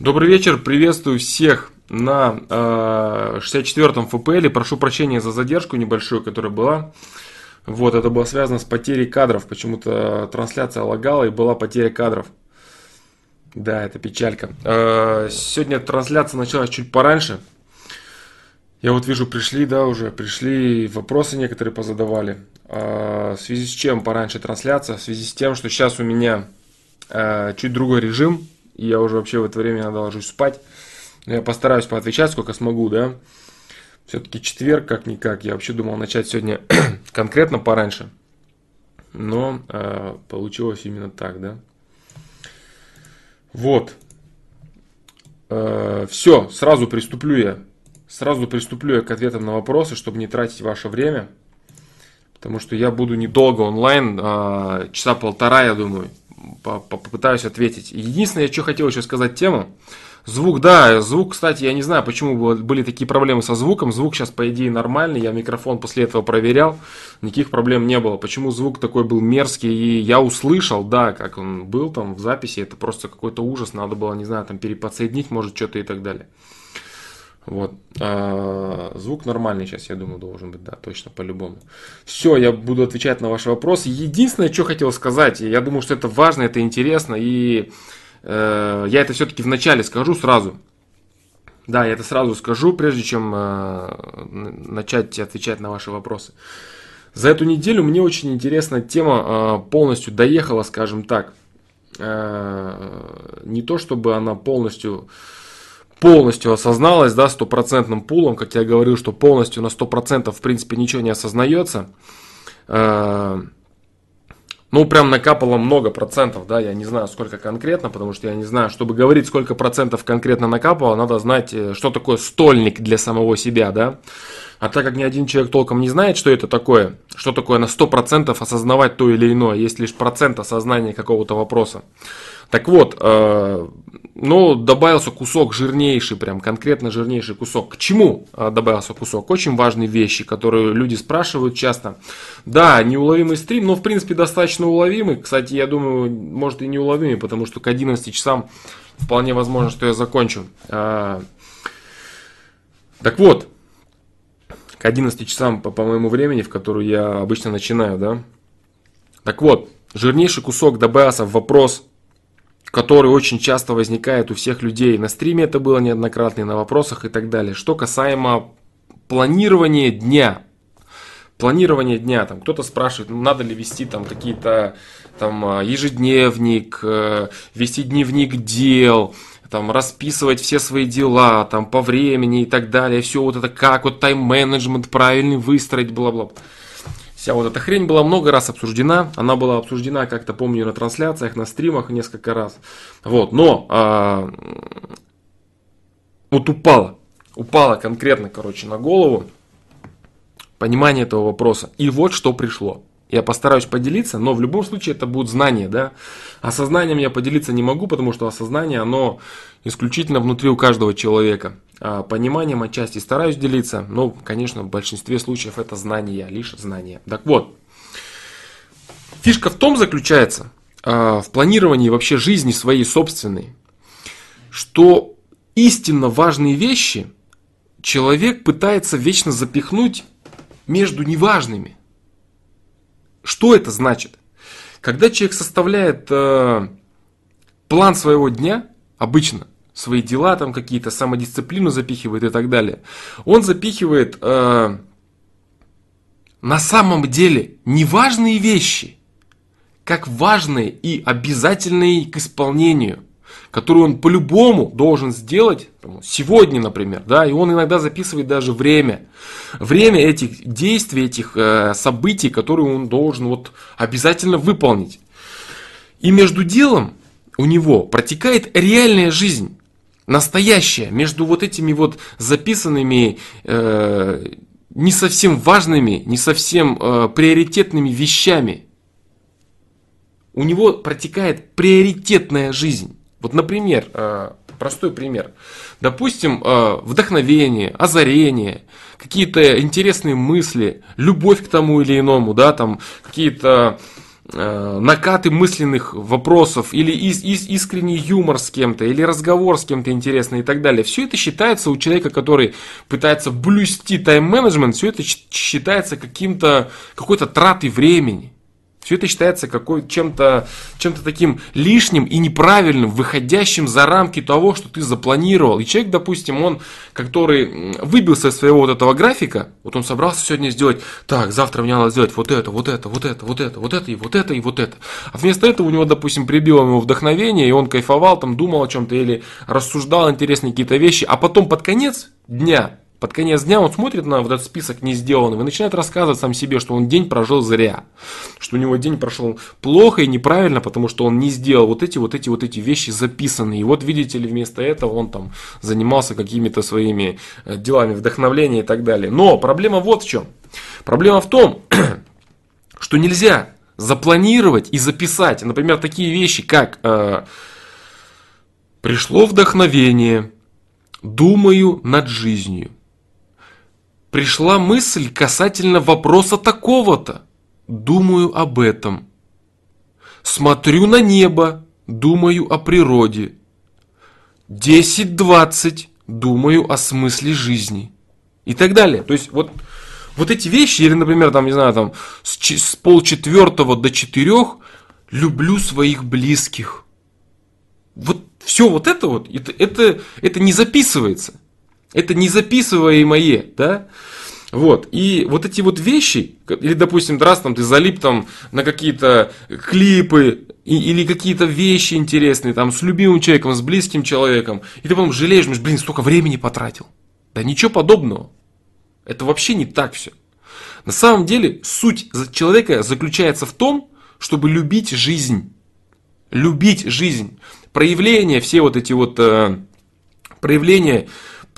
Добрый вечер, приветствую всех на э, 64-м ФПЛ. Прошу прощения за задержку небольшую, которая была. Вот, это было связано с потерей кадров. Почему-то трансляция лагала и была потеря кадров. Да, это печалька. Э, сегодня трансляция началась чуть пораньше. Я вот вижу, пришли, да, уже пришли, вопросы некоторые позадавали. Э, в связи с чем пораньше трансляция? В связи с тем, что сейчас у меня э, чуть другой режим и я уже вообще в это время надо ложусь спать. Я постараюсь поотвечать, сколько смогу, да. Все-таки четверг, как-никак. Я вообще думал начать сегодня конкретно пораньше. Но э, получилось именно так, да. Вот. Э, все, сразу приступлю я. Сразу приступлю я к ответам на вопросы, чтобы не тратить ваше время. Потому что я буду недолго онлайн, э, часа полтора, я думаю попытаюсь ответить. Единственное, что хотел еще сказать тему. Звук, да, звук, кстати, я не знаю, почему были такие проблемы со звуком. Звук сейчас, по идее, нормальный. Я микрофон после этого проверял. Никаких проблем не было. Почему звук такой был мерзкий? И я услышал, да, как он был там в записи. Это просто какой-то ужас. Надо было, не знаю, там переподсоединить, может, что-то и так далее. Вот. А, звук нормальный сейчас, я думаю, должен быть, да, точно, по-любому. Все, я буду отвечать на ваши вопросы. Единственное, что хотел сказать, я думаю, что это важно, это интересно, и э, я это все-таки вначале скажу сразу. Да, я это сразу скажу, прежде чем э, начать отвечать на ваши вопросы. За эту неделю мне очень интересная тема э, полностью доехала, скажем так. Э, не то, чтобы она полностью полностью осозналось, да, стопроцентным пулом, как я говорил, что полностью на 100% в принципе ничего не осознается. Э, ну, прям накапало много процентов, да, я не знаю, сколько конкретно, потому что я не знаю, чтобы говорить, сколько процентов конкретно накапало, надо знать, э, что такое стольник для самого себя, да. А так как ни один человек толком не знает, что это такое, что такое на 100% осознавать то или иное, есть лишь процент осознания какого-то вопроса. Так вот, э, ну, добавился кусок жирнейший, прям конкретно жирнейший кусок. К чему э, добавился кусок? Очень важные вещи, которые люди спрашивают часто. Да, неуловимый стрим, но в принципе достаточно уловимый. Кстати, я думаю, может и неуловимый, потому что к 11 часам вполне возможно, что я закончу. Э, так вот, к 11 часам по, по моему времени, в которую я обычно начинаю, да. Так вот, жирнейший кусок добавился в вопрос который очень часто возникает у всех людей. На стриме это было неоднократно, и на вопросах и так далее. Что касаемо планирования дня. Планирование дня. Там кто-то спрашивает, надо ли вести там какие-то там а, ежедневник, э, вести дневник дел, там расписывать все свои дела там по времени и так далее. Все вот это как вот тайм-менеджмент правильный выстроить, бла-бла. Вся вот эта хрень была много раз обсуждена. Она была обсуждена, как-то помню, на трансляциях, на стримах несколько раз. Вот, но а, вот упала. Упала конкретно, короче, на голову понимание этого вопроса. И вот что пришло. Я постараюсь поделиться, но в любом случае это будут знания, да. Осознанием я поделиться не могу, потому что осознание, оно исключительно внутри у каждого человека. А пониманием отчасти стараюсь делиться, но, конечно, в большинстве случаев это знания, лишь знания. Так вот, фишка в том заключается, а, в планировании вообще жизни своей собственной, что истинно важные вещи человек пытается вечно запихнуть между неважными. Что это значит? Когда человек составляет э, план своего дня, обычно свои дела там какие-то, самодисциплину запихивает и так далее. Он запихивает э, на самом деле неважные вещи, как важные и обязательные к исполнению, которые он по-любому должен сделать сегодня, например, да, и он иногда записывает даже время, время этих действий, этих э, событий, которые он должен вот обязательно выполнить. И между делом у него протекает реальная жизнь настоящее между вот этими вот записанными э, не совсем важными, не совсем э, приоритетными вещами. У него протекает приоритетная жизнь. Вот, например, э, простой пример. Допустим, э, вдохновение, озарение, какие-то интересные мысли, любовь к тому или иному, да, там какие-то э, накаты мысленных вопросов, или ис, ис, искренний юмор с кем-то, или разговор с кем-то интересный и так далее. Все это считается у человека, который пытается блюсти тайм-менеджмент, все это считается каким-то, какой-то тратой времени. Все это считается какой, чем-то, чем-то таким лишним и неправильным, выходящим за рамки того, что ты запланировал. И человек, допустим, он, который выбился из своего вот этого графика, вот он собрался сегодня сделать, так, завтра мне надо сделать вот это, вот это, вот это, вот это, вот это, и вот это, и вот это. А вместо этого у него, допустим, прибило ему вдохновение, и он кайфовал, там, думал о чем-то или рассуждал интересные какие-то вещи, а потом под конец дня под конец дня он смотрит на вот этот список не сделанный и начинает рассказывать сам себе, что он день прожил зря, что у него день прошел плохо и неправильно, потому что он не сделал вот эти вот эти вот эти вещи записанные. И вот видите ли, вместо этого он там занимался какими-то своими э, делами вдохновления и так далее. Но проблема вот в чем. Проблема в том, что нельзя запланировать и записать, например, такие вещи, как э, пришло вдохновение, думаю над жизнью Пришла мысль касательно вопроса такого-то. Думаю об этом. Смотрю на небо, думаю о природе. Десять-двадцать, думаю о смысле жизни. И так далее. То есть вот, вот эти вещи, или, например, там, не знаю, там, с, с полчетвертого до четырех люблю своих близких. Вот все вот это вот, это, это, это не записывается. Это не записываемое, да? Вот, и вот эти вот вещи, или, допустим, раз там ты залип там на какие-то клипы, и, или какие-то вещи интересные, там, с любимым человеком, с близким человеком, и ты потом жалеешь, думаешь, блин, столько времени потратил. Да ничего подобного. Это вообще не так все. На самом деле, суть человека заключается в том, чтобы любить жизнь. Любить жизнь. Проявления, все вот эти вот э, проявления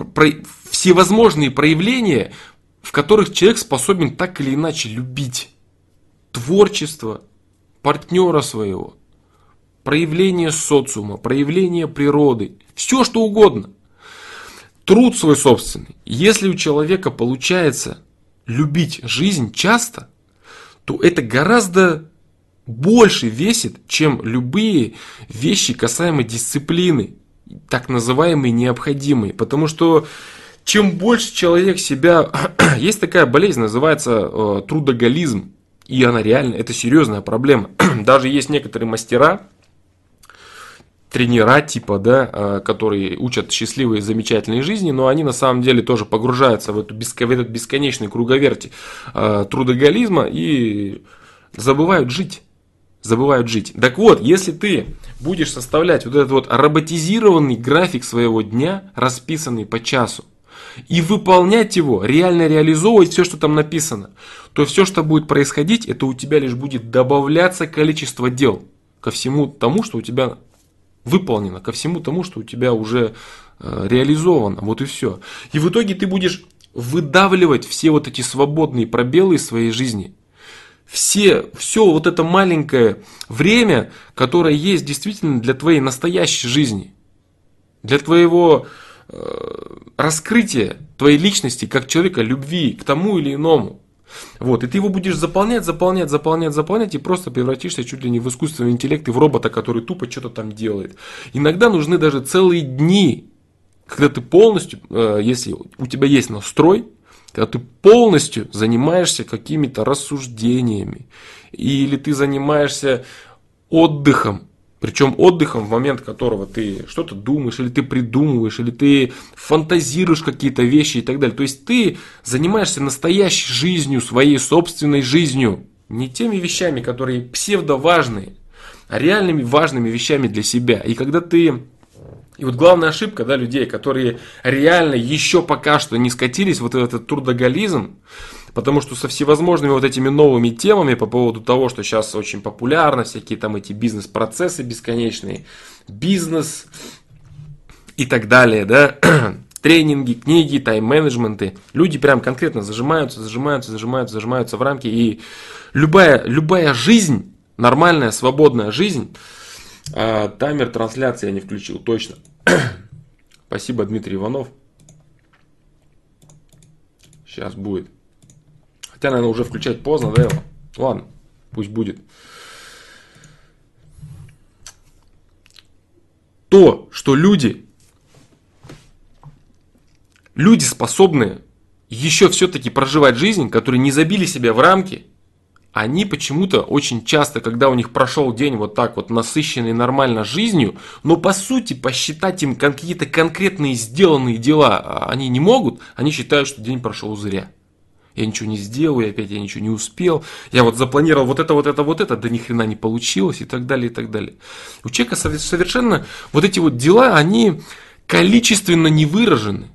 про, всевозможные проявления, в которых человек способен так или иначе любить творчество, партнера своего, проявление социума, проявление природы, все что угодно. Труд свой собственный. Если у человека получается любить жизнь часто, то это гораздо больше весит, чем любые вещи касаемо дисциплины, так называемый необходимый. Потому что чем больше человек себя... Есть такая болезнь, называется э, трудоголизм. И она реально, это серьезная проблема. Даже есть некоторые мастера, тренера типа, да, э, которые учат счастливой замечательной жизни, но они на самом деле тоже погружаются в, эту, в этот бесконечный круговерти э, трудоголизма и забывают жить забывают жить. Так вот, если ты будешь составлять вот этот вот роботизированный график своего дня, расписанный по часу, и выполнять его, реально реализовывать все, что там написано, то все, что будет происходить, это у тебя лишь будет добавляться количество дел ко всему тому, что у тебя выполнено, ко всему тому, что у тебя уже э, реализовано. Вот и все. И в итоге ты будешь выдавливать все вот эти свободные пробелы из своей жизни – все, все вот это маленькое время, которое есть действительно для твоей настоящей жизни, для твоего э, раскрытия твоей личности как человека, любви к тому или иному. Вот, и ты его будешь заполнять, заполнять, заполнять, заполнять, и просто превратишься чуть ли не в искусственный интеллект и в робота, который тупо что-то там делает. Иногда нужны даже целые дни, когда ты полностью, э, если у тебя есть настрой, когда ты полностью занимаешься какими-то рассуждениями, или ты занимаешься отдыхом, причем отдыхом, в момент которого ты что-то думаешь, или ты придумываешь, или ты фантазируешь какие-то вещи и так далее. То есть ты занимаешься настоящей жизнью, своей собственной жизнью. Не теми вещами, которые псевдоважные, а реальными важными вещами для себя. И когда ты и вот главная ошибка да, людей, которые реально еще пока что не скатились вот этот трудоголизм, потому что со всевозможными вот этими новыми темами по поводу того, что сейчас очень популярно, всякие там эти бизнес-процессы бесконечные, бизнес и так далее, да, тренинги, книги, тайм-менеджменты. Люди прям конкретно зажимаются, зажимаются, зажимаются, зажимаются в рамки. И любая, любая жизнь, нормальная, свободная жизнь, а, таймер трансляции я не включил, точно. Спасибо, Дмитрий Иванов. Сейчас будет. Хотя, наверное, уже включать поздно, да, его? Ладно, пусть будет. То, что люди, люди способны еще все-таки проживать жизнь, которые не забили себя в рамки – они почему-то очень часто, когда у них прошел день вот так вот насыщенный нормально жизнью, но по сути посчитать им какие-то конкретные сделанные дела а, они не могут, они считают, что день прошел зря. Я ничего не сделал, я опять я ничего не успел, я вот запланировал вот это, вот это, вот это, да ни хрена не получилось и так далее, и так далее. У человека совершенно вот эти вот дела, они количественно не выражены.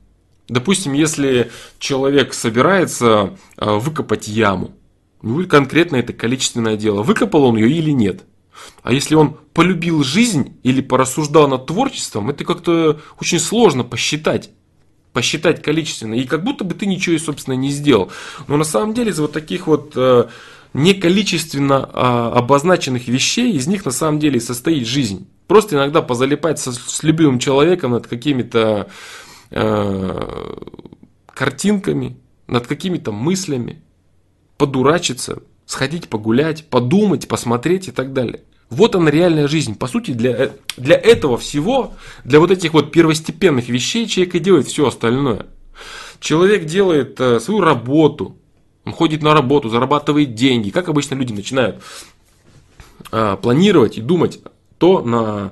Допустим, если человек собирается а, выкопать яму, ну и конкретно это количественное дело, выкопал он ее или нет. А если он полюбил жизнь или порассуждал над творчеством, это как-то очень сложно посчитать посчитать количественно, и как будто бы ты ничего, собственно, не сделал. Но на самом деле из вот таких вот э, неколичественно э, обозначенных вещей, из них на самом деле состоит жизнь. Просто иногда позалипать со, с любимым человеком над какими-то э, картинками, над какими-то мыслями, подурачиться, сходить погулять, подумать, посмотреть и так далее. Вот она реальная жизнь. По сути, для, для этого всего, для вот этих вот первостепенных вещей человек и делает все остальное. Человек делает э, свою работу, он ходит на работу, зарабатывает деньги. Как обычно люди начинают э, планировать и думать то на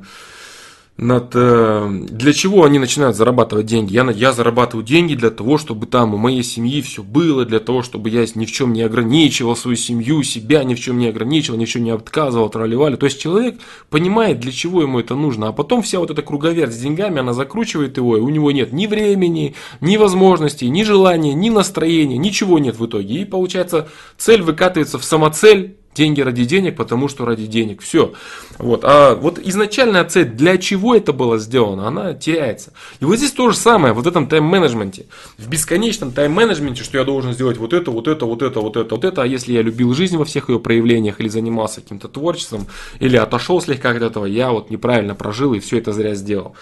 над, э, для чего они начинают зарабатывать деньги. Я, я зарабатываю деньги для того, чтобы там у моей семьи все было, для того, чтобы я ни в чем не ограничивал свою семью, себя ни в чем не ограничивал, ни в чем не отказывал, тролливали. То есть человек понимает, для чего ему это нужно, а потом вся вот эта круговерть с деньгами, она закручивает его, и у него нет ни времени, ни возможностей, ни желания, ни настроения, ничего нет в итоге. И получается, цель выкатывается в самоцель, Деньги ради денег, потому что ради денег. Все. Вот. А вот изначальная цель, для чего это было сделано, она теряется. И вот здесь то же самое, вот в этом тайм-менеджменте. В бесконечном тайм-менеджменте, что я должен сделать вот это, вот это, вот это, вот это, вот это. А если я любил жизнь во всех ее проявлениях, или занимался каким-то творчеством, или отошел слегка от этого, я вот неправильно прожил и все это зря сделал.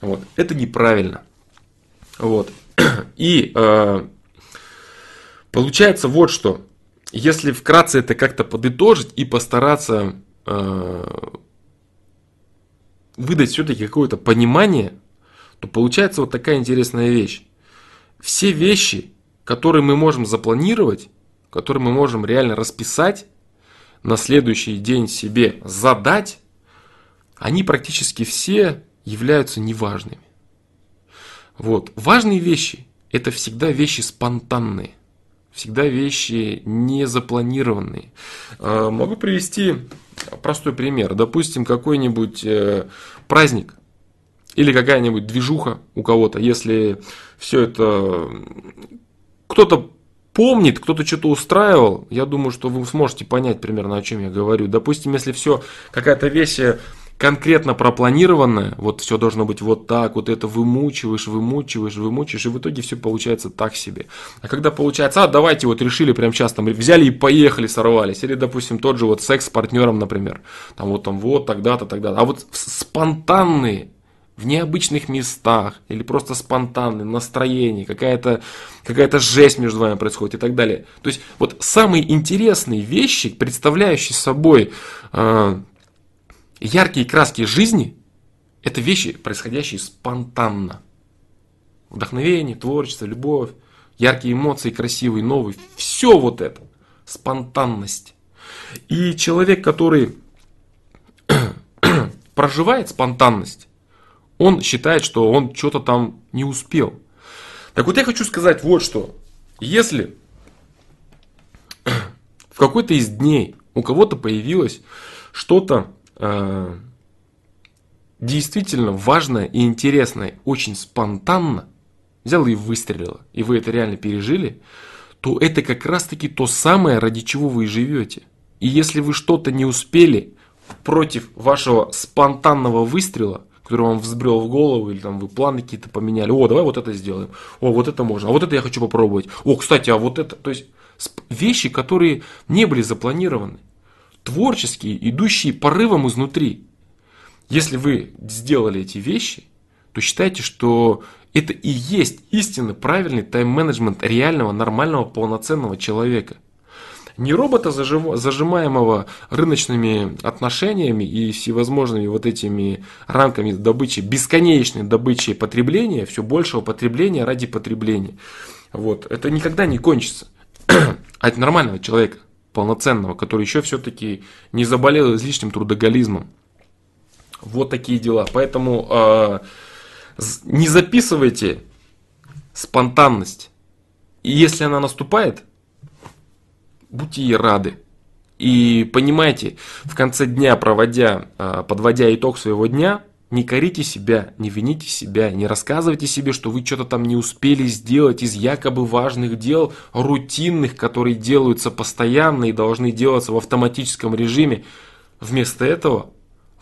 Вот. Это неправильно. Вот. И э, получается вот что если вкратце это как-то подытожить и постараться э, выдать все-таки какое-то понимание, то получается вот такая интересная вещь. Все вещи, которые мы можем запланировать, которые мы можем реально расписать, на следующий день себе задать, они практически все являются неважными. Вот. Важные вещи – это всегда вещи спонтанные – всегда вещи не запланированные. А, могу привести простой пример. Допустим, какой-нибудь э, праздник или какая-нибудь движуха у кого-то, если все это кто-то помнит, кто-то что-то устраивал, я думаю, что вы сможете понять примерно, о чем я говорю. Допустим, если все, какая-то вещь конкретно пропланированное, вот все должно быть вот так, вот это вымучиваешь, вымучиваешь, вымучиваешь, и в итоге все получается так себе. А когда получается, а давайте вот решили прям сейчас там взяли и поехали, сорвались, или, допустим, тот же вот секс с партнером, например, там вот там вот тогда-то, тогда-то, а вот спонтанные, в необычных местах, или просто спонтанное настроение, какая-то какая жесть между вами происходит и так далее. То есть вот самые интересные вещи, представляющие собой э, Яркие краски жизни – это вещи, происходящие спонтанно. Вдохновение, творчество, любовь, яркие эмоции, красивые, новые. Все вот это. Спонтанность. И человек, который проживает спонтанность, он считает, что он что-то там не успел. Так вот я хочу сказать вот что. Если в какой-то из дней у кого-то появилось что-то действительно важное и интересное, очень спонтанно, взял и выстрелило, и вы это реально пережили, то это как раз-таки то самое, ради чего вы и живете. И если вы что-то не успели против вашего спонтанного выстрела, который вам взбрел в голову, или там вы планы какие-то поменяли, о, давай вот это сделаем, о, вот это можно, а вот это я хочу попробовать, о, кстати, а вот это, то есть вещи, которые не были запланированы творческие, идущие порывом изнутри. Если вы сделали эти вещи, то считайте, что это и есть истинно правильный тайм-менеджмент реального, нормального, полноценного человека. Не робота, зажимаемого рыночными отношениями и всевозможными вот этими рамками добычи, бесконечной добычи и потребления, все большего потребления ради потребления. Вот. Это никогда не кончится. а это нормального человека, полноценного, который еще все-таки не заболел излишним трудоголизмом. Вот такие дела. Поэтому э, не записывайте спонтанность. И если она наступает, будьте ей рады. И понимайте, в конце дня, проводя, а, подводя итог своего дня, не корите себя, не вините себя, не рассказывайте себе, что вы что-то там не успели сделать из якобы важных дел, рутинных, которые делаются постоянно и должны делаться в автоматическом режиме. Вместо этого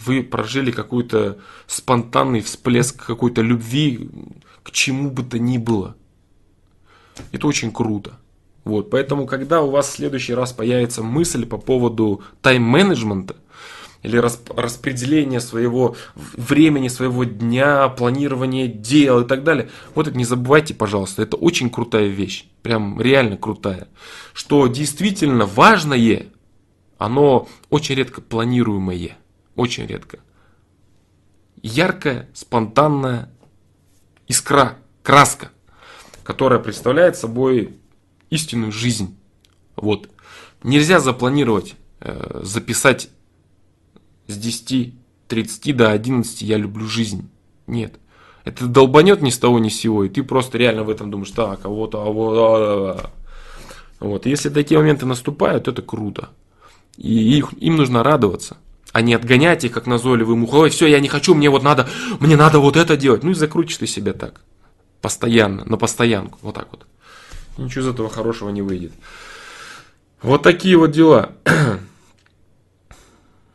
вы прожили какой-то спонтанный всплеск какой-то любви к чему бы то ни было. Это очень круто. Вот, поэтому, когда у вас в следующий раз появится мысль по поводу тайм-менеджмента, или распределения своего времени, своего дня, планирования дел и так далее. Вот это не забывайте, пожалуйста, это очень крутая вещь, прям реально крутая. Что действительно важное, оно очень редко планируемое, очень редко. Яркая, спонтанная искра, краска, которая представляет собой истинную жизнь. Вот. Нельзя запланировать, э, записать с 10, 30 до 11 я люблю жизнь. Нет. Это долбанет ни с того ни с сего, и ты просто реально в этом думаешь, так, а вот, а вот, а, а, а. Вот, если такие моменты наступают, это круто. И их, им нужно радоваться, а не отгонять их, как назойливый мух. Ой, все, я не хочу, мне вот надо, мне надо вот это делать. Ну и закрутишь ты себя так. Постоянно, на постоянку, вот так вот. Ничего из этого хорошего не выйдет. Вот такие вот дела.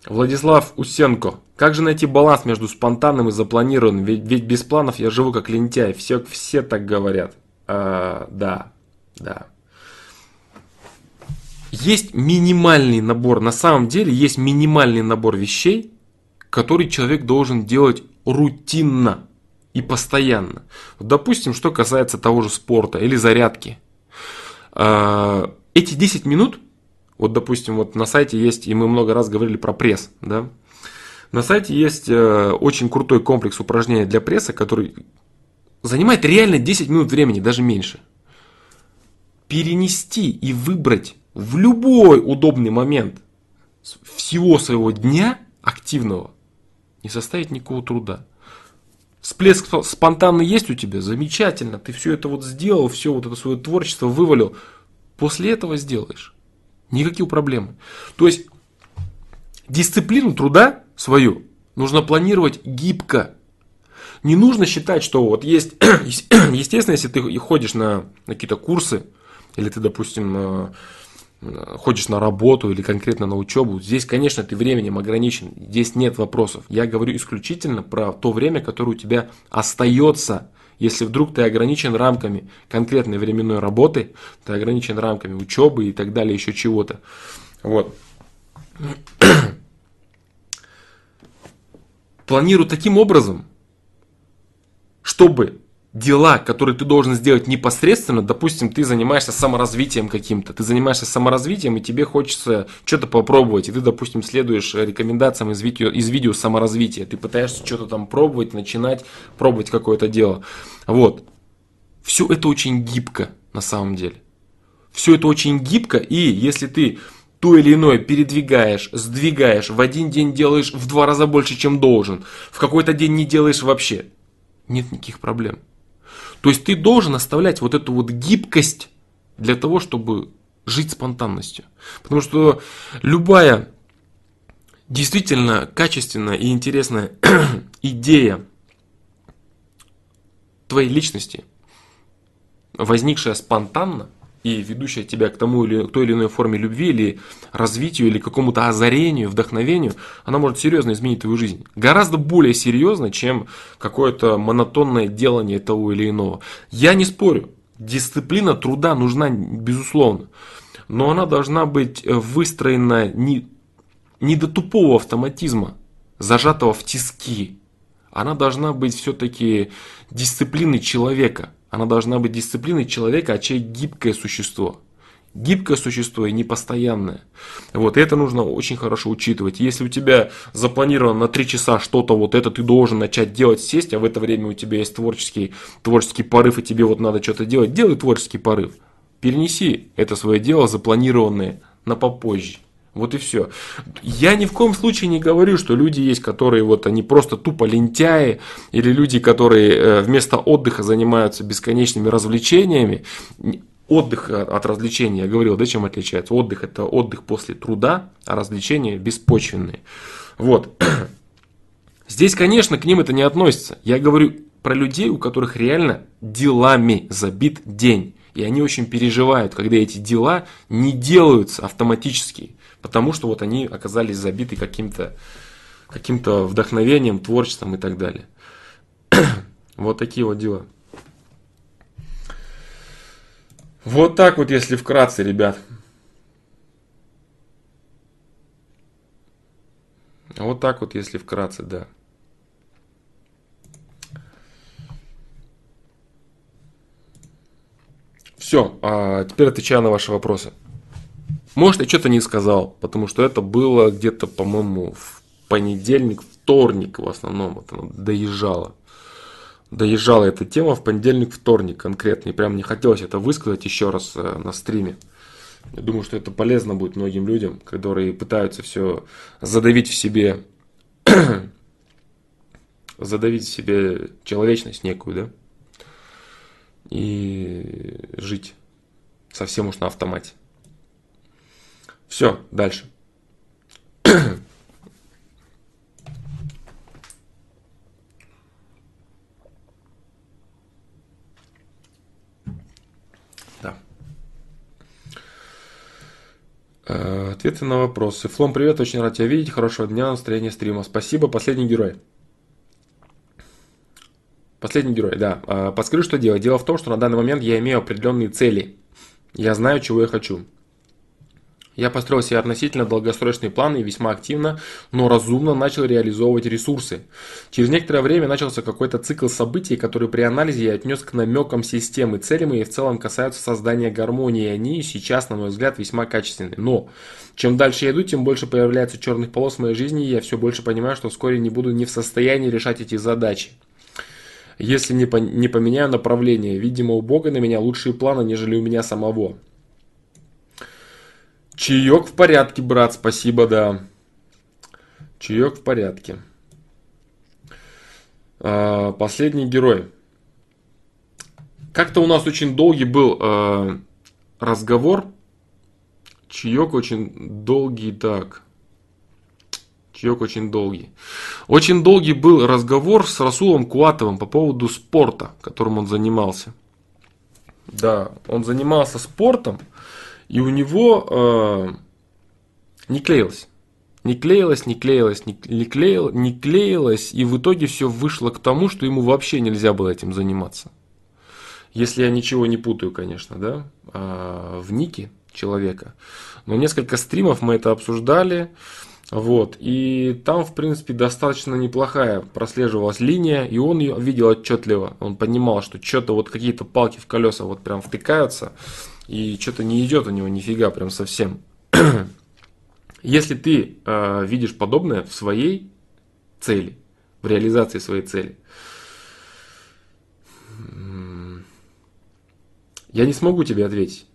Владислав Усенко. Как же найти баланс между спонтанным и запланированным? Ведь, ведь без планов я живу как лентяй. Все, все так говорят. А, да, да. Есть минимальный набор, на самом деле есть минимальный набор вещей, который человек должен делать рутинно и постоянно. Допустим, что касается того же спорта или зарядки. А, эти 10 минут вот, допустим, вот на сайте есть, и мы много раз говорили про пресс, да. На сайте есть э, очень крутой комплекс упражнений для пресса, который занимает реально 10 минут времени, даже меньше. Перенести и выбрать в любой удобный момент всего своего дня активного не составит никакого труда. Всплеск спонтанный есть у тебя, замечательно, ты все это вот сделал, все вот это свое творчество вывалил. После этого сделаешь. Никаких проблем. То есть дисциплину труда свою нужно планировать гибко. Не нужно считать, что вот есть, естественно, если ты ходишь на, какие-то курсы, или ты, допустим, э, ходишь на работу или конкретно на учебу, здесь, конечно, ты временем ограничен, здесь нет вопросов. Я говорю исключительно про то время, которое у тебя остается если вдруг ты ограничен рамками конкретной временной работы, ты ограничен рамками учебы и так далее, еще чего-то. Вот. Планирую таким образом, чтобы дела, которые ты должен сделать непосредственно, допустим, ты занимаешься саморазвитием каким-то, ты занимаешься саморазвитием, и тебе хочется что-то попробовать, и ты, допустим, следуешь рекомендациям из видео, из видео саморазвития, ты пытаешься что-то там пробовать, начинать пробовать какое-то дело. Вот. Все это очень гибко на самом деле. Все это очень гибко, и если ты то или иное передвигаешь, сдвигаешь, в один день делаешь в два раза больше, чем должен, в какой-то день не делаешь вообще, нет никаких проблем. То есть ты должен оставлять вот эту вот гибкость для того, чтобы жить спонтанностью. Потому что любая действительно качественная и интересная идея твоей личности, возникшая спонтанно, и ведущая тебя к тому или к той или иной форме любви, или развитию, или какому-то озарению, вдохновению, она может серьезно изменить твою жизнь. Гораздо более серьезно, чем какое-то монотонное делание того или иного. Я не спорю, дисциплина труда нужна, безусловно. Но она должна быть выстроена не, не до тупого автоматизма, зажатого в тиски. Она должна быть все-таки дисциплиной человека – она должна быть дисциплиной человека, а человек гибкое существо. гибкое существо и непостоянное. Вот, и это нужно очень хорошо учитывать. Если у тебя запланировано на 3 часа что-то, вот это ты должен начать делать, сесть, а в это время у тебя есть творческий, творческий порыв, и тебе вот надо что-то делать, делай творческий порыв. Перенеси это свое дело запланированное на попозже. Вот и все. Я ни в коем случае не говорю, что люди есть, которые вот они просто тупо лентяи, или люди, которые э, вместо отдыха занимаются бесконечными развлечениями. Отдых от развлечения, я говорил, да, чем отличается? Отдых это отдых после труда, а развлечения беспочвенные. Вот. Здесь, конечно, к ним это не относится. Я говорю про людей, у которых реально делами забит день. И они очень переживают, когда эти дела не делаются автоматически. Потому что вот они оказались забиты каким-то каким-то вдохновением, творчеством и так далее. вот такие вот дела. Вот так вот, если вкратце, ребят. Вот так вот, если вкратце, да. Все, а теперь отвечаю на ваши вопросы. Может, я что-то не сказал, потому что это было где-то, по-моему, в понедельник, вторник в основном оно доезжало. Доезжала эта тема в понедельник, вторник конкретно. И прям не хотелось это высказать еще раз э, на стриме. Я думаю, что это полезно будет многим людям, которые пытаются все задавить в себе, задавить в себе человечность некую, да, и жить совсем уж на автомате. Все, дальше. Да. Э, ответы на вопросы. Флом, привет, очень рад тебя видеть. Хорошего дня, настроения стрима. Спасибо. Последний герой. Последний герой, да. Э, подскажи, что делать. Дело в том, что на данный момент я имею определенные цели. Я знаю, чего я хочу. Я построил себе относительно долгосрочные планы и весьма активно, но разумно начал реализовывать ресурсы. Через некоторое время начался какой-то цикл событий, который при анализе я отнес к намекам системы. Цели мои в целом касаются создания гармонии, и они сейчас, на мой взгляд, весьма качественны. Но чем дальше я иду, тем больше появляется черных полос в моей жизни, и я все больше понимаю, что вскоре не буду не в состоянии решать эти задачи если не, по, не поменяю направление. Видимо, у Бога на меня лучшие планы, нежели у меня самого. Чаек в порядке, брат, спасибо, да. Чаек в порядке. А, последний герой. Как-то у нас очень долгий был а, разговор. Чаек очень долгий, так. Чаек очень долгий. Очень долгий был разговор с Расулом Куатовым по поводу спорта, которым он занимался. Да, он занимался спортом. И у него э, не клеилось. Не клеилось, не клеилось, не, не, клеил, не клеилось, и в итоге все вышло к тому, что ему вообще нельзя было этим заниматься. Если я ничего не путаю, конечно, да, а, в нике человека. Но несколько стримов мы это обсуждали. Вот, и там, в принципе, достаточно неплохая прослеживалась линия, и он ее видел отчетливо. Он понимал, что что-то вот какие-то палки в колеса вот прям втыкаются, и что-то не идет у него нифига прям совсем. Если ты э, видишь подобное в своей цели, в реализации своей цели, я не смогу тебе ответить.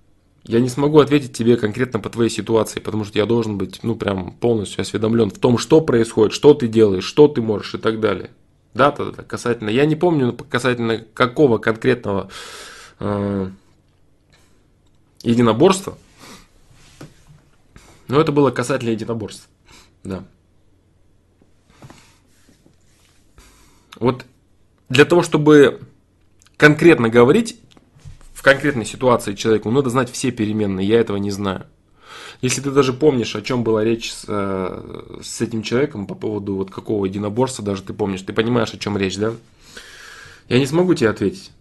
Я не смогу ответить тебе конкретно по твоей ситуации, потому что я должен быть, ну, прям полностью осведомлен в том, что происходит, что ты делаешь, что ты можешь и так далее. Дата касательно, я не помню касательно какого конкретного э, единоборства. Но это было касательно единоборств. Да. Вот для того, чтобы конкретно говорить в конкретной ситуации человеку, надо знать все переменные. Я этого не знаю. Если ты даже помнишь, о чем была речь с, э, с этим человеком по поводу вот какого единоборства, даже ты помнишь, ты понимаешь, о чем речь, да? Я не смогу тебе ответить.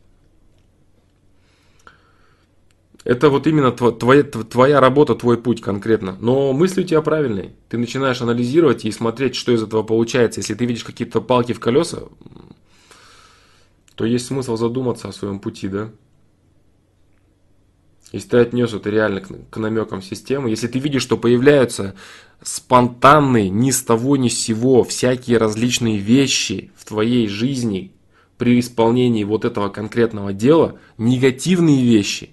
Это вот именно твоя, твоя работа, твой путь конкретно. Но мысли у тебя правильные. Ты начинаешь анализировать и смотреть, что из этого получается. Если ты видишь какие-то палки в колеса, то есть смысл задуматься о своем пути, да? Если ты отнес это реально к, к намекам системы, если ты видишь, что появляются спонтанные, ни с того ни с сего, всякие различные вещи в твоей жизни при исполнении вот этого конкретного дела, негативные вещи,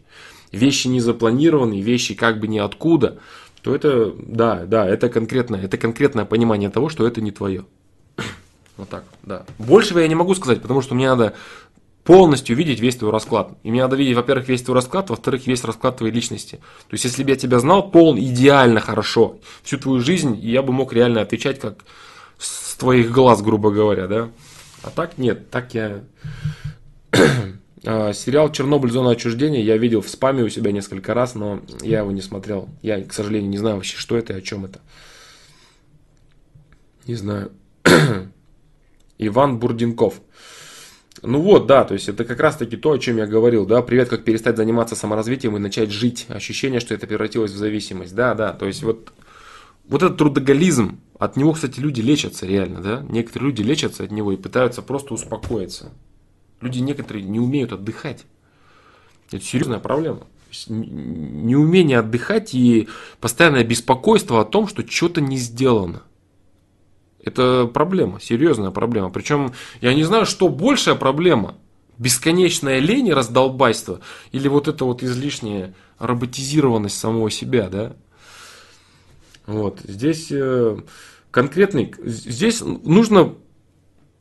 вещи не запланированные, вещи как бы ниоткуда, то это, да, да, это конкретное, это конкретное понимание того, что это не твое. Вот так, да. Большего я не могу сказать, потому что мне надо полностью видеть весь твой расклад. И мне надо видеть, во-первых, весь твой расклад, во-вторых, весь расклад твоей личности. То есть, если бы я тебя знал пол идеально хорошо, всю твою жизнь, я бы мог реально отвечать как с твоих глаз, грубо говоря, да. А так нет, так я... А, сериал «Чернобыль. Зона отчуждения» я видел в спаме у себя несколько раз, но я его не смотрел. Я, к сожалению, не знаю вообще, что это и о чем это. Не знаю. Иван Бурденков. Ну вот, да, то есть это как раз таки то, о чем я говорил, да, привет, как перестать заниматься саморазвитием и начать жить, ощущение, что это превратилось в зависимость, да, да, то есть вот, вот этот трудоголизм, от него, кстати, люди лечатся реально, да, некоторые люди лечатся от него и пытаются просто успокоиться, люди некоторые не умеют отдыхать, это серьезная проблема, неумение отдыхать и постоянное беспокойство о том, что что-то не сделано. Это проблема, серьезная проблема. Причем я не знаю, что большая проблема. Бесконечная лень и раздолбайство или вот это вот излишняя роботизированность самого себя, да? Вот, здесь э, конкретный, здесь нужно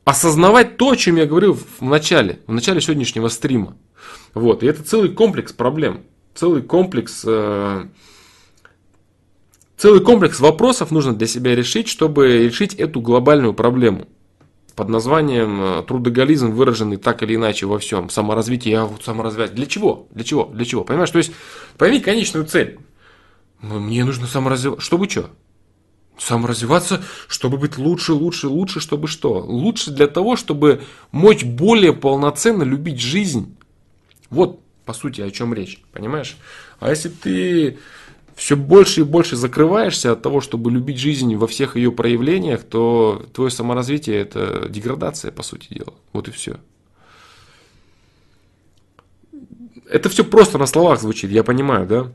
осознавать то, о чем я говорил в начале, в начале сегодняшнего стрима. Вот, и это целый комплекс проблем, целый комплекс э, Целый комплекс вопросов нужно для себя решить, чтобы решить эту глобальную проблему под названием э, трудоголизм, выраженный так или иначе во всем. Саморазвитие, я вот саморазвивать. Для чего? Для чего? Для чего? Понимаешь? То есть, пойми конечную цель. Мне нужно саморазвиваться. Чтобы что? Саморазвиваться, чтобы быть лучше, лучше, лучше, чтобы что? Лучше для того, чтобы мочь более полноценно любить жизнь. Вот, по сути, о чем речь. Понимаешь? А если ты все больше и больше закрываешься от того, чтобы любить жизнь во всех ее проявлениях, то твое саморазвитие – это деградация, по сути дела. Вот и все. Это все просто на словах звучит, я понимаю, да?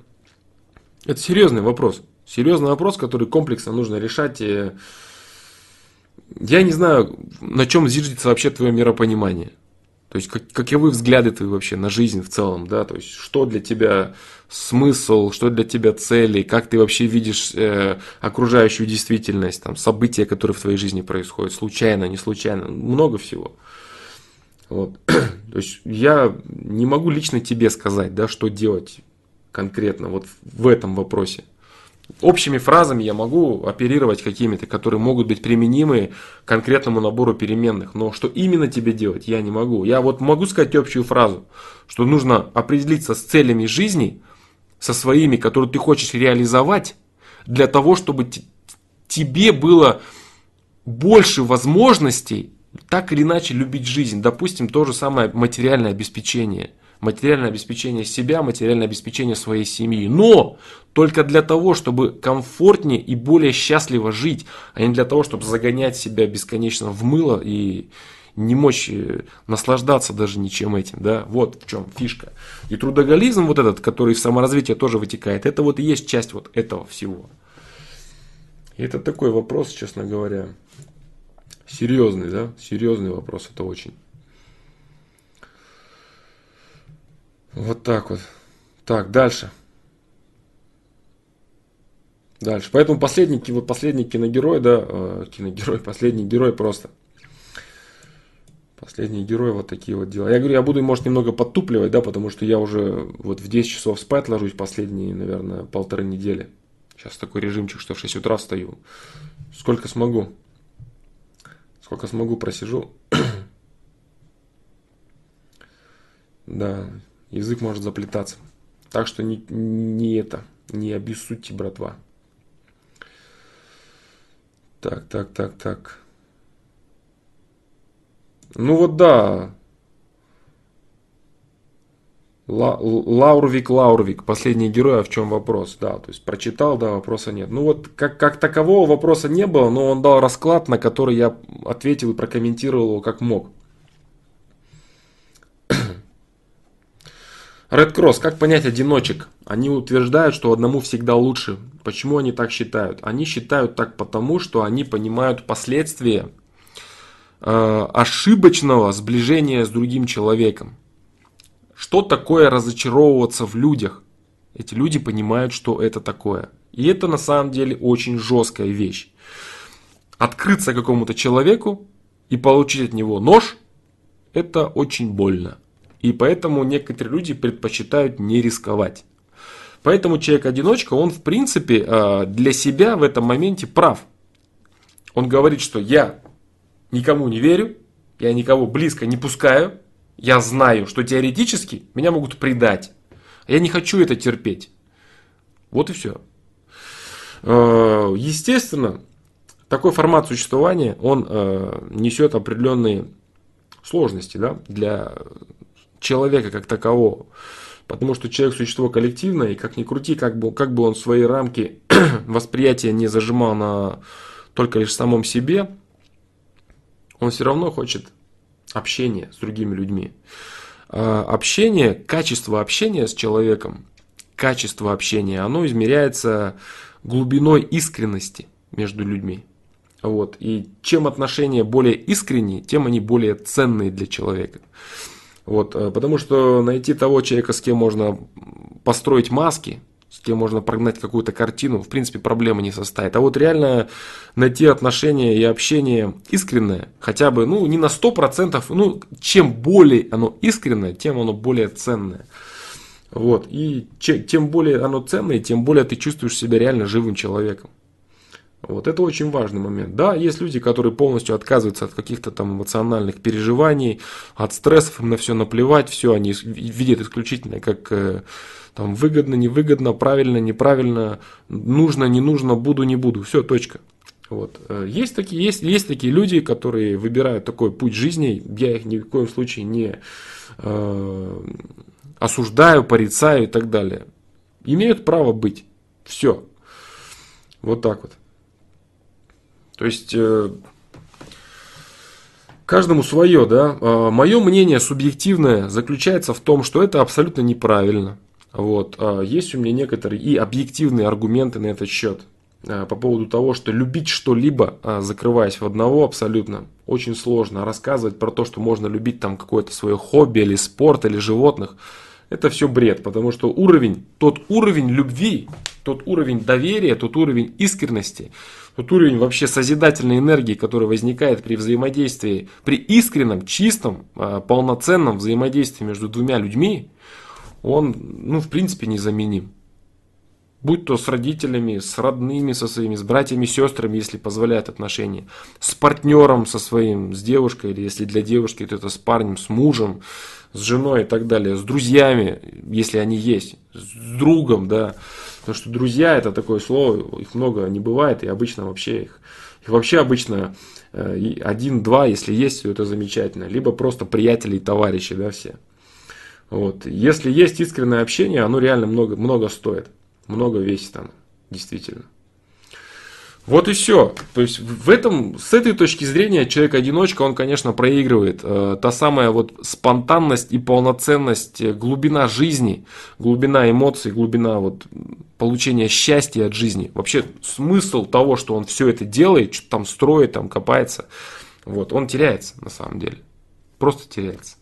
Это серьезный вопрос. Серьезный вопрос, который комплексно нужно решать. Я не знаю, на чем зиждется вообще твое миропонимание. То есть, как, каковы взгляды твои вообще на жизнь в целом, да, то есть, что для тебя смысл, что для тебя цели, как ты вообще видишь э, окружающую действительность, там, события, которые в твоей жизни происходят, случайно, не случайно, много всего. Вот. то есть, я не могу лично тебе сказать, да, что делать конкретно вот в этом вопросе общими фразами я могу оперировать какими-то, которые могут быть применимы к конкретному набору переменных. Но что именно тебе делать, я не могу. Я вот могу сказать общую фразу, что нужно определиться с целями жизни, со своими, которые ты хочешь реализовать, для того, чтобы тебе было больше возможностей так или иначе любить жизнь. Допустим, то же самое материальное обеспечение – материальное обеспечение себя, материальное обеспечение своей семьи. Но только для того, чтобы комфортнее и более счастливо жить, а не для того, чтобы загонять себя бесконечно в мыло и не мочь э, наслаждаться даже ничем этим, да, вот в чем фишка. И трудоголизм вот этот, который в саморазвитие тоже вытекает, это вот и есть часть вот этого всего. И это такой вопрос, честно говоря, серьезный, да, серьезный вопрос, это очень. Вот так вот. Так, дальше. Дальше. Поэтому последний, вот последний киногерой, да, э, киногерой, последний герой просто. Последний герой, вот такие вот дела. Я говорю, я буду, может, немного подтупливать, да, потому что я уже вот в 10 часов спать ложусь последние, наверное, полторы недели. Сейчас такой режимчик, что в 6 утра встаю. Сколько смогу. Сколько смогу, просижу. да, язык может заплетаться. Так что не, не это, не обессудьте, братва. Так, так, так, так. Ну вот да. Ла, Лаурвик, Лаурвик, последний герой, а в чем вопрос? Да, то есть прочитал, да, вопроса нет. Ну вот как, как такового вопроса не было, но он дал расклад, на который я ответил и прокомментировал его как мог. Red Cross, как понять одиночек? Они утверждают, что одному всегда лучше. Почему они так считают? Они считают так потому, что они понимают последствия э, ошибочного сближения с другим человеком. Что такое разочаровываться в людях? Эти люди понимают, что это такое. И это на самом деле очень жесткая вещь. Открыться какому-то человеку и получить от него нож, это очень больно. И поэтому некоторые люди предпочитают не рисковать. Поэтому человек-одиночка, он в принципе э, для себя в этом моменте прав. Он говорит, что я никому не верю, я никого близко не пускаю, я знаю, что теоретически меня могут предать. Я не хочу это терпеть. Вот и все. Э, естественно, такой формат существования, он э, несет определенные сложности да, для человека как такового. Потому что человек существо коллективное, и как ни крути, как бы, как бы он свои рамки восприятия не зажимал на только лишь самом себе, он все равно хочет общения с другими людьми. А, общение, качество общения с человеком, качество общения, оно измеряется глубиной искренности между людьми. Вот. И чем отношения более искренние, тем они более ценные для человека. Вот, э, потому что найти того человека, с кем можно построить маски, с кем можно прогнать какую-то картину, в принципе, проблемы не составит. А вот реально найти отношения и общение искреннее, хотя бы, ну, не на 100%, ну, чем более оно искреннее, тем оно более ценное. Вот, и чем, более оно ценное, тем более ты чувствуешь себя реально живым человеком. Вот это очень важный момент. Да, есть люди, которые полностью отказываются от каких-то там эмоциональных переживаний, от стрессов, им на все наплевать, все они видят исключительно как э, там выгодно, невыгодно, правильно, неправильно, нужно, не нужно, буду, не буду, все, точка. Вот. Э, есть, такие, есть, есть такие люди, которые выбирают такой путь жизни, я их ни в коем случае не э, осуждаю, порицаю и так далее. Имеют право быть. Все. Вот так вот. То есть э, каждому свое, да. А, Мое мнение субъективное заключается в том, что это абсолютно неправильно. Вот. А, есть у меня некоторые и объективные аргументы на этот счет а, по поводу того, что любить что-либо, закрываясь в одного абсолютно, очень сложно. рассказывать про то, что можно любить там какое-то свое хобби или спорт или животных, это все бред, потому что уровень, тот уровень любви, тот уровень доверия, тот уровень искренности, тот уровень вообще созидательной энергии, который возникает при взаимодействии, при искреннем, чистом, а, полноценном взаимодействии между двумя людьми, он, ну, в принципе, незаменим. Будь то с родителями, с родными со своими, с братьями, сестрами, если позволяют отношения, с партнером со своим, с девушкой, или если для девушки, то это с парнем, с мужем, с женой и так далее, с друзьями, если они есть, с другом, да. Потому что друзья это такое слово, их много не бывает, и обычно вообще их, их вообще обычно э, один-два, если есть, то это замечательно. Либо просто приятели и товарищи, да, все. Вот. Если есть искреннее общение, оно реально много, много стоит. Много весит оно, действительно. Вот и все. То есть в этом, с этой точки зрения человек-одиночка, он, конечно, проигрывает. Э, та самая вот спонтанность и полноценность, э, глубина жизни, глубина эмоций, глубина вот получения счастья от жизни. Вообще смысл того, что он все это делает, что там строит, там копается, вот, он теряется на самом деле. Просто теряется.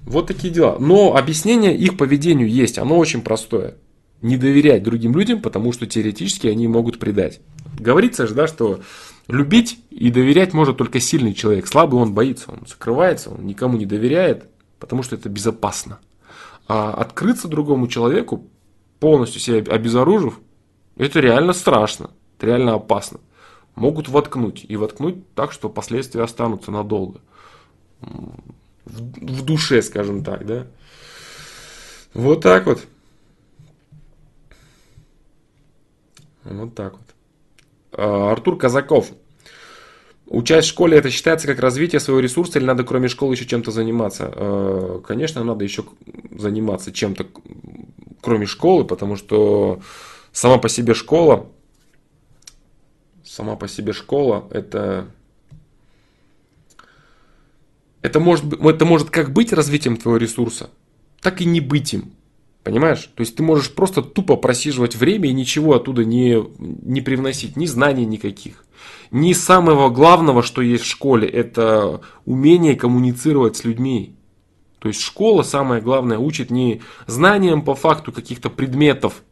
Вот такие дела. Но объяснение их поведению есть, оно очень простое не доверять другим людям, потому что теоретически они могут предать. Говорится же, да, что любить и доверять может только сильный человек. Слабый он боится, он закрывается, он никому не доверяет, потому что это безопасно. А открыться другому человеку, полностью себя обезоружив, это реально страшно, это реально опасно. Могут воткнуть, и воткнуть так, что последствия останутся надолго. В, в душе, скажем так, да. Вот так вот. Вот так вот. А, Артур Казаков. Участь в школе это считается как развитие своего ресурса или надо кроме школы еще чем-то заниматься? А, конечно, надо еще заниматься чем-то кроме школы, потому что сама по себе школа, сама по себе школа это это может, это может как быть развитием твоего ресурса, так и не быть им. Понимаешь? То есть ты можешь просто тупо просиживать время и ничего оттуда не, не привносить, ни знаний никаких. Ни самого главного, что есть в школе, это умение коммуницировать с людьми. То есть школа, самое главное, учит не знаниям по факту каких-то предметов,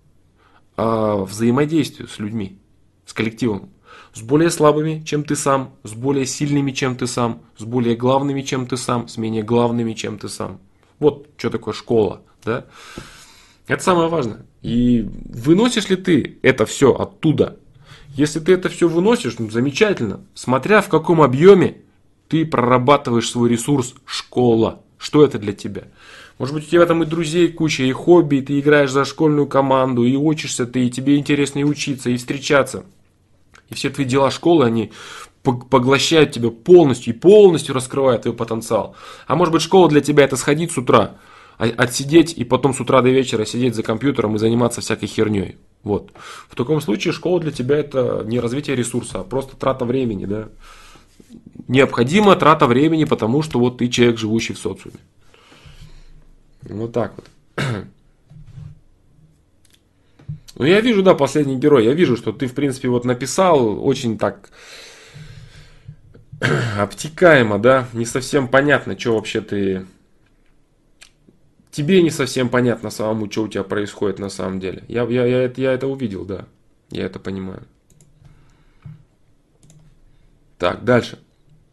а взаимодействию с людьми, с коллективом. С более слабыми, чем ты сам, с более сильными, чем ты сам, с более главными, чем ты сам, с менее главными, чем ты сам. Вот что такое школа. Да? Это самое важное. И выносишь ли ты это все оттуда? Если ты это все выносишь, ну, замечательно. Смотря в каком объеме ты прорабатываешь свой ресурс школа. Что это для тебя? Может быть, у тебя там и друзей куча, и хобби, и ты играешь за школьную команду, и учишься ты, и тебе интересно и учиться, и встречаться. И все твои дела школы, они поглощают тебя полностью и полностью раскрывают твой потенциал. А может быть, школа для тебя это сходить с утра, отсидеть и потом с утра до вечера сидеть за компьютером и заниматься всякой херней. Вот. В таком случае школа для тебя это не развитие ресурса, а просто трата времени, да. Необходима трата времени, потому что вот ты человек, живущий в социуме. Вот так вот. Ну, я вижу, да, последний герой. Я вижу, что ты, в принципе, вот написал очень так обтекаемо, да, не совсем понятно, что вообще ты тебе не совсем понятно самому, что у тебя происходит на самом деле. Я, я, я, это, я это увидел, да. Я это понимаю. Так, дальше.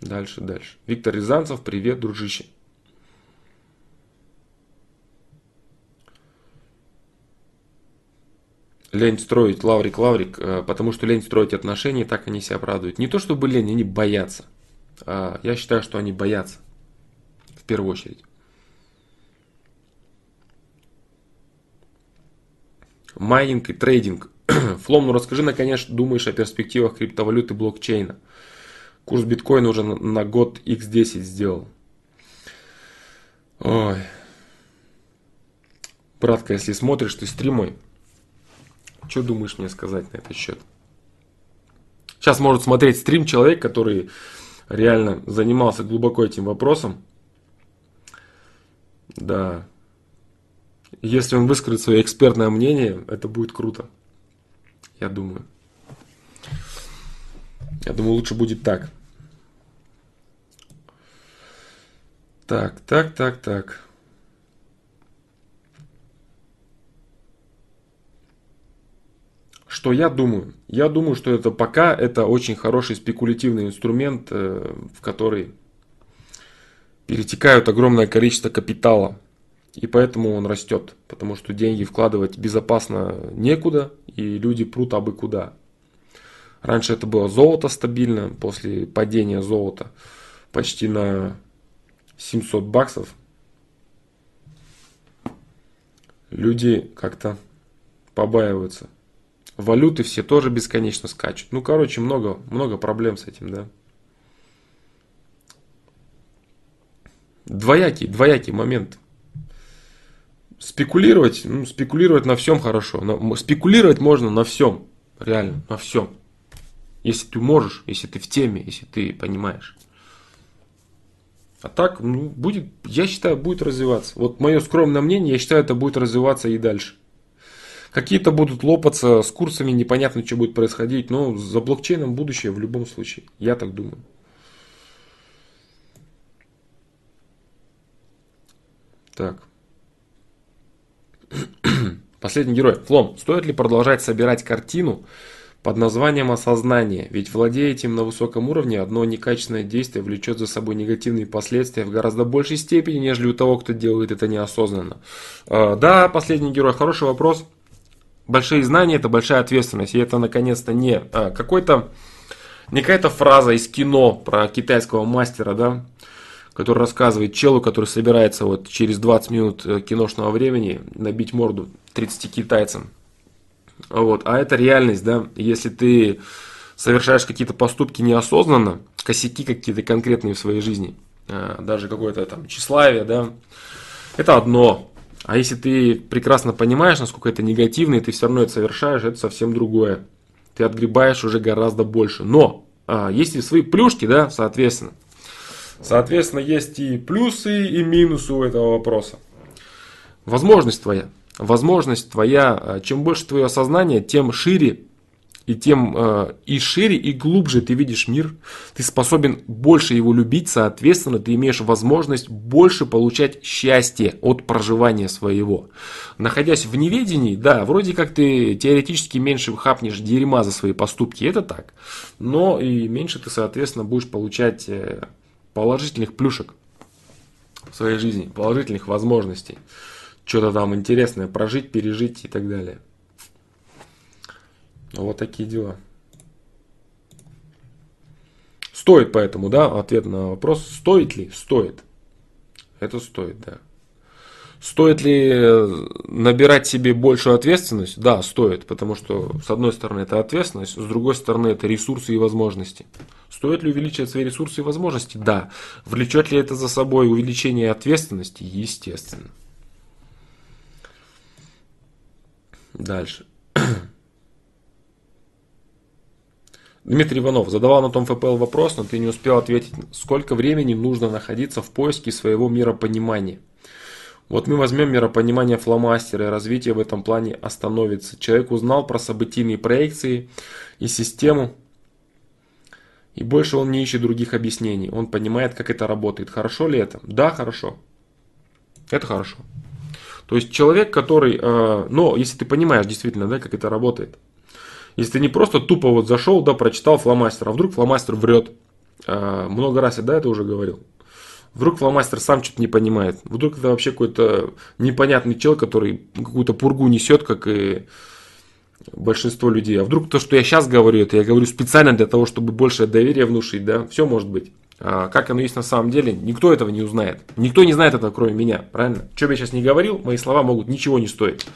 дальше, дальше. Виктор Рязанцев, привет, дружище. Лень строить Лаврик Лаврик, э, потому что лень строить отношения, так они себя оправдывают. Не то чтобы лень, они боятся. А, я считаю, что они боятся первую очередь. Майнинг и трейдинг. Флом, ну расскажи наконец, думаешь о перспективах криптовалюты блокчейна. Курс биткоина уже на год x10 сделал. Ой. Братка, если смотришь ты стрим что думаешь мне сказать на этот счет? Сейчас может смотреть стрим человек, который реально занимался глубоко этим вопросом. Да. Если он выскажет свое экспертное мнение, это будет круто. Я думаю. Я думаю, лучше будет так. Так, так, так, так. Что я думаю? Я думаю, что это пока это очень хороший спекулятивный инструмент, э, в который перетекают огромное количество капитала. И поэтому он растет, потому что деньги вкладывать безопасно некуда, и люди прут абы куда. Раньше это было золото стабильно, после падения золота почти на 700 баксов. Люди как-то побаиваются. Валюты все тоже бесконечно скачут. Ну, короче, много, много проблем с этим, да. Двоякий, двоякий момент. Спекулировать, ну, спекулировать на всем хорошо. Но, спекулировать можно на всем, реально, на всем. Если ты можешь, если ты в теме, если ты понимаешь. А так, ну, будет, я считаю, будет развиваться. Вот мое скромное мнение, я считаю, это будет развиваться и дальше. Какие-то будут лопаться с курсами, непонятно, что будет происходить, но за блокчейном будущее в любом случае. Я так думаю. Так. Последний герой. Флом. Стоит ли продолжать собирать картину под названием осознание? Ведь владея этим на высоком уровне, одно некачественное действие влечет за собой негативные последствия в гораздо большей степени, нежели у того, кто делает это неосознанно. А, да, последний герой. Хороший вопрос. Большие знания это большая ответственность. И это наконец-то не а, какой-то не какая-то фраза из кино про китайского мастера, да, который рассказывает челу, который собирается вот через 20 минут э, киношного времени набить морду 30 китайцам. Вот. А это реальность, да, если ты совершаешь какие-то поступки неосознанно, косяки какие-то конкретные в своей жизни, э, даже какое-то там тщеславие, да, это одно. А если ты прекрасно понимаешь, насколько это негативно, и ты все равно это совершаешь, это совсем другое. Ты отгребаешь уже гораздо больше. Но а, есть и свои плюшки, да, соответственно. Соответственно, есть и плюсы, и минусы у этого вопроса. Возможность твоя. Возможность твоя, э, чем больше твое сознание, тем шире и тем э, и шире, и глубже ты видишь мир, ты способен больше его любить, соответственно, ты имеешь возможность больше получать счастье от проживания своего. Находясь в неведении, да, вроде как ты теоретически меньше хапнешь дерьма за свои поступки, это так, но и меньше ты, соответственно, будешь получать э, положительных плюшек в своей жизни, положительных возможностей, что-то там интересное прожить, пережить и так далее. Вот такие дела. Стоит поэтому, да, ответ на вопрос, стоит ли? Стоит. Это стоит, да. Стоит ли набирать себе большую ответственность? Да, стоит, потому что с одной стороны это ответственность, с другой стороны это ресурсы и возможности. Стоит ли увеличивать свои ресурсы и возможности? Да. Влечет ли это за собой увеличение ответственности? Естественно. Дальше. Дмитрий Иванов задавал на том ФПЛ вопрос, но ты не успел ответить, сколько времени нужно находиться в поиске своего миропонимания. Вот мы возьмем миропонимание фломастера, и развитие в этом плане остановится. Человек узнал про событийные проекции и систему, и больше он не ищет других объяснений. Он понимает, как это работает. Хорошо ли это? Да, хорошо. Это хорошо. То есть человек, который, э, но если ты понимаешь действительно, да, как это работает, если ты не просто тупо вот зашел, да, прочитал фломастер, а вдруг фломастер врет. А, много раз я, да, это уже говорил. Вдруг фломастер сам что-то не понимает. Вдруг это вообще какой-то непонятный чел, который какую-то пургу несет, как и большинство людей. А вдруг то, что я сейчас говорю, это я говорю специально для того, чтобы больше доверия внушить, да, все может быть. А как оно есть на самом деле, никто этого не узнает. Никто не знает этого, кроме меня, правильно? Что бы я сейчас не говорил, мои слова могут ничего не стоить.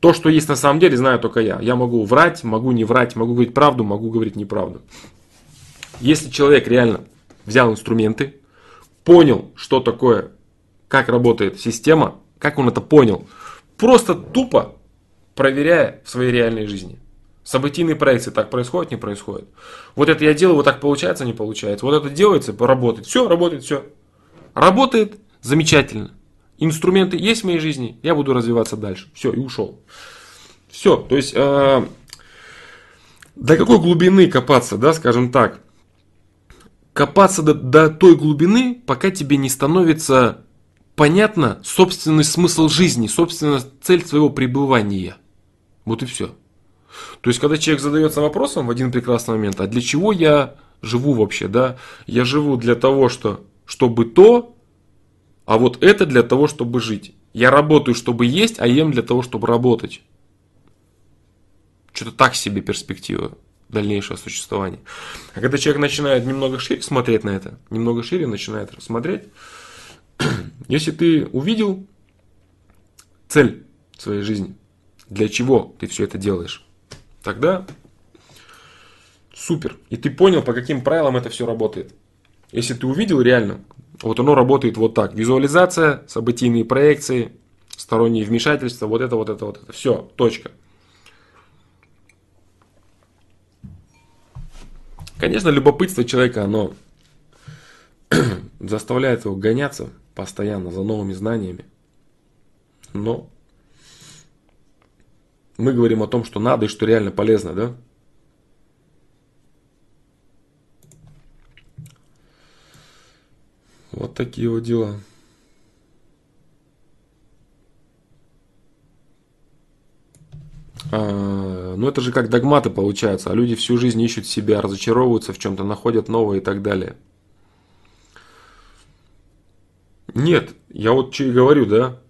То, что есть на самом деле, знаю только я. Я могу врать, могу не врать, могу говорить правду, могу говорить неправду. Если человек реально взял инструменты, понял, что такое, как работает система, как он это понял, просто тупо проверяя в своей реальной жизни. Событийные проекции так происходит, не происходит. Вот это я делаю, вот так получается, не получается. Вот это делается, работает. Все, работает, все. Работает, замечательно. Инструменты есть в моей жизни, я буду развиваться дальше. Все, и ушел. Все, то есть э, до какой глубины копаться, да, скажем так. Копаться до, до той глубины, пока тебе не становится понятно собственный смысл жизни, собственно цель своего пребывания. Вот и все. То есть, когда человек задается вопросом в один прекрасный момент, а для чего я живу вообще, да? Я живу для того, что, чтобы то, а вот это для того, чтобы жить. Я работаю, чтобы есть, а ем для того, чтобы работать. Что-то так себе перспектива дальнейшего существования. А когда человек начинает немного шире смотреть на это, немного шире начинает смотреть, если ты увидел цель своей жизни, для чего ты все это делаешь, тогда супер. И ты понял, по каким правилам это все работает. Если ты увидел реально, вот оно работает вот так. Визуализация, событийные проекции, сторонние вмешательства, вот это, вот это, вот это. Все, точка. Конечно, любопытство человека, оно заставляет его гоняться постоянно за новыми знаниями. Но мы говорим о том, что надо и что реально полезно, да? Вот такие вот дела. Ну это же как догматы получается, а люди всю жизнь ищут себя, разочаровываются в чем-то, находят новое и так далее. Нет, я вот что и говорю, да,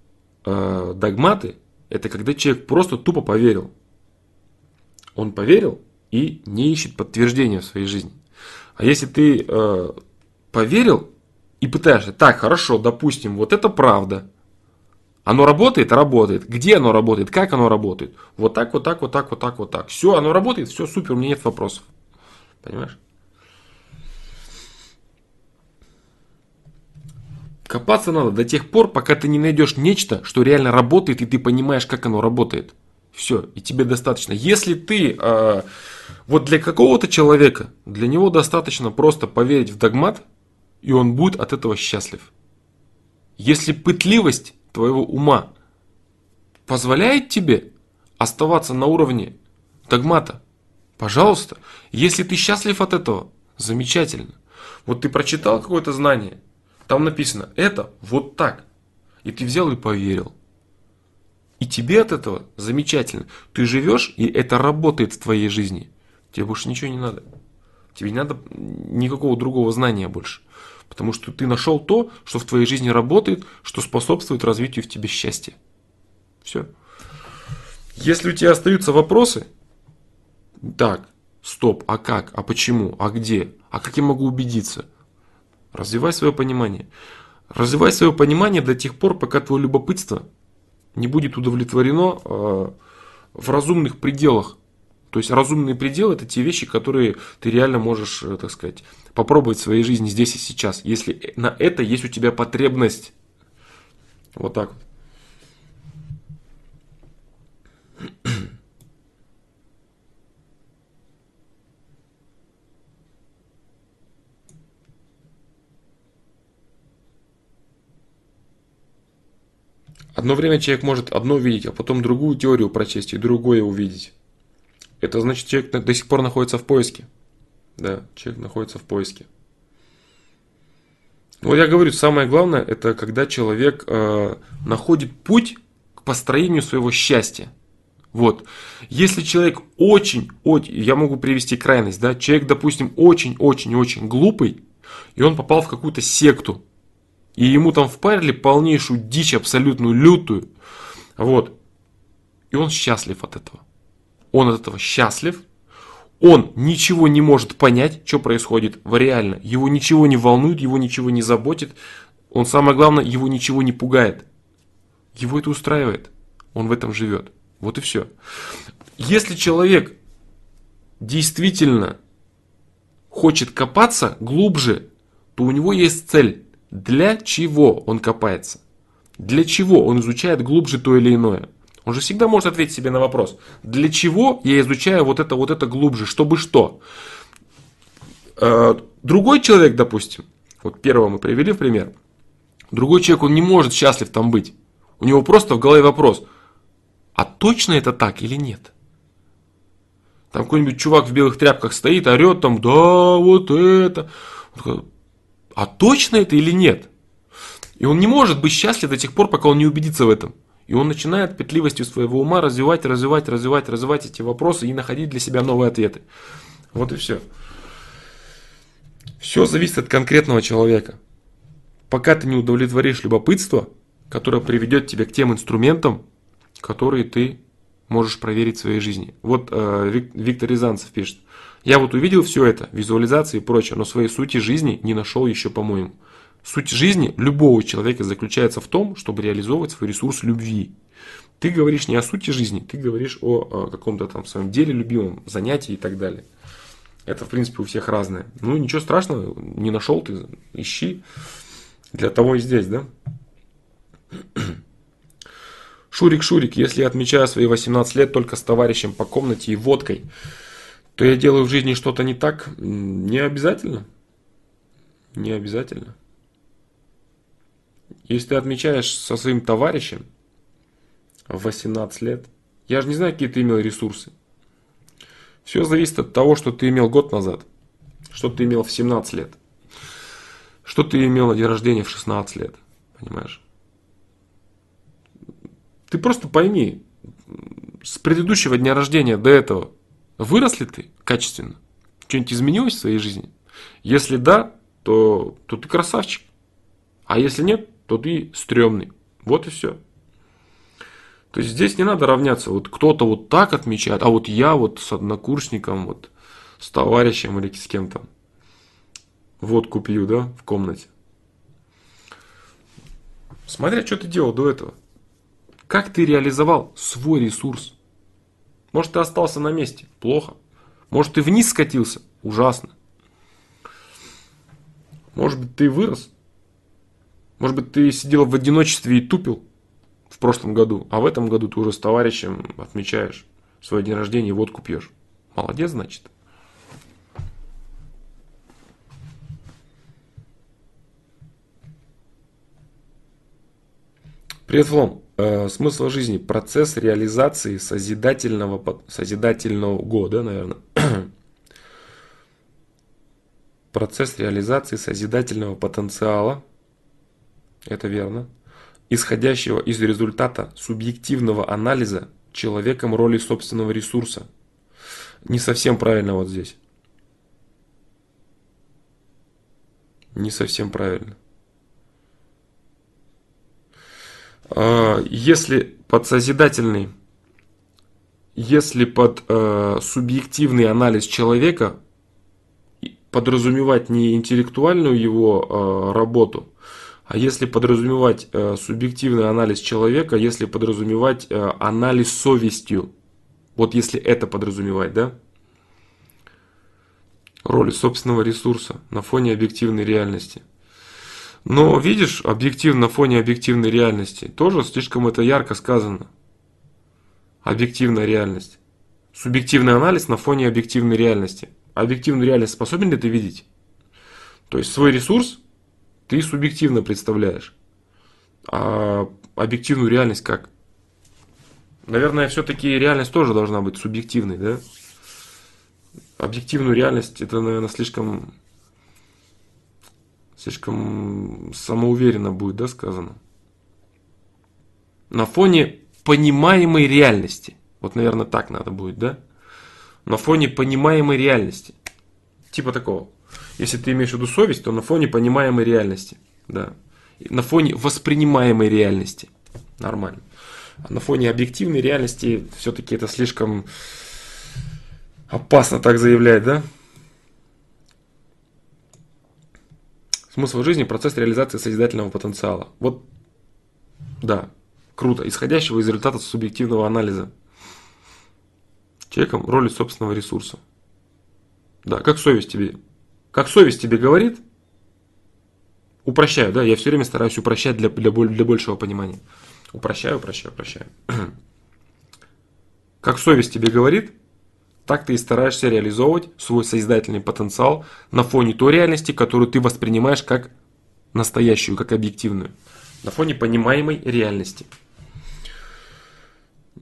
а, догматы это когда человек просто тупо поверил. Он поверил и не ищет подтверждения в своей жизни. А если ты э, поверил и пытаешься, так, хорошо, допустим, вот это правда. Оно работает? Работает. Где оно работает? Как оно работает? Вот так, вот так, вот так, вот так, вот так. Все, оно работает, все супер, у меня нет вопросов. Понимаешь? Копаться надо до тех пор, пока ты не найдешь нечто, что реально работает, и ты понимаешь, как оно работает. Все, и тебе достаточно. Если ты э, вот для какого-то человека, для него достаточно просто поверить в догмат, и он будет от этого счастлив. Если пытливость твоего ума позволяет тебе оставаться на уровне догмата, пожалуйста, если ты счастлив от этого, замечательно. Вот ты прочитал какое-то знание, там написано, это вот так. И ты взял и поверил. И тебе от этого замечательно. Ты живешь, и это работает в твоей жизни. Тебе больше ничего не надо. Тебе не надо никакого другого знания больше. Потому что ты нашел то, что в твоей жизни работает, что способствует развитию в тебе счастья. Все. Если у тебя остаются вопросы, так, стоп, а как, а почему, а где, а как я могу убедиться? Развивай свое понимание. Развивай свое понимание до тех пор, пока твое любопытство не будет удовлетворено э, в разумных пределах. То есть разумные пределы это те вещи, которые ты реально можешь, э, так сказать, попробовать в своей жизни здесь и сейчас, если на это есть у тебя потребность. Вот так вот. Одно время человек может одно увидеть, а потом другую теорию прочесть и другое увидеть. Это значит, человек до сих пор находится в поиске. Да, человек находится в поиске. Вот я говорю, самое главное, это когда человек э, находит путь к построению своего счастья. Вот. Если человек очень, очень, я могу привести крайность, да, человек, допустим, очень-очень-очень глупый, и он попал в какую-то секту, и ему там впарили полнейшую дичь, абсолютную лютую. Вот. И он счастлив от этого. Он от этого счастлив. Он ничего не может понять, что происходит в реально. Его ничего не волнует, его ничего не заботит. Он, самое главное, его ничего не пугает. Его это устраивает. Он в этом живет. Вот и все. Если человек действительно хочет копаться глубже, то у него есть цель. Для чего он копается? Для чего он изучает глубже то или иное? Он же всегда может ответить себе на вопрос, для чего я изучаю вот это, вот это глубже, чтобы что? Э, другой человек, допустим, вот первого мы привели в пример, другой человек, он не может счастлив там быть. У него просто в голове вопрос, а точно это так или нет? Там какой-нибудь чувак в белых тряпках стоит, орет там, да, вот это а точно это или нет? И он не может быть счастлив до тех пор, пока он не убедится в этом. И он начинает петливостью своего ума развивать, развивать, развивать, развивать эти вопросы и находить для себя новые ответы. Вот и все. Все зависит от конкретного человека. Пока ты не удовлетворишь любопытство, которое приведет тебя к тем инструментам, которые ты можешь проверить в своей жизни. Вот э, Виктор Рязанцев пишет. Я вот увидел все это, визуализации и прочее, но своей сути жизни не нашел еще, по-моему. Суть жизни любого человека заключается в том, чтобы реализовывать свой ресурс любви. Ты говоришь не о сути жизни, ты говоришь о, каком-то там своем деле любимом, занятии и так далее. Это, в принципе, у всех разное. Ну, ничего страшного, не нашел ты, ищи. Для того и здесь, да? Шурик, Шурик, если я отмечаю свои 18 лет только с товарищем по комнате и водкой, то я делаю в жизни что-то не так, не обязательно. Не обязательно. Если ты отмечаешь со своим товарищем в 18 лет, я же не знаю, какие ты имел ресурсы. Все зависит от того, что ты имел год назад, что ты имел в 17 лет, что ты имел на день рождения в 16 лет, понимаешь? Ты просто пойми, с предыдущего дня рождения до этого Вырос ли ты качественно? Что-нибудь изменилось в своей жизни? Если да, то, то ты красавчик. А если нет, то ты стрёмный. Вот и все. То есть здесь не надо равняться. Вот кто-то вот так отмечает, а вот я вот с однокурсником, вот с товарищем или с кем-то водку пью, да, в комнате. Смотря, что ты делал до этого. Как ты реализовал свой ресурс. Может, ты остался на месте. Плохо. Может, ты вниз скатился. Ужасно. Может быть, ты вырос. Может быть, ты сидел в одиночестве и тупил в прошлом году, а в этом году ты уже с товарищем отмечаешь свой день рождения и водку пьешь. Молодец, значит. Привет, Флом. Э, смысл жизни – процесс реализации созидательного, созидательного года, наверное. процесс реализации созидательного потенциала – это верно. Исходящего из результата субъективного анализа человеком роли собственного ресурса. Не совсем правильно вот здесь. Не совсем правильно. А, если под созидательный, если под субъективный анализ человека подразумевать не интеллектуальную его э, работу, а если подразумевать э, субъективный анализ человека, если подразумевать э, анализ совестью, вот если это подразумевать, да, роли собственного ресурса на фоне объективной реальности. Но видишь, объективно на фоне объективной реальности тоже слишком это ярко сказано. Объективная реальность. Субъективный анализ на фоне объективной реальности. Объективную реальность способен ли ты видеть? То есть свой ресурс ты субъективно представляешь. А объективную реальность как? Наверное, все-таки реальность тоже должна быть субъективной, да? Объективную реальность это, наверное, слишком слишком самоуверенно будет, да, сказано. На фоне понимаемой реальности. Вот, наверное, так надо будет, да? На фоне понимаемой реальности. Типа такого. Если ты имеешь в виду совесть, то на фоне понимаемой реальности. Да. На фоне воспринимаемой реальности. Нормально. А на фоне объективной реальности все-таки это слишком опасно так заявлять, да? Смысл жизни – процесс реализации созидательного потенциала. Вот, да, круто. Исходящего из результатов субъективного анализа. Человеком роли собственного ресурса. Да, как совесть тебе как совесть тебе говорит, упрощаю, да, я все время стараюсь упрощать для, для, для большего понимания. Упрощаю, упрощаю, упрощаю. Как совесть тебе говорит, так ты и стараешься реализовывать свой созидательный потенциал на фоне той реальности, которую ты воспринимаешь как настоящую, как объективную. На фоне понимаемой реальности.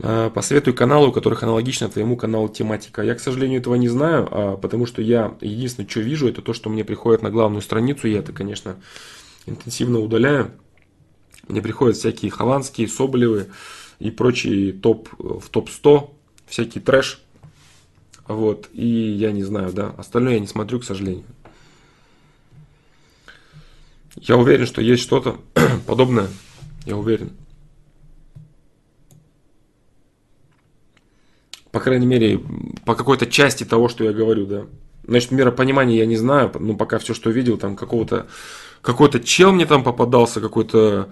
А, посоветуй каналы, у которых аналогично твоему каналу тематика. Я, к сожалению, этого не знаю, а, потому что я единственное, что вижу, это то, что мне приходит на главную страницу. Я это, конечно, интенсивно удаляю. Мне приходят всякие хованские, Соболевы и прочие топ, в топ-100, всякий трэш. Вот, и я не знаю, да, остальное я не смотрю, к сожалению. Я уверен, что есть что-то подобное, я уверен. По крайней мере, по какой-то части того, что я говорю, да. Значит, миропонимания я не знаю, ну, пока все, что видел, там какого-то, какой-то чел мне там попадался, какой-то,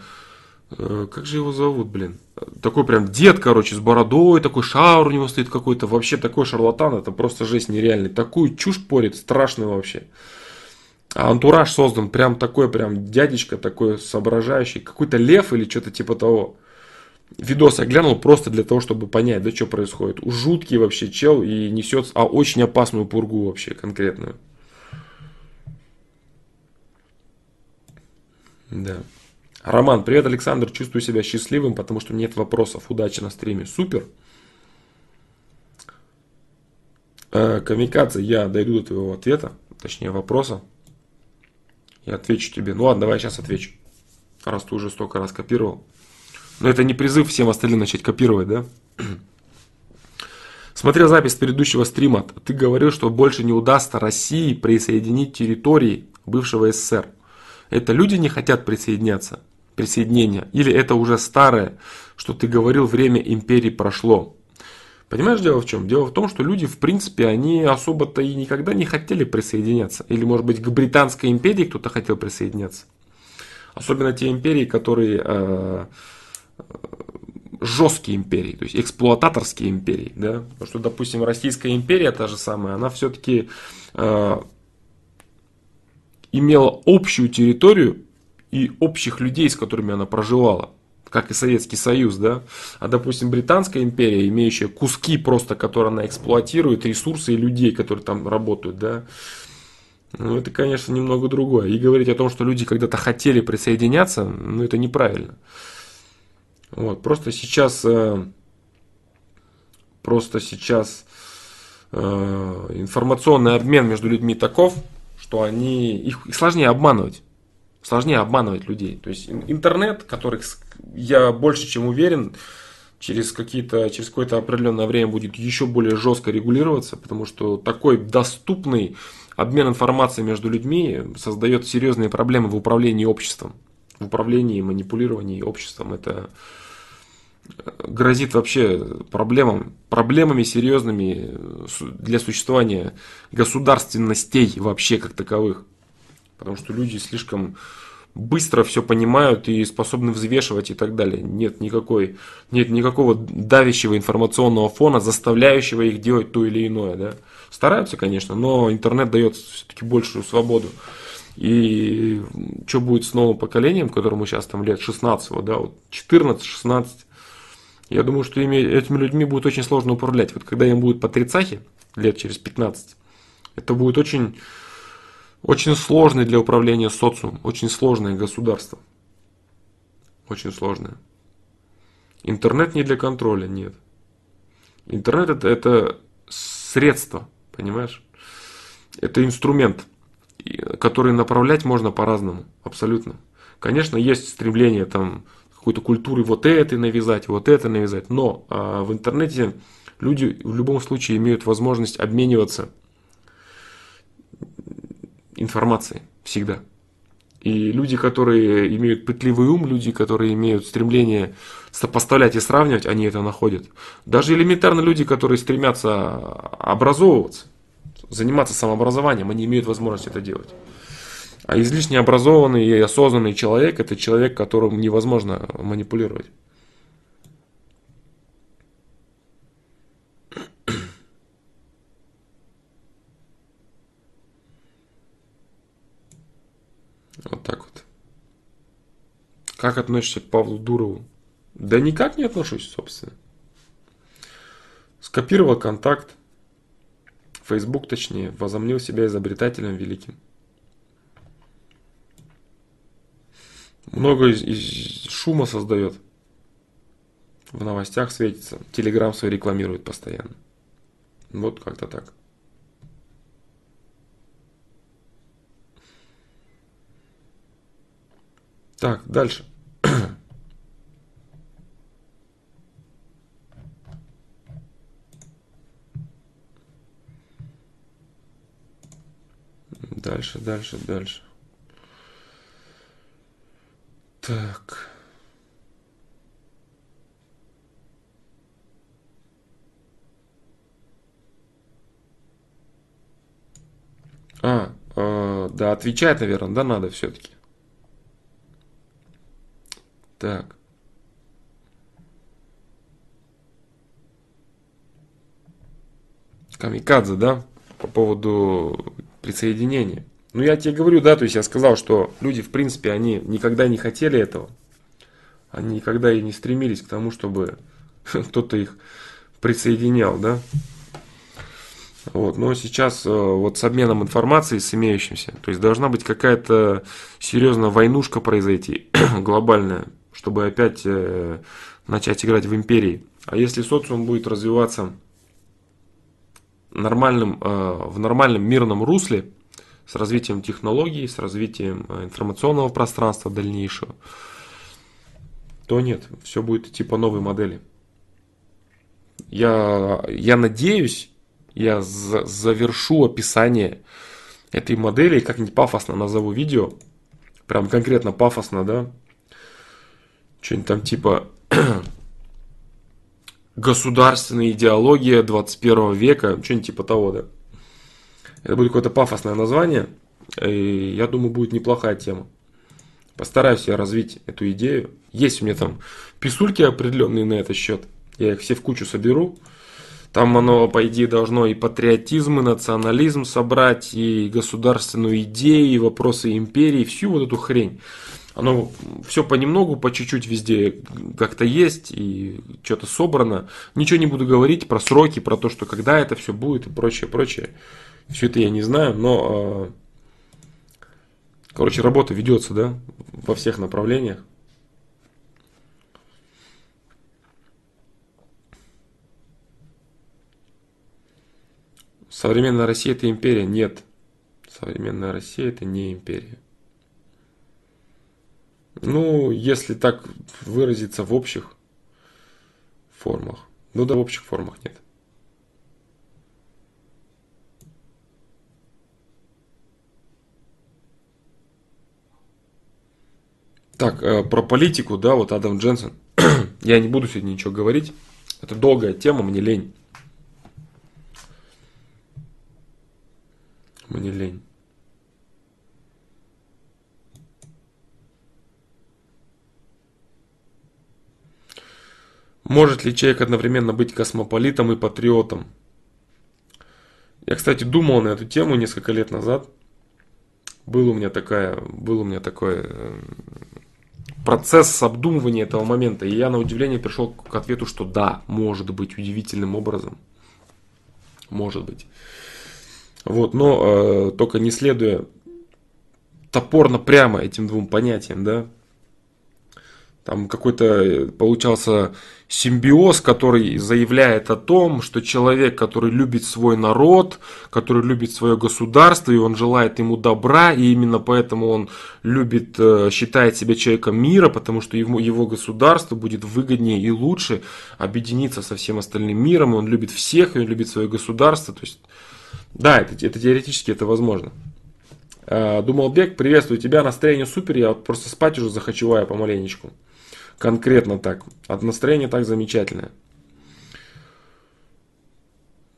э, как же его зовут, блин? Такой прям дед, короче, с бородой, такой шар у него стоит какой-то, вообще такой шарлатан, это просто жесть нереальный. Такую чушь порит, страшную вообще. А антураж создан прям такой, прям дядечка такой соображающий, какой-то лев или что-то типа того видос я глянул просто для того, чтобы понять, да что происходит. Жуткий вообще чел и несет а очень опасную пургу вообще конкретную. Да. Роман, привет, Александр. Чувствую себя счастливым, потому что нет вопросов. Удачи на стриме. Супер. Э, Камикадзе, я дойду до твоего ответа, точнее вопроса. Я отвечу тебе. Ну ладно, давай я сейчас отвечу. Раз ты уже столько раз копировал. Но это не призыв всем остальным начать копировать, да? Смотря запись предыдущего стрима, ты говорил, что больше не удастся России присоединить территории бывшего СССР. Это люди не хотят присоединяться, присоединения, или это уже старое, что ты говорил, время империи прошло. Понимаешь, дело в чем? Дело в том, что люди, в принципе, они особо-то и никогда не хотели присоединяться. Или, может быть, к Британской империи кто-то хотел присоединяться. Особенно те империи, которые э, жесткие империи, то есть эксплуататорские империи. Да? Потому что, допустим, Российская империя, та же самая, она все-таки э, имела общую территорию и общих людей, с которыми она проживала как и Советский Союз, да, а, допустим, Британская империя, имеющая куски просто, которые она эксплуатирует, ресурсы и людей, которые там работают, да, ну, это, конечно, немного другое. И говорить о том, что люди когда-то хотели присоединяться, ну, это неправильно. Вот, просто сейчас, э, просто сейчас э, информационный обмен между людьми таков, что они, их, их сложнее обманывать. Сложнее обманывать людей. То есть интернет, который, я больше чем уверен, через, какие-то, через какое-то определенное время будет еще более жестко регулироваться, потому что такой доступный обмен информацией между людьми создает серьезные проблемы в управлении обществом. В управлении манипулировании обществом. Это грозит вообще проблемам, проблемами серьезными для существования государственностей вообще как таковых. Потому что люди слишком быстро все понимают и способны взвешивать и так далее. Нет, никакой, нет никакого давящего информационного фона, заставляющего их делать то или иное. Да? Стараются, конечно, но интернет дает все-таки большую свободу. И что будет с новым поколением, которому сейчас там лет 16, да, вот 14-16, я думаю, что ими, этими людьми будет очень сложно управлять. Вот когда им будет по тридцахе, лет через 15, это будет очень, очень сложный для управления социум, очень сложное государство. Очень сложное. Интернет не для контроля, нет. Интернет это, это средство, понимаешь? Это инструмент, который направлять можно по-разному, абсолютно. Конечно, есть стремление там какой-то культуры вот это навязать, вот это навязать. Но а, в интернете люди в любом случае имеют возможность обмениваться информацией всегда. И люди, которые имеют пытливый ум, люди, которые имеют стремление сопоставлять и сравнивать, они это находят. Даже элементарно люди, которые стремятся образовываться, заниматься самообразованием, они имеют возможность это делать. А излишне образованный и осознанный человек – это человек, которым невозможно манипулировать. Вот так вот. Как относишься к Павлу Дурову? Да никак не отношусь, собственно. Скопировал контакт. Facebook, точнее, возомнил себя изобретателем великим. много из, из шума создает. В новостях светится. Телеграм свой рекламирует постоянно. Вот как-то так. Так, дальше. Дальше, дальше, дальше. Так. А, э, да, отвечать, наверное, да, надо все-таки. Так. Камикадзе, да, по поводу присоединения. Ну, я тебе говорю, да, то есть я сказал, что люди, в принципе, они никогда не хотели этого. Они никогда и не стремились к тому, чтобы кто-то их присоединял, да. Вот, но сейчас э, вот с обменом информацией, с имеющимся, то есть должна быть какая-то серьезная войнушка произойти, глобальная, чтобы опять э, начать играть в империи. А если социум будет развиваться нормальным, э, в нормальном мирном русле, с развитием технологий, с развитием э, информационного пространства дальнейшего, то нет, все будет идти по новой модели. Я, я надеюсь, я за, завершу описание этой модели, как-нибудь пафосно назову видео, прям конкретно пафосно, да, что-нибудь там типа государственная идеология 21 века, что-нибудь типа того, да. Это будет какое-то пафосное название. И я думаю, будет неплохая тема. Постараюсь я развить эту идею. Есть у меня там писульки определенные на этот счет. Я их все в кучу соберу. Там оно, по идее, должно и патриотизм, и национализм собрать, и государственную идею, и вопросы империи, всю вот эту хрень оно все понемногу, по чуть-чуть везде как-то есть и что-то собрано. Ничего не буду говорить про сроки, про то, что когда это все будет и прочее, прочее. Все это я не знаю, но, а, короче, работа ведется, да, во всех направлениях. Современная Россия это империя? Нет. Современная Россия это не империя. Ну, если так выразиться в общих формах. Ну да, в общих формах нет. Так, э, про политику, да, вот Адам Дженсен. Я не буду сегодня ничего говорить. Это долгая тема, мне лень. Мне лень. Может ли человек одновременно быть космополитом и патриотом? Я, кстати, думал на эту тему несколько лет назад. Был у меня такая, был у меня такой э, процесс обдумывания этого момента. И я на удивление пришел к ответу, что да, может быть, удивительным образом. Может быть. Вот, но э, только не следуя топорно прямо этим двум понятиям, да, там какой-то э, получался симбиоз, который заявляет о том, что человек, который любит свой народ, который любит свое государство, и он желает ему добра, и именно поэтому он любит, э, считает себя человеком мира, потому что его, его государство будет выгоднее и лучше объединиться со всем остальным миром, и он любит всех, и он любит свое государство. То есть, да, это, это теоретически это возможно. Э, Думал Бег, приветствую тебя, настроение супер, я вот просто спать уже захочеваю помаленечку. Конкретно так. От настроения так замечательное.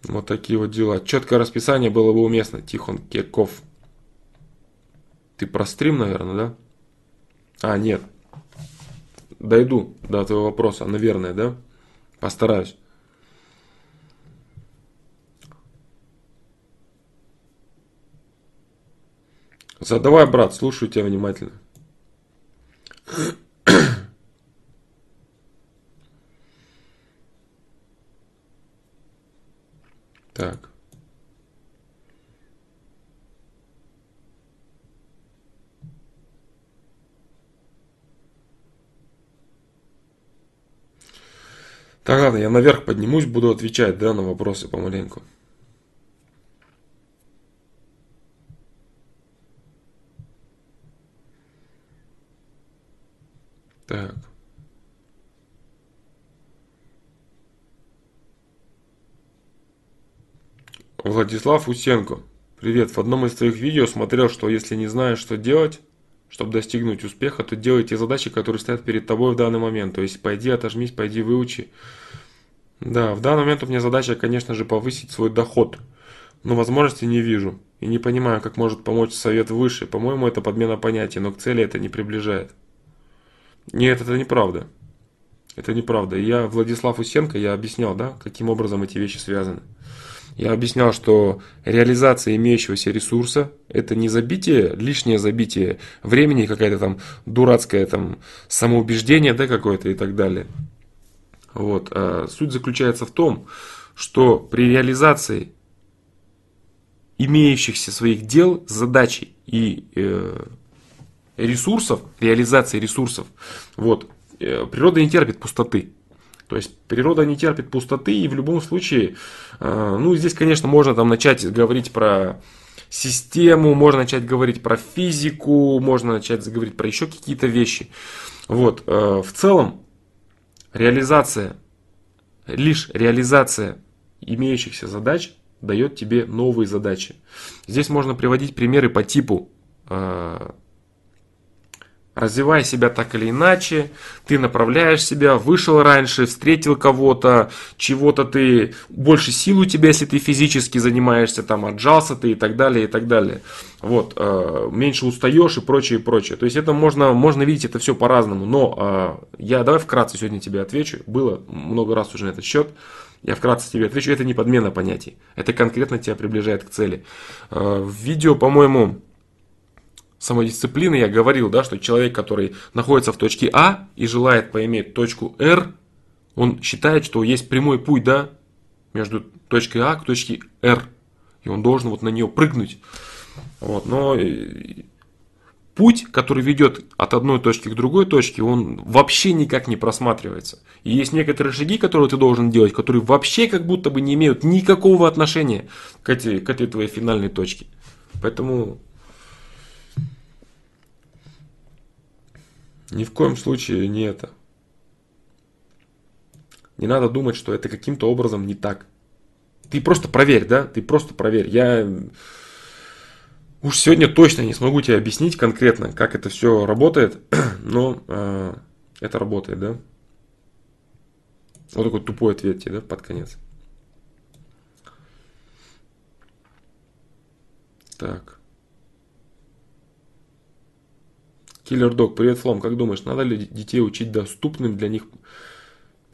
Вот такие вот дела. Четкое расписание было бы уместно. Тихон Кеков. Ты про стрим, наверное, да? А, нет. Дойду до твоего вопроса, наверное, да? Постараюсь. Задавай, брат, слушаю тебя внимательно. Так. Так, ладно, я наверх поднимусь, буду отвечать, да, на вопросы помаленьку. Так. Владислав Усенко. Привет. В одном из твоих видео смотрел, что если не знаешь, что делать, чтобы достигнуть успеха, то делай те задачи, которые стоят перед тобой в данный момент. То есть пойди отожмись, пойди выучи. Да, в данный момент у меня задача, конечно же, повысить свой доход. Но возможности не вижу. И не понимаю, как может помочь совет выше. По-моему, это подмена понятий, но к цели это не приближает. Нет, это неправда. Это неправда. Я, Владислав Усенко, я объяснял, да, каким образом эти вещи связаны. Я объяснял, что реализация имеющегося ресурса – это не забитие, лишнее забитие времени, какая-то там дурацкое там самоубеждение да, какое-то и так далее. Вот. А суть заключается в том, что при реализации имеющихся своих дел, задач и э, ресурсов, реализации ресурсов, вот, э, природа не терпит пустоты. То есть природа не терпит пустоты, и в любом случае, э, ну, здесь, конечно, можно там начать говорить про систему, можно начать говорить про физику, можно начать говорить про еще какие-то вещи. Вот, э, в целом, реализация, лишь реализация имеющихся задач дает тебе новые задачи. Здесь можно приводить примеры по типу э, Развивай себя так или иначе, ты направляешь себя, вышел раньше, встретил кого-то, чего-то ты, больше сил у тебя, если ты физически занимаешься, там, отжался ты и так далее, и так далее. Вот, э, меньше устаешь и прочее, и прочее. То есть это можно, можно видеть это все по-разному, но э, я давай вкратце сегодня тебе отвечу, было много раз уже на этот счет. Я вкратце тебе отвечу, это не подмена понятий, это конкретно тебя приближает к цели. Э, в видео, по-моему, самодисциплины я говорил, да, что человек, который находится в точке А и желает поиметь точку R, он считает, что есть прямой путь, да, между точкой А к точке R. И он должен вот на нее прыгнуть. Вот, но э, путь, который ведет от одной точки к другой точке, он вообще никак не просматривается. И есть некоторые шаги, которые ты должен делать, которые вообще как будто бы не имеют никакого отношения к этой, к этой твоей финальной точке. Поэтому ни в коем случае не это. Не надо думать, что это каким-то образом не так. Ты просто проверь, да? Ты просто проверь. Я уж сегодня точно не смогу тебе объяснить конкретно, как это все работает, но э, это работает, да? Вот такой тупой ответ тебе, да, под конец. Так. Киллер Дог, привет, Флом. Как думаешь, надо ли детей учить доступным для них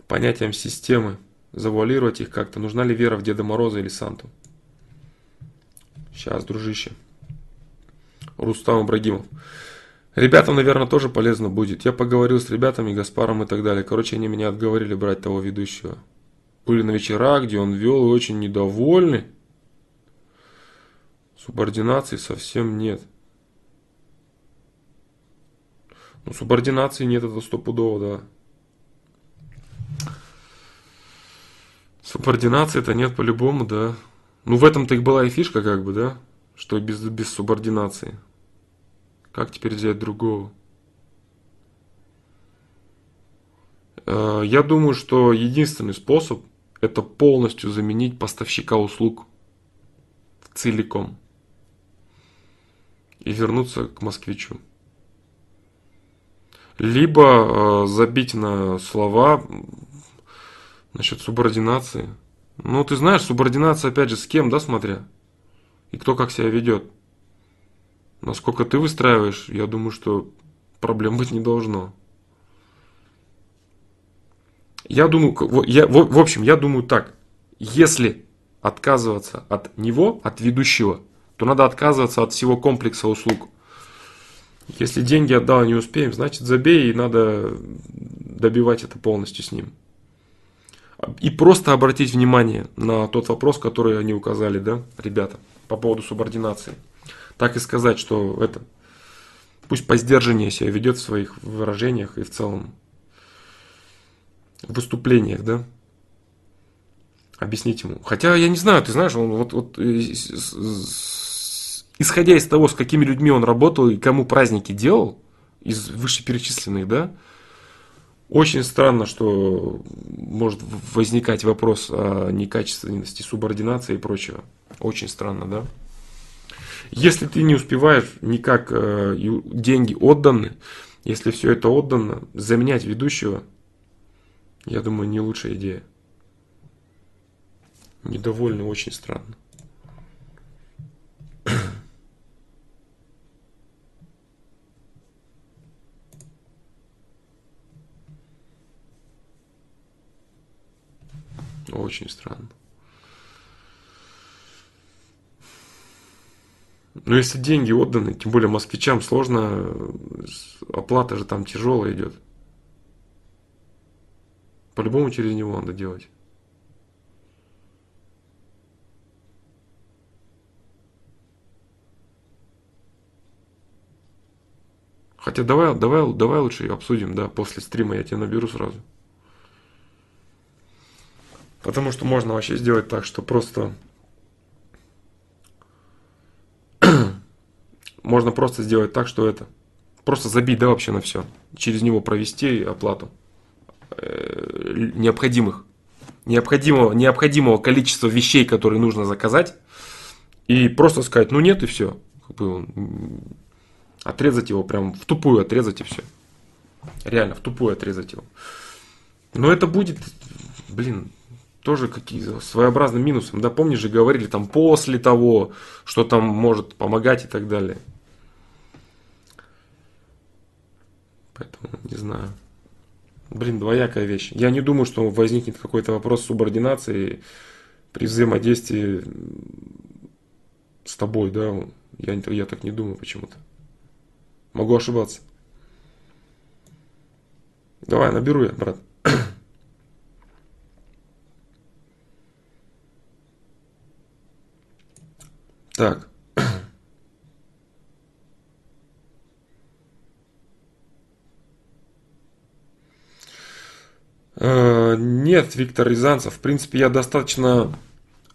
понятиям системы? Завуалировать их как-то? Нужна ли вера в Деда Мороза или Санту? Сейчас, дружище. Рустам Ибрагимов. Ребятам, наверное, тоже полезно будет. Я поговорил с ребятами, Гаспаром и так далее. Короче, они меня отговорили брать того ведущего. Были на вечерах, где он вел, и очень недовольны. Субординации совсем нет. Ну, субординации нет, это стопудово, да. Субординации это нет по-любому, да. Ну, в этом-то и была и фишка, как бы, да, что без, без субординации. Как теперь взять другого? Э, я думаю, что единственный способ – это полностью заменить поставщика услуг целиком и вернуться к москвичу. Либо э, забить на слова насчет субординации. Ну, ты знаешь, субординация, опять же, с кем, да, смотря? И кто как себя ведет. Насколько ты выстраиваешь, я думаю, что проблем быть не должно. Я думаю, я, в, в общем, я думаю так. Если отказываться от него, от ведущего, то надо отказываться от всего комплекса услуг. Если деньги отдал, не успеем, значит забей и надо добивать это полностью с ним. И просто обратить внимание на тот вопрос, который они указали, да, ребята, по поводу субординации так и сказать, что это пусть по себя ведет в своих выражениях и в целом выступлениях, да? Объяснить ему. Хотя я не знаю, ты знаешь, он вот, вот э, исходя из того, с какими людьми он работал и кому праздники делал, из вышеперечисленных, да, очень странно, что может возникать вопрос о некачественности субординации и прочего. Очень странно, да? Если ты не успеваешь никак, э, деньги отданы, если все это отдано, заменять ведущего, я думаю, не лучшая идея. Недовольны очень странно. Очень странно. Ну, если деньги отданы, тем более москвичам сложно, оплата же там тяжелая идет. По-любому через него надо делать. Хотя давай, давай, давай лучше обсудим, да, после стрима я тебя наберу сразу. Потому что можно вообще сделать так, что просто можно просто сделать так, что это. Просто забить, да, вообще на все. Через него провести оплату э, необходимых, необходимого, необходимого количества вещей, которые нужно заказать. И просто сказать, ну нет, и все. Как бы, отрезать его, прям в тупую отрезать и все. Реально, в тупую отрезать его. Но это будет, блин, тоже какие своеобразным минусом. Да, помнишь же, говорили там после того, что там может помогать и так далее. Поэтому не знаю. Блин, двоякая вещь. Я не думаю, что возникнет какой-то вопрос субординации при взаимодействии с тобой, да. Я, я так не думаю почему-то. Могу ошибаться. Давай, наберу я, брат. Так. Э, нет, Виктор Рязанцев. В принципе, я достаточно,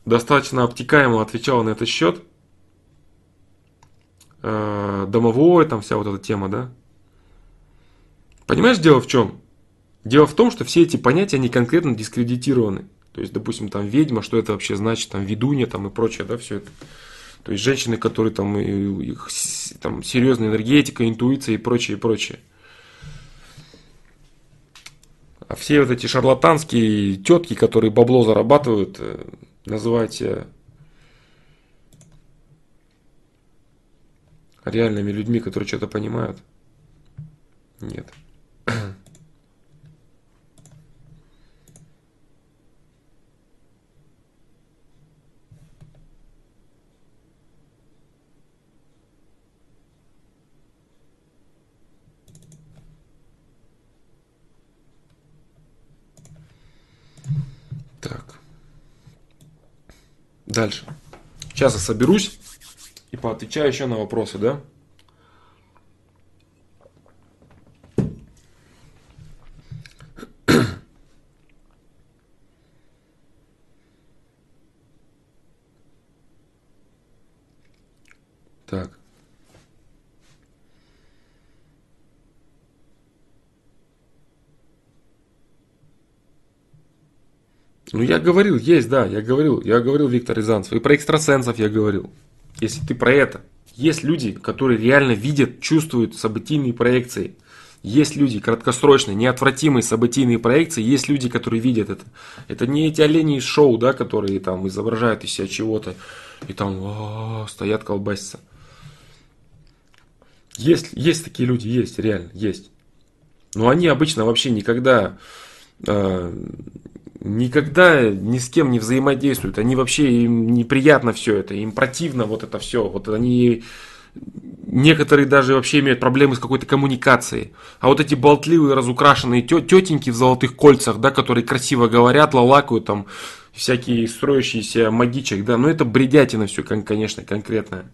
достаточно обтекаемо отвечал на этот счет. Э, Домовое, там вся вот эта тема, да? Понимаешь, дело в чем? Дело в том, что все эти понятия, они конкретно дискредитированы. То есть, допустим, там ведьма, что это вообще значит, там ведунья, там и прочее, да, все это. То есть женщины, которые там, их, там серьезная энергетика, интуиция и прочее, и прочее. А все вот эти шарлатанские тетки, которые бабло зарабатывают, э, называйте реальными людьми, которые что-то понимают. Нет. Дальше. Сейчас я соберусь и поотвечаю еще на вопросы, да? Так. Ну, я говорил, есть, да, я говорил, я говорил Виктор Рязанцев, и про экстрасенсов я говорил. Если ты про это. Есть люди, которые реально видят, чувствуют событийные проекции. Есть люди краткосрочные, неотвратимые событийные проекции, есть люди, которые видят это. Это не эти олени из шоу, да, которые там изображают из себя чего-то и там о, стоят колбасятся. Есть, есть такие люди, есть, реально, есть. Но они обычно вообще никогда э, никогда ни с кем не взаимодействуют. Они вообще им неприятно все это, им противно вот это все. Вот они некоторые даже вообще имеют проблемы с какой-то коммуникацией. А вот эти болтливые, разукрашенные тетеньки в золотых кольцах, да, которые красиво говорят, лалакают там, всякие строящиеся магичек, да, ну это бредятина все, конечно, конкретно.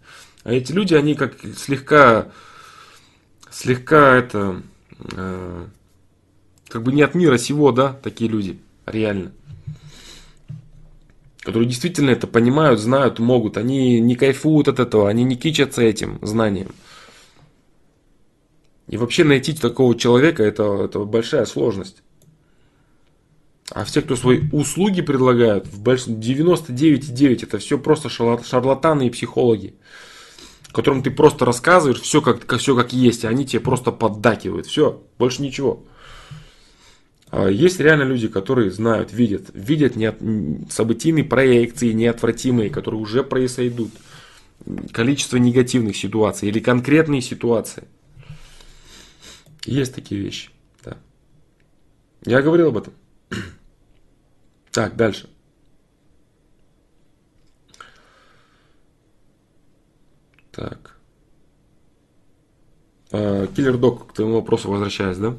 А эти люди, они как слегка, слегка это, э, как бы не от мира сего, да, такие люди реально. Которые действительно это понимают, знают, могут. Они не кайфуют от этого, они не кичатся этим знанием. И вообще найти такого человека это, это большая сложность. А все, кто свои услуги предлагают, в большинстве 99,9 это все просто шарлатаны и психологи, которым ты просто рассказываешь все как, все как есть, и они тебе просто поддакивают. Все, больше ничего. А есть реально люди, которые знают, видят, видят не, событийные проекции неотвратимые, которые уже произойдут. Количество негативных ситуаций или конкретные ситуации. Есть такие вещи. Да. Я говорил об этом. Так, дальше. Так. А, киллер Док, к твоему вопросу возвращаясь, да?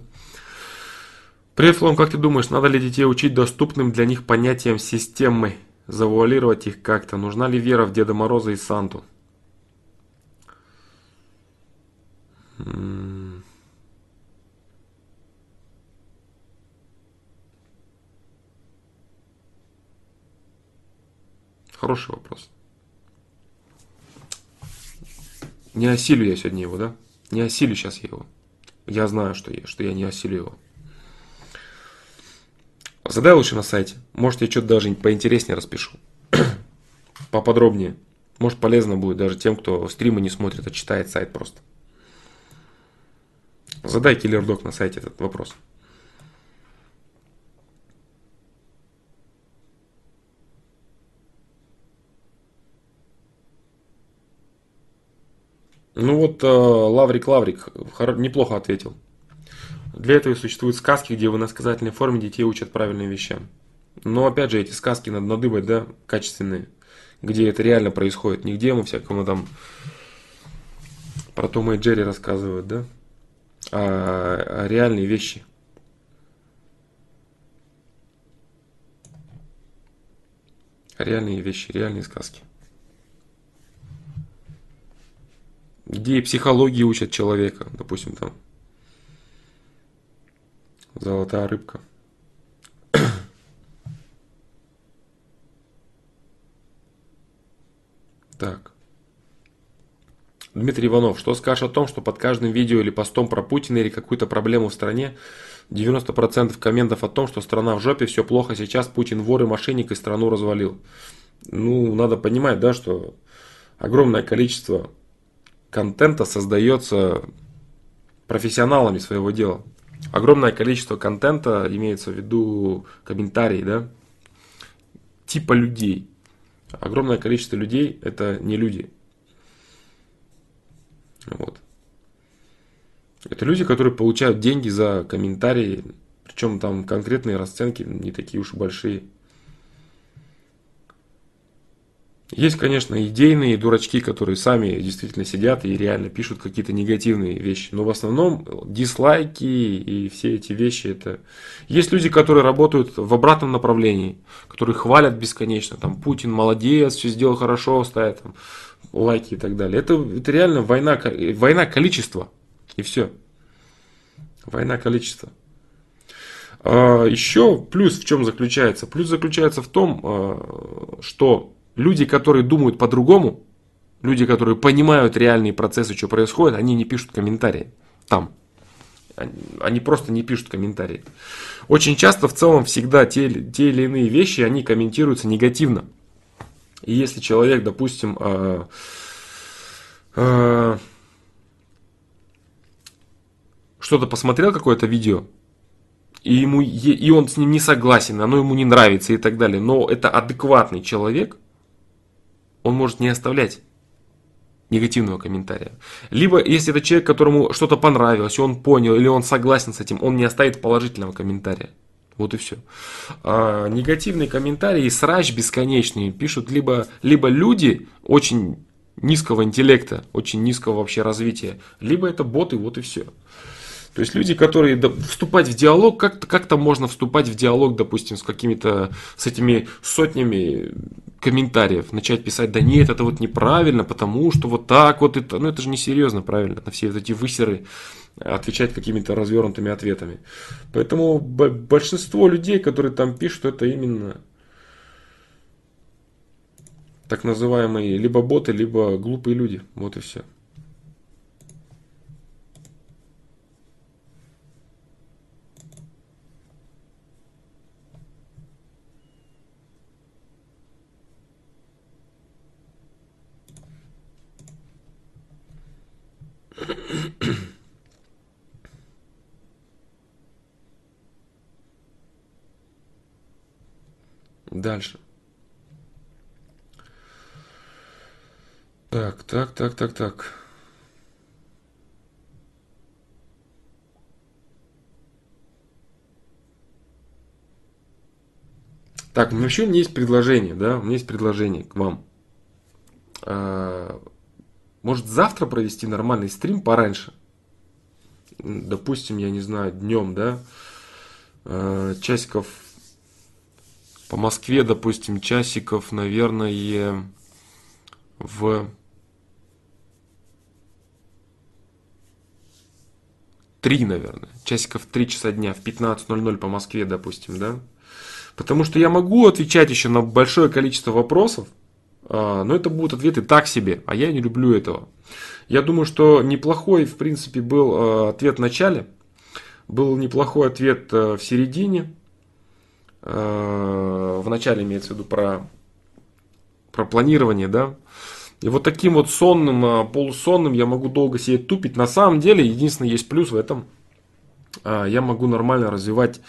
Привет, Флом, как ты думаешь, надо ли детей учить доступным для них понятиям системы? Завуалировать их как-то? Нужна ли вера в Деда Мороза и Санту? Хороший вопрос. Не осилю я сегодня его, да? Не осилю сейчас я его. Я знаю, что я, что я не осилю его. Задай лучше на сайте. Может, я что-то даже поинтереснее распишу. Поподробнее. Может, полезно будет даже тем, кто стримы не смотрит, а читает сайт просто. Задай киллер-док на сайте этот вопрос. Ну вот, э, Лаврик Лаврик неплохо ответил. Для этого и существуют сказки, где в иносказательной форме детей учат правильным вещам. Но опять же, эти сказки надо надыбать, да, качественные, где это реально происходит. Не где мы всякому там про Тома и Джерри рассказывают, да, а, а реальные вещи. Реальные вещи, реальные сказки. Где и психологии учат человека, допустим, там Золотая рыбка. Так. Дмитрий Иванов, что скажешь о том, что под каждым видео или постом про Путина или какую-то проблему в стране 90% комментов о том, что страна в жопе, все плохо сейчас, Путин вор и мошенник и страну развалил. Ну, надо понимать, да, что огромное количество контента создается профессионалами своего дела. Огромное количество контента, имеется в виду комментарии, да, типа людей. Огромное количество людей это не люди. Вот. Это люди, которые получают деньги за комментарии, причем там конкретные расценки не такие уж большие. Есть, конечно, идейные дурачки, которые сами действительно сидят и реально пишут какие-то негативные вещи. Но в основном дизлайки и все эти вещи это... Есть люди, которые работают в обратном направлении, которые хвалят бесконечно. Там Путин молодец, все сделал хорошо, ставят там, лайки и так далее. Это, это реально война, война количества. И все. Война количества. А, еще плюс в чем заключается? Плюс заключается в том, а, что люди, которые думают по-другому, люди, которые понимают реальные процессы, что происходит, они не пишут комментарии там. Они просто не пишут комментарии. Очень часто в целом всегда те, те или иные вещи, они комментируются негативно. И если человек, допустим, э, э, что-то посмотрел, какое-то видео, и, ему, и он с ним не согласен, оно ему не нравится и так далее, но это адекватный человек, он может не оставлять негативного комментария. Либо, если это человек, которому что-то понравилось, и он понял, или он согласен с этим, он не оставит положительного комментария. Вот и все. А, негативные комментарии, срач бесконечный пишут либо, либо люди очень низкого интеллекта, очень низкого вообще развития, либо это боты, вот и все. То есть люди, которые да, вступать в диалог, как-то как можно вступать в диалог, допустим, с какими-то, с этими сотнями комментариев, начать писать, да нет, это вот неправильно, потому что вот так вот это, ну это же не серьезно, правильно, на все вот эти высеры отвечать какими-то развернутыми ответами. Поэтому большинство людей, которые там пишут, это именно так называемые либо боты, либо глупые люди. Вот и все. Дальше. Так, так, так, так, так. Так, ну еще у меня есть предложение, да, у меня есть предложение к вам. А, может завтра провести нормальный стрим пораньше? Допустим, я не знаю, днем, да, а, часиков по Москве, допустим, часиков, наверное, в три, наверное, часиков три часа дня, в 15.00 по Москве, допустим, да. Потому что я могу отвечать еще на большое количество вопросов, а, но это будут ответы так себе, а я не люблю этого. Я думаю, что неплохой, в принципе, был а, ответ в начале, был неплохой ответ а, в середине, в начале имеется в виду про, про планирование, да. И вот таким вот сонным, полусонным я могу долго сидеть тупить. На самом деле, единственный есть плюс в этом. Я могу нормально развивать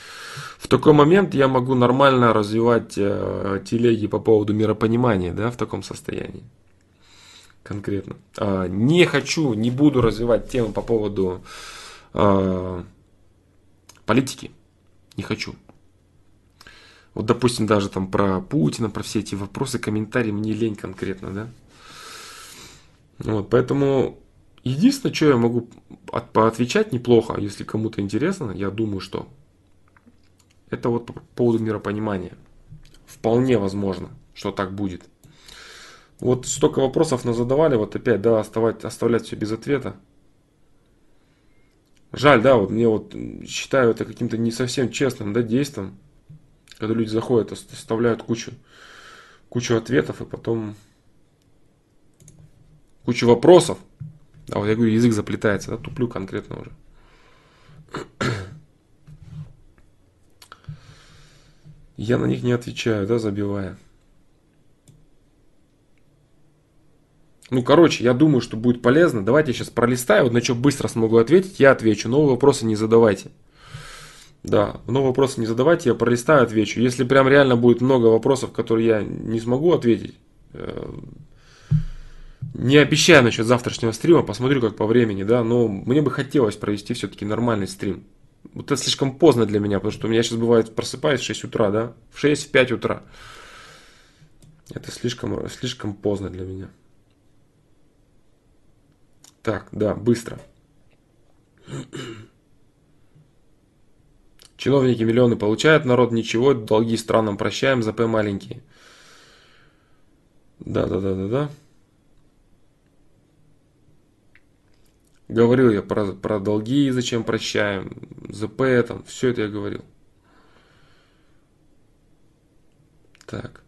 в такой момент я могу нормально развивать э, телеги по поводу миропонимания, да, в таком состоянии. Конкретно. Э, не хочу, не буду развивать тему по поводу э, политики. Не хочу. Вот, допустим, даже там про Путина, про все эти вопросы, комментарии, мне лень конкретно, да. Вот, поэтому единственное, что я могу от, поотвечать неплохо, если кому-то интересно, я думаю, что это вот по поводу миропонимания. Вполне возможно, что так будет. Вот столько вопросов нас задавали, вот опять, да, оставать, оставлять все без ответа. Жаль, да, вот мне вот считаю это каким-то не совсем честным, да, действием. Когда люди заходят, оставляют кучу, кучу ответов и потом кучу вопросов. А вот я говорю, язык заплетается, да, туплю конкретно уже. Я на них не отвечаю, да, забивая. Ну, короче, я думаю, что будет полезно. Давайте я сейчас пролистаю, вот на что быстро смогу ответить, я отвечу. Новые вопросы не задавайте. Да, новые вопросы не задавайте, я пролистаю, отвечу. Если прям реально будет много вопросов, которые я не смогу ответить, э, не обещаю насчет завтрашнего стрима, посмотрю как по времени, да, но мне бы хотелось провести все-таки нормальный стрим. Вот это слишком поздно для меня, потому что у меня сейчас бывает просыпаюсь в 6 утра, да, в 6, в 5 утра. Это слишком, слишком поздно для меня. Так, да, быстро. Чиновники миллионы получают, народ ничего, долги странам прощаем, ЗП маленькие. Да, да, да, да, да. Говорил я про, про долги, зачем прощаем, ЗП, там, все это я говорил. Так.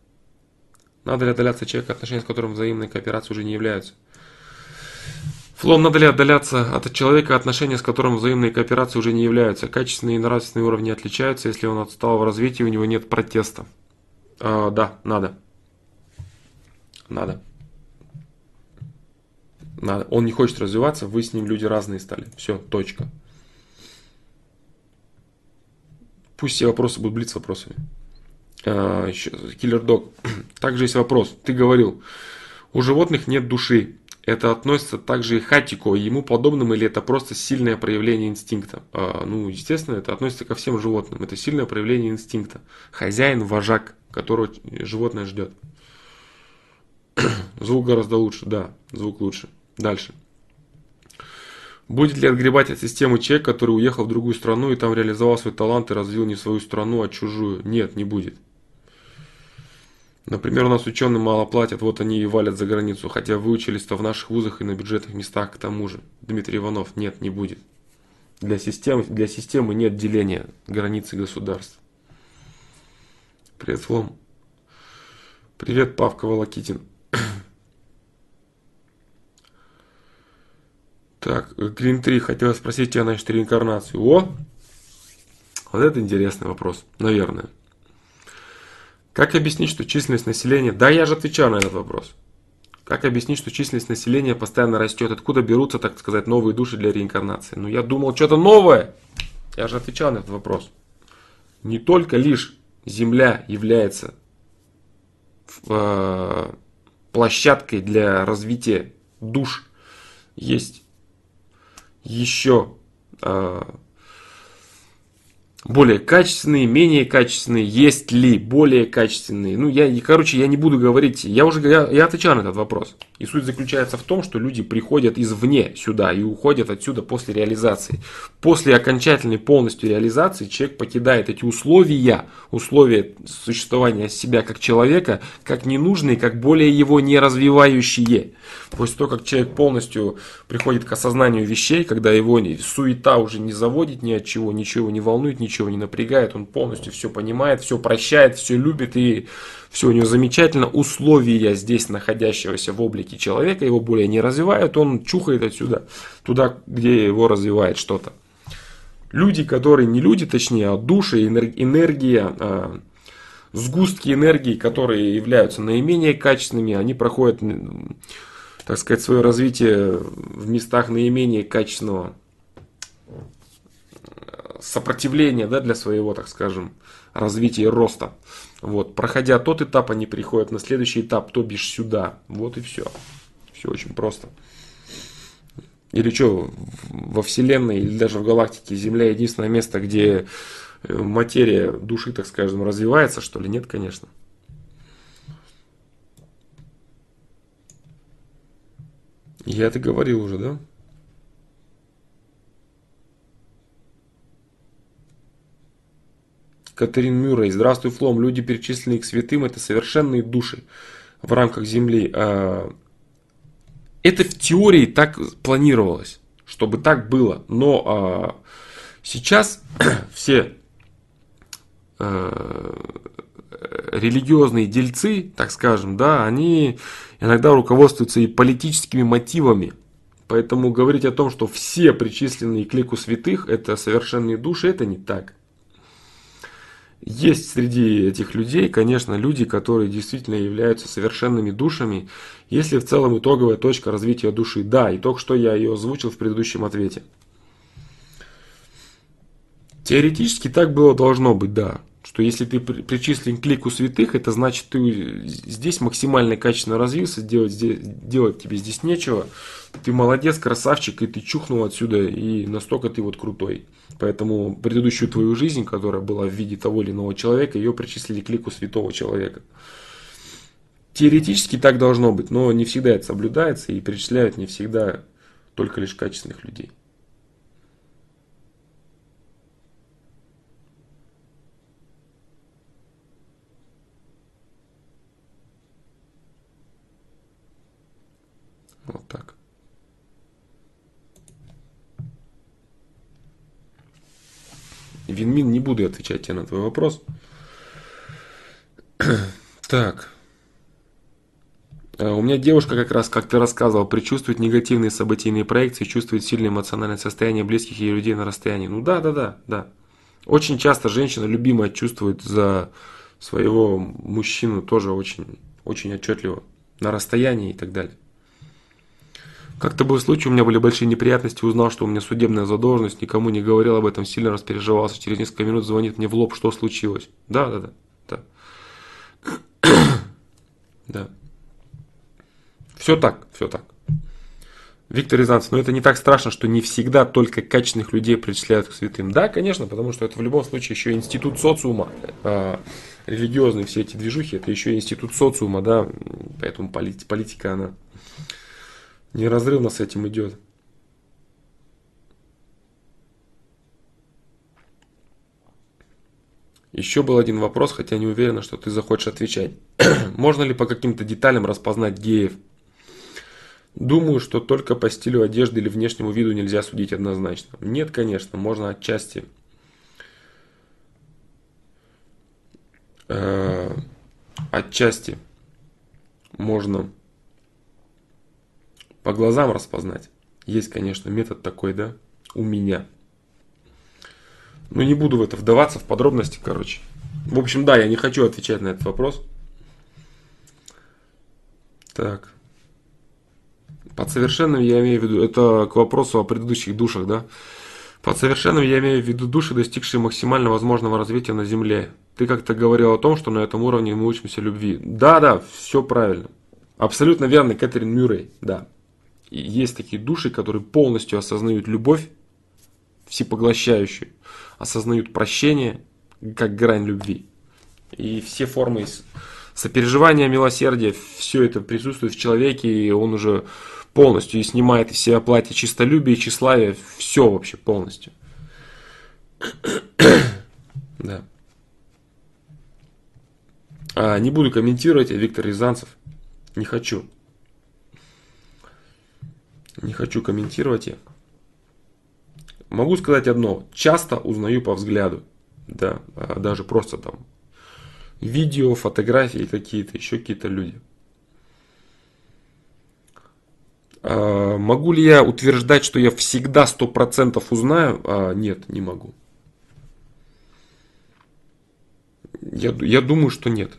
Надо ли отдаляться человека, отношения с которым взаимной кооперацией уже не являются? Флом, надо ли отдаляться от человека, отношения с которым взаимные кооперации уже не являются? Качественные и нравственные уровни отличаются, если он отстал в развитии, у него нет протеста. А, да, надо. Надо. Надо. Он не хочет развиваться, вы с ним люди разные стали. Все, точка. Пусть все вопросы будут блиц вопросами. А, Киллер Дог. Также есть вопрос. Ты говорил, у животных нет души. Это относится также и хатико, ему подобным, или это просто сильное проявление инстинкта? А, ну, естественно, это относится ко всем животным. Это сильное проявление инстинкта. Хозяин, вожак, которого животное ждет. Звук гораздо лучше, да, звук лучше. Дальше. Будет ли отгребать от системы человек, который уехал в другую страну и там реализовал свой талант и развил не свою страну, а чужую? Нет, не будет. Например, у нас ученым мало платят, вот они и валят за границу, хотя выучились-то в наших вузах и на бюджетных местах к тому же. Дмитрий Иванов, нет, не будет. Для системы, для системы нет деления границы государств. Привет, Флом. Привет, Павка Волокитин. Так, Green 3, хотел спросить тебя насчет реинкарнации. О, вот это интересный вопрос, наверное. Как объяснить, что численность населения... Да, я же отвечаю на этот вопрос. Как объяснить, что численность населения постоянно растет? Откуда берутся, так сказать, новые души для реинкарнации? Ну, я думал, что-то новое. Я же отвечал на этот вопрос. Не только лишь Земля является э, площадкой для развития душ. Есть еще э, более качественные, менее качественные, есть ли более качественные. Ну, я, короче, я не буду говорить, я уже я, я отвечал на этот вопрос. И суть заключается в том, что люди приходят извне сюда и уходят отсюда после реализации. После окончательной полностью реализации человек покидает эти условия, условия существования себя как человека, как ненужные, как более его не развивающие. После того, как человек полностью приходит к осознанию вещей, когда его суета уже не заводит ни от чего, ничего не волнует, ничего не напрягает, он полностью все понимает, все прощает, все любит и все у него замечательно. Условия здесь находящегося в облике человека его более не развивают, он чухает отсюда, туда, где его развивает что-то. Люди, которые не люди, точнее, а души, энергия, а, сгустки энергии, которые являются наименее качественными, они проходят так сказать, свое развитие в местах наименее качественного сопротивления да, для своего, так скажем, развития и роста. Вот. Проходя тот этап, они приходят на следующий этап, то бишь сюда. Вот и все. Все очень просто. Или что, во Вселенной или даже в галактике Земля единственное место, где материя души, так скажем, развивается, что ли? Нет, конечно. Я это говорил уже, да? Катерин Мюррей. Здравствуй, Флом. Люди, перечисленные к святым, это совершенные души в рамках Земли. А, это в теории так планировалось, чтобы так было. Но а, сейчас все э, религиозные дельцы, так скажем, да, они иногда руководствуются и политическими мотивами. Поэтому говорить о том, что все причисленные к лику святых это совершенные души, это не так. Есть среди этих людей, конечно, люди, которые действительно являются совершенными душами, если в целом итоговая точка развития души. Да, и только что я ее озвучил в предыдущем ответе. Теоретически так было должно быть, да. Что если ты причислен к лику святых, это значит, ты здесь максимально качественно развился, делать, здесь, делать тебе здесь нечего. Ты молодец, красавчик, и ты чухнул отсюда, и настолько ты вот крутой. Поэтому предыдущую твою жизнь, которая была в виде того или иного человека, ее причислили к лику святого человека. Теоретически так должно быть, но не всегда это соблюдается и перечисляют не всегда только лишь качественных людей. Вот так. Винмин, не буду отвечать тебе на твой вопрос. так. Э, у меня девушка как раз, как ты рассказывал, предчувствует негативные событийные проекции, чувствует сильное эмоциональное состояние близких ей людей на расстоянии. Ну да, да, да, да. Очень часто женщина любимая чувствует за своего мужчину тоже очень, очень отчетливо на расстоянии и так далее. Как-то был случай, у меня были большие неприятности, узнал, что у меня судебная задолженность, никому не говорил об этом, сильно распереживался. Через несколько минут звонит мне в лоб, что случилось. Да, да, да. Да. да. Все так, все так. Виктор Рязанцев, но это не так страшно, что не всегда только качественных людей причисляют к святым. Да, конечно, потому что это в любом случае еще институт социума. А, религиозные все эти движухи, это еще институт социума, да, поэтому политика, она неразрывно с этим идет. Еще был один вопрос, хотя не уверена, что ты захочешь отвечать. Можно ли по каким-то деталям распознать геев? Думаю, что только по стилю одежды или внешнему виду нельзя судить однозначно. Нет, конечно, можно отчасти. Э, отчасти можно по глазам распознать. Есть, конечно, метод такой, да, у меня. Но не буду в это вдаваться, в подробности, короче. В общем, да, я не хочу отвечать на этот вопрос. Так. Под совершенным я имею в виду, это к вопросу о предыдущих душах, да? Под совершенным я имею в виду души, достигшие максимально возможного развития на Земле. Ты как-то говорил о том, что на этом уровне мы учимся любви. Да, да, все правильно. Абсолютно верно, Кэтрин Мюррей, да есть такие души, которые полностью осознают любовь, всепоглощающую, осознают прощение, как грань любви. И все формы сопереживания, милосердия, все это присутствует в человеке, и он уже полностью и снимает из себя платье чистолюбия, тщеславия, все вообще полностью. да. А, не буду комментировать, Виктор Рязанцев. Не хочу. Не хочу комментировать я. Могу сказать одно. Часто узнаю по взгляду. Да, а даже просто там видео, фотографии какие-то, еще какие-то люди. А, могу ли я утверждать, что я всегда сто процентов узнаю? А, нет, не могу. Я, я думаю, что нет.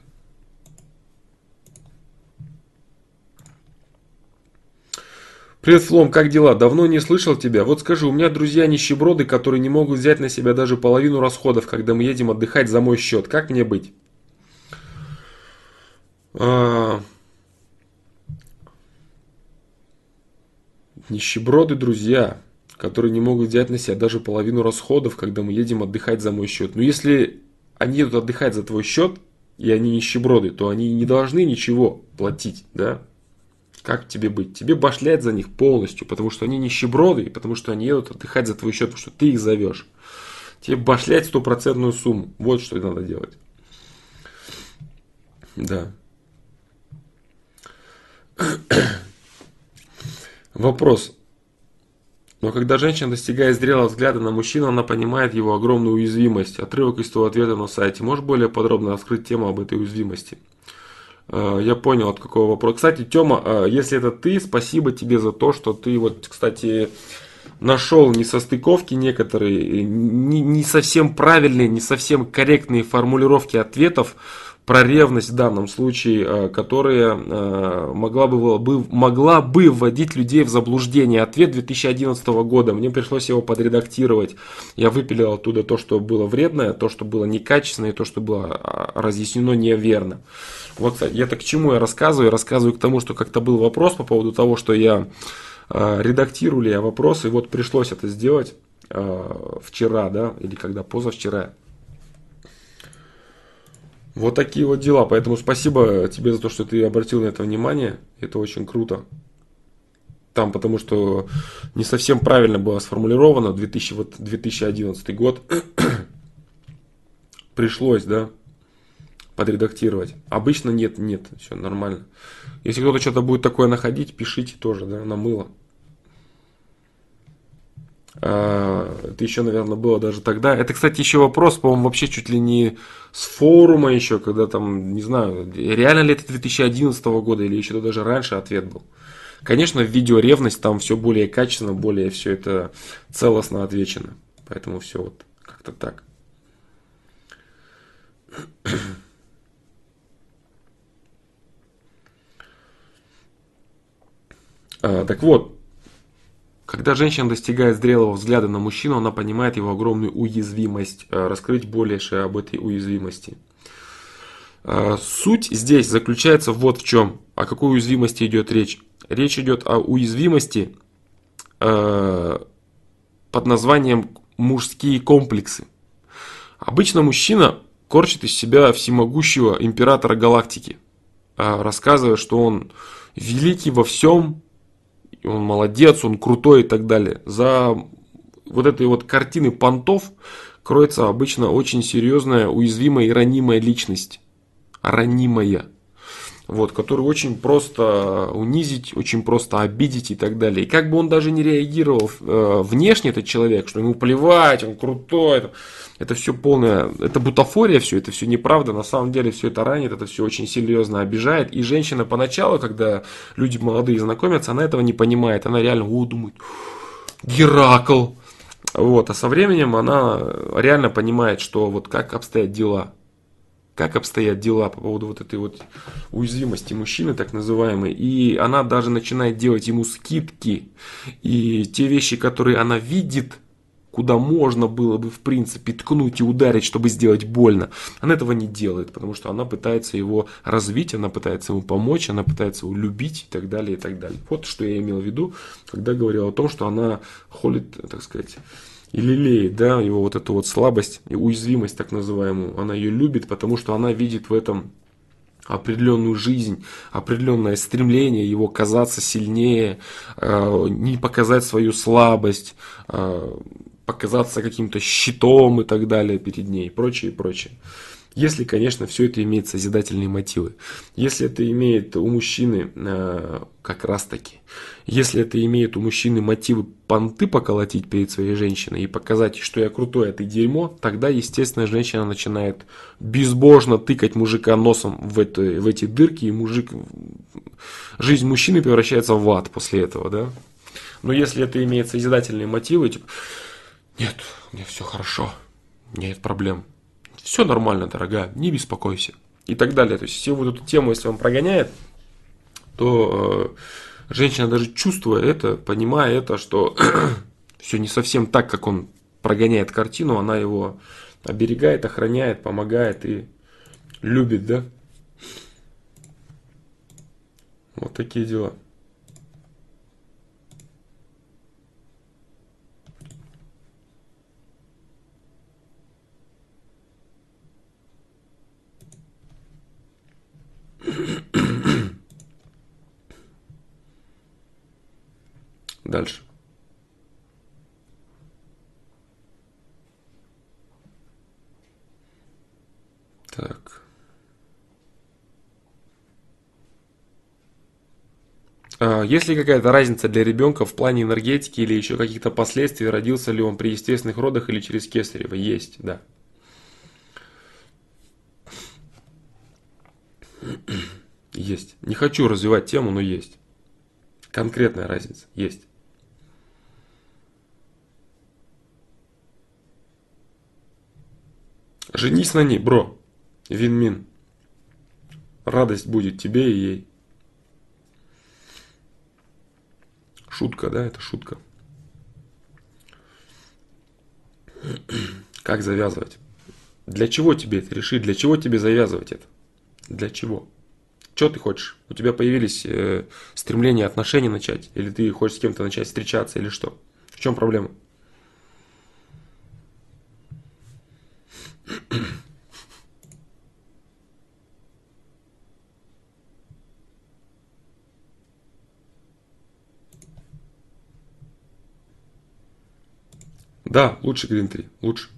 Привет, Флом, как дела? Давно не слышал тебя. Вот скажи, у меня друзья нищеброды, которые не могут взять на себя даже половину расходов, когда мы едем отдыхать за мой счет. Как мне быть? А... Нищеброды, друзья, которые не могут взять на себя даже половину расходов, когда мы едем отдыхать за мой счет. Но если они едут отдыхать за твой счет, и они нищеброды, то они не должны ничего платить, да? Как тебе быть? Тебе башлять за них полностью, потому что они нищеброды, и потому что они едут отдыхать за твой счет, потому что ты их зовешь. Тебе башлять стопроцентную сумму. Вот что надо делать. Да. Вопрос. Но когда женщина достигает зрелого взгляда на мужчину, она понимает его огромную уязвимость. Отрывок из того ответа на сайте. Можешь более подробно раскрыть тему об этой уязвимости? Э, я понял, от какого вопроса. Кстати, Тёма, э, если это ты, спасибо тебе за то, что ты вот, кстати, нашел несостыковки некоторые, не, не совсем правильные, не совсем корректные формулировки ответов про ревность в данном случае, э, которая э, могла бы, могла бы вводить людей в заблуждение. Ответ 2011 года, мне пришлось его подредактировать. Я выпилил оттуда то, что было вредное, то, что было некачественное, то, что было а, разъяснено неверно. Вот, это к чему я рассказываю? Я рассказываю к тому, что как-то был вопрос по поводу того, что я э, редактирую ли я вопросы, и вот пришлось это сделать вчера, да, или когда позавчера. Вот такие вот дела. Поэтому спасибо тебе за то, что ты обратил на это внимание. Это очень круто. Там, потому что не совсем правильно было сформулировано 2000, вот 2011 год. Пришлось, да, подредактировать. Обычно нет, нет, все нормально. Если кто-то что-то будет такое находить, пишите тоже, да, на мыло. А, это еще, наверное, было даже тогда. Это, кстати, еще вопрос, по-моему, вообще чуть ли не с форума еще, когда там, не знаю, реально ли это 2011 года или еще даже раньше ответ был. Конечно, в видео ревность там все более качественно, более все это целостно отвечено. Поэтому все вот как-то так. А, так вот, когда женщина достигает зрелого взгляда на мужчину, она понимает его огромную уязвимость. Э, раскрыть больше об этой уязвимости. Э, суть здесь заключается вот в чем. О какой уязвимости идет речь? Речь идет о уязвимости э, под названием мужские комплексы. Обычно мужчина корчит из себя всемогущего императора галактики, рассказывая, что он великий во всем, он молодец, он крутой и так далее. За вот этой вот картины понтов кроется обычно очень серьезная, уязвимая и ранимая личность. Ранимая. Вот, которую очень просто унизить, очень просто обидеть и так далее. И как бы он даже не реагировал э, внешне, этот человек, что ему плевать, он крутой, это, это все полное, это бутафория все, это все неправда, на самом деле все это ранит, это все очень серьезно обижает. И женщина поначалу, когда люди молодые знакомятся, она этого не понимает, она реально, о, думает, Геракл. Вот, а со временем она реально понимает, что вот как обстоят дела как обстоят дела по поводу вот этой вот уязвимости мужчины, так называемой. И она даже начинает делать ему скидки. И те вещи, которые она видит, куда можно было бы, в принципе, ткнуть и ударить, чтобы сделать больно, она этого не делает, потому что она пытается его развить, она пытается ему помочь, она пытается его любить и так далее, и так далее. Вот что я имел в виду, когда говорил о том, что она холит, так сказать, и лелеет, да, его вот эту вот слабость и уязвимость так называемую, она ее любит, потому что она видит в этом определенную жизнь, определенное стремление его казаться сильнее, э, не показать свою слабость, э, показаться каким-то щитом и так далее перед ней, и прочее, и прочее. Если, конечно, все это имеет созидательные мотивы. Если это имеет у мужчины э, как раз таки, если это имеет у мужчины мотивы понты поколотить перед своей женщиной и показать, что я крутой, а ты дерьмо, тогда, естественно, женщина начинает безбожно тыкать мужика носом в, это, в эти дырки, и мужик, жизнь мужчины превращается в ад после этого, да. Но если это имеет созидательные мотивы, типа, нет, мне все хорошо, нет проблем, все нормально, дорогая, не беспокойся. И так далее. То есть, всю вот эту тему, если он прогоняет, то э, женщина даже чувствуя это, понимая это, что все не совсем так, как он прогоняет картину, она его оберегает, охраняет, помогает и любит, да? Вот такие дела. Дальше. Так. А, есть ли какая-то разница для ребенка в плане энергетики или еще каких-то последствий? Родился ли он при естественных родах или через кесарево? Есть, да. Есть. Не хочу развивать тему, но есть. Конкретная разница. Есть. Женись на ней, бро. Вин-мин. Радость будет тебе и ей. Шутка, да, это шутка. Как завязывать? Для чего тебе это решить? Для чего тебе завязывать это? Для чего? Что ты хочешь? У тебя появились э, стремления отношения начать? Или ты хочешь с кем-то начать встречаться? Или что? В чем проблема? Да, лучше Green 3, лучше.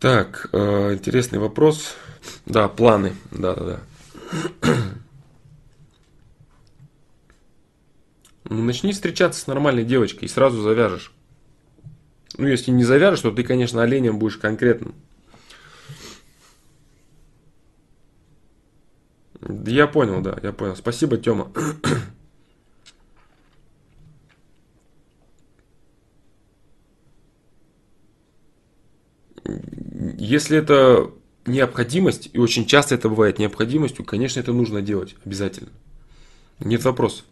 Так, э, интересный вопрос. Да, планы. Да, да, да. Ну, начни встречаться с нормальной девочкой и сразу завяжешь. Ну, если не завяжешь, то ты, конечно, оленем будешь конкретным. Я понял, да, я понял. Спасибо, Тёма. Если это необходимость, и очень часто это бывает необходимостью, конечно, это нужно делать обязательно. Нет вопросов.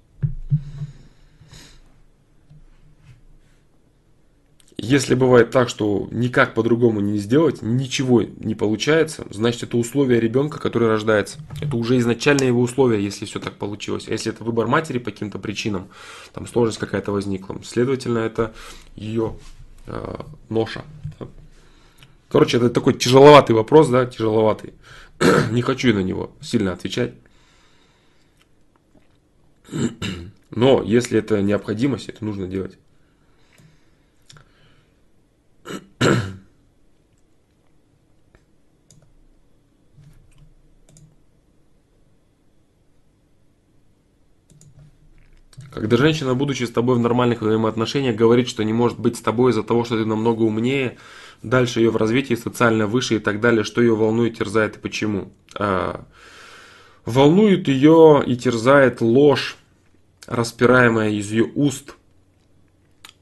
Если бывает так, что никак по-другому не сделать, ничего не получается, значит это условие ребенка, который рождается. Это уже изначально его условия, если все так получилось. А если это выбор матери по каким-то причинам, там сложность какая-то возникла, следовательно, это ее э, ноша. Короче, это такой тяжеловатый вопрос, да, тяжеловатый. не хочу на него сильно отвечать. Но если это необходимость, это нужно делать. Когда женщина, будучи с тобой в нормальных взаимоотношениях, говорит, что не может быть с тобой из-за того, что ты намного умнее, дальше ее в развитии социально выше и так далее, что ее волнует, терзает и почему? А, волнует ее и терзает ложь, распираемая из ее уст.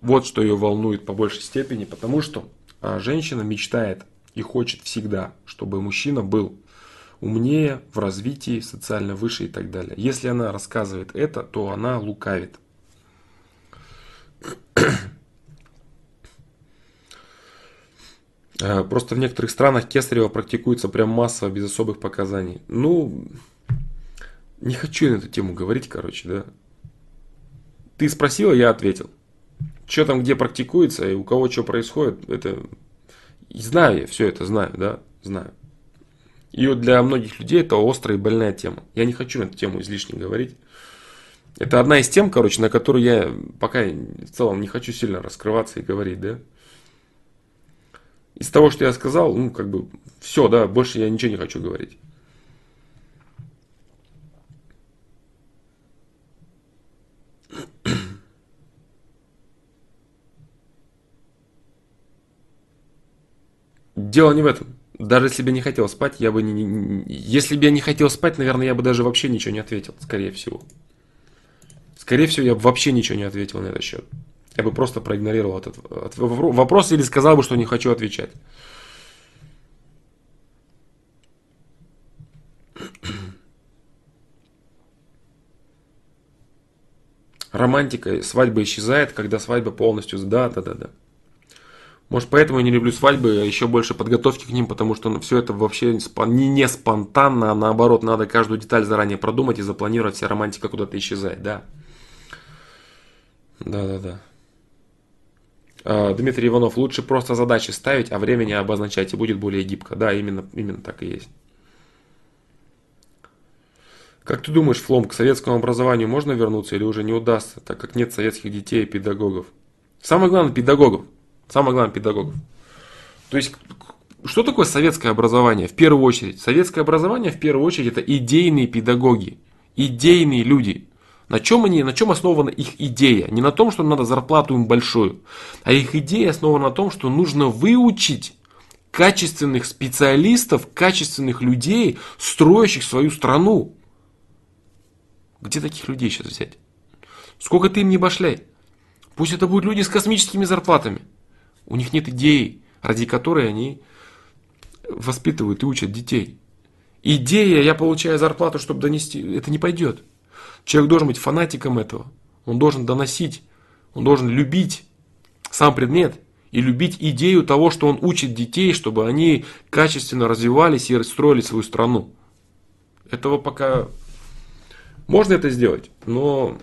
Вот что ее волнует по большей степени, потому что а, женщина мечтает и хочет всегда, чтобы мужчина был умнее, в развитии, социально выше и так далее. Если она рассказывает это, то она лукавит. А, просто в некоторых странах кесарево практикуется прям массово, без особых показаний. Ну, не хочу на эту тему говорить, короче, да. Ты спросила, я ответил. Что там, где практикуется и у кого что происходит, это... Знаю я, все это знаю, да, знаю. И вот для многих людей это острая и больная тема. Я не хочу эту тему излишне говорить. Это одна из тем, короче, на которую я пока в целом не хочу сильно раскрываться и говорить, да. Из того, что я сказал, ну, как бы, все, да, больше я ничего не хочу говорить. Дело не в этом. Даже если бы я не хотел спать, я бы не... Если бы я не хотел спать, наверное, я бы даже вообще ничего не ответил, скорее всего. Скорее всего, я бы вообще ничего не ответил на этот счет. Я бы просто проигнорировал этот вопрос или сказал бы, что не хочу отвечать. Романтика, свадьба исчезает, когда свадьба полностью... Да, да, да, да. Может, поэтому я не люблю свадьбы, а еще больше подготовки к ним, потому что ну, все это вообще не, не спонтанно, а наоборот, надо каждую деталь заранее продумать и запланировать, вся романтика куда-то исчезает, да. Да, да, да. А, Дмитрий Иванов, лучше просто задачи ставить, а времени обозначать, и будет более гибко. Да, именно, именно так и есть. Как ты думаешь, Флом, к советскому образованию можно вернуться или уже не удастся, так как нет советских детей и педагогов? Самое главное, педагогов. Самое главное, педагогов. То есть, что такое советское образование? В первую очередь, советское образование в первую очередь это идейные педагоги, идейные люди. На чем они, на чем основана их идея? Не на том, что надо зарплату им большую, а их идея основана на том, что нужно выучить качественных специалистов, качественных людей, строящих свою страну. Где таких людей сейчас взять? Сколько ты им не башляй? Пусть это будут люди с космическими зарплатами. У них нет идеи, ради которой они воспитывают и учат детей. Идея, я получаю зарплату, чтобы донести, это не пойдет. Человек должен быть фанатиком этого. Он должен доносить, он должен любить сам предмет и любить идею того, что он учит детей, чтобы они качественно развивались и строили свою страну. Этого пока можно это сделать, но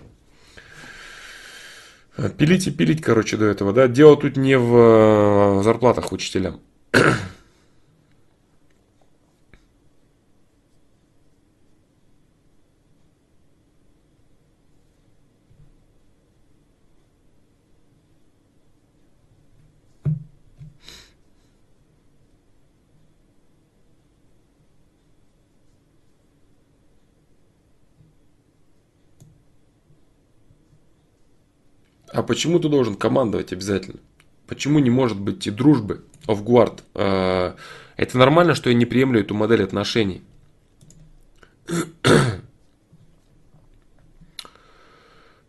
пилить и пилить, короче, до этого, да. Дело тут не в э, зарплатах учителям. А почему ты должен командовать обязательно? Почему не может быть и дружбы? Guard. А, это нормально, что я не приемлю эту модель отношений.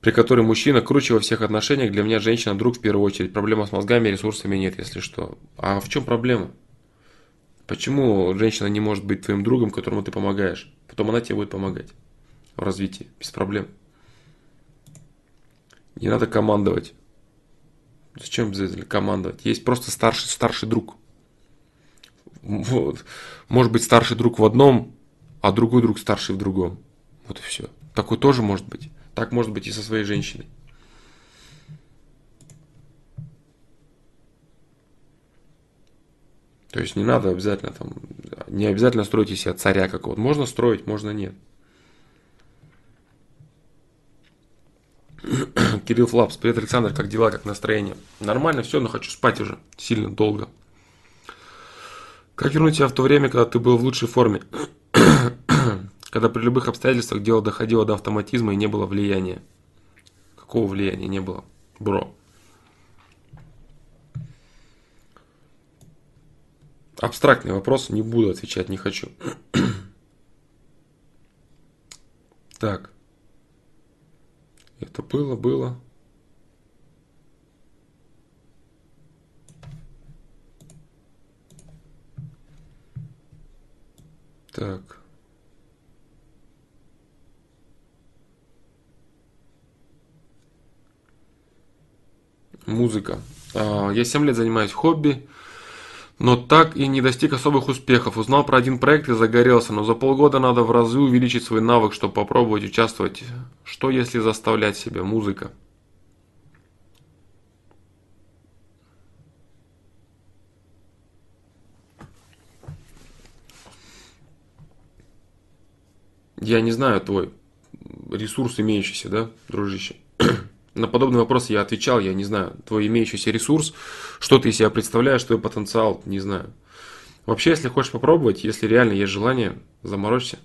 при которой мужчина круче во всех отношениях, для меня женщина друг в первую очередь. Проблема с мозгами, ресурсами нет, если что. А в чем проблема? Почему женщина не может быть твоим другом, которому ты помогаешь? Потом она тебе будет помогать в развитии, без проблем. Не надо командовать. Зачем обязательно командовать? Есть просто старший, старший друг. Вот. Может быть старший друг в одном, а другой друг старший в другом. Вот и все. Такой тоже может быть. Так может быть и со своей женщиной. То есть не надо обязательно там, не обязательно строить из себя царя какого-то. Можно строить, можно нет. Кирилл Флапс, привет, Александр, как дела, как настроение? Нормально, все, но хочу спать уже сильно долго. Как вернуть себя в то время, когда ты был в лучшей форме? когда при любых обстоятельствах дело доходило до автоматизма и не было влияния. Какого влияния не было? Бро. Абстрактный вопрос, не буду отвечать, не хочу. так. Это было, было. Так. Музыка. А, я 7 лет занимаюсь хобби но так и не достиг особых успехов. Узнал про один проект и загорелся, но за полгода надо в разы увеличить свой навык, чтобы попробовать участвовать. Что если заставлять себя? Музыка. Я не знаю твой ресурс имеющийся, да, дружище? На подобный вопрос я отвечал, я не знаю, твой имеющийся ресурс, что ты из себя представляешь, твой потенциал, не знаю. Вообще, если хочешь попробовать, если реально есть желание, заморочься.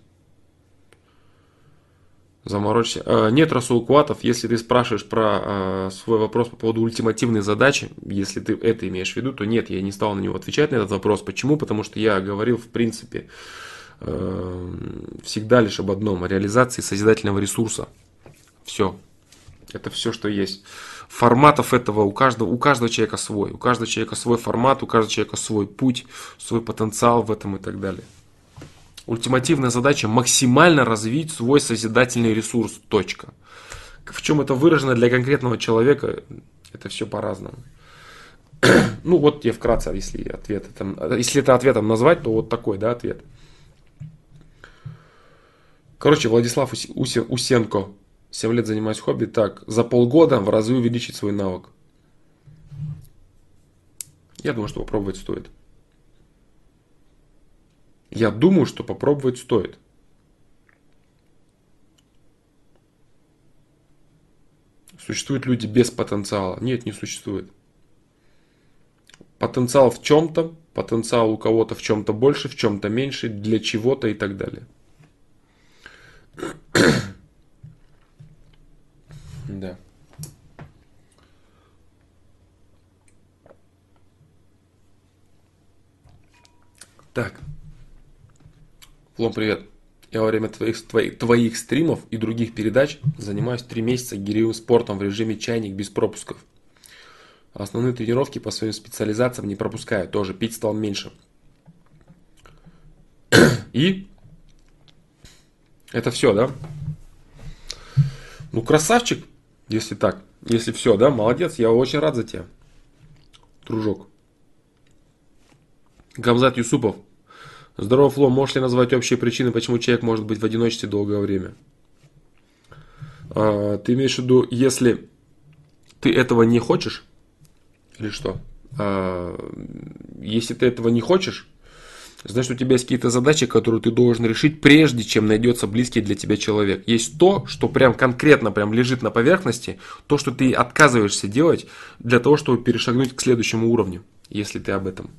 Заморочься. А, нет, Расул Куатов, если ты спрашиваешь про а, свой вопрос по поводу ультимативной задачи, если ты это имеешь в виду, то нет, я не стал на него отвечать на этот вопрос. Почему? Потому что я говорил, в принципе, э, всегда лишь об одном, о реализации созидательного ресурса. Все, это все, что есть. Форматов этого у каждого, у каждого человека свой. У каждого человека свой формат, у каждого человека свой путь, свой потенциал в этом и так далее. Ультимативная задача максимально развить свой созидательный ресурс. Точка. В чем это выражено для конкретного человека, это все по-разному. ну вот я вкратце, если ответ, это, если это ответом назвать, то вот такой, да, ответ. Короче, Владислав Усенко 7 лет занимаюсь хобби, так, за полгода в разы увеличить свой навык. Я думаю, что попробовать стоит. Я думаю, что попробовать стоит. Существуют люди без потенциала? Нет, не существует. Потенциал в чем-то, потенциал у кого-то в чем-то больше, в чем-то меньше, для чего-то и так далее. Да. Так. Флом, привет. Я во время твоих, твоих, твоих стримов и других передач занимаюсь три месяца гиревым спортом в режиме чайник без пропусков. Основные тренировки по своим специализациям не пропускаю, тоже пить стал меньше. И это все, да? Ну, красавчик, если так. Если все, да, молодец, я очень рад за тебя, дружок. Гамзат Юсупов. Здорово, Фло, можешь ли назвать общие причины, почему человек может быть в одиночестве долгое время? А, ты имеешь в виду, если ты этого не хочешь, или что? А, если ты этого не хочешь, значит у тебя есть какие-то задачи, которые ты должен решить, прежде чем найдется близкий для тебя человек. Есть то, что прям конкретно прям лежит на поверхности, то, что ты отказываешься делать для того, чтобы перешагнуть к следующему уровню, если ты об этом.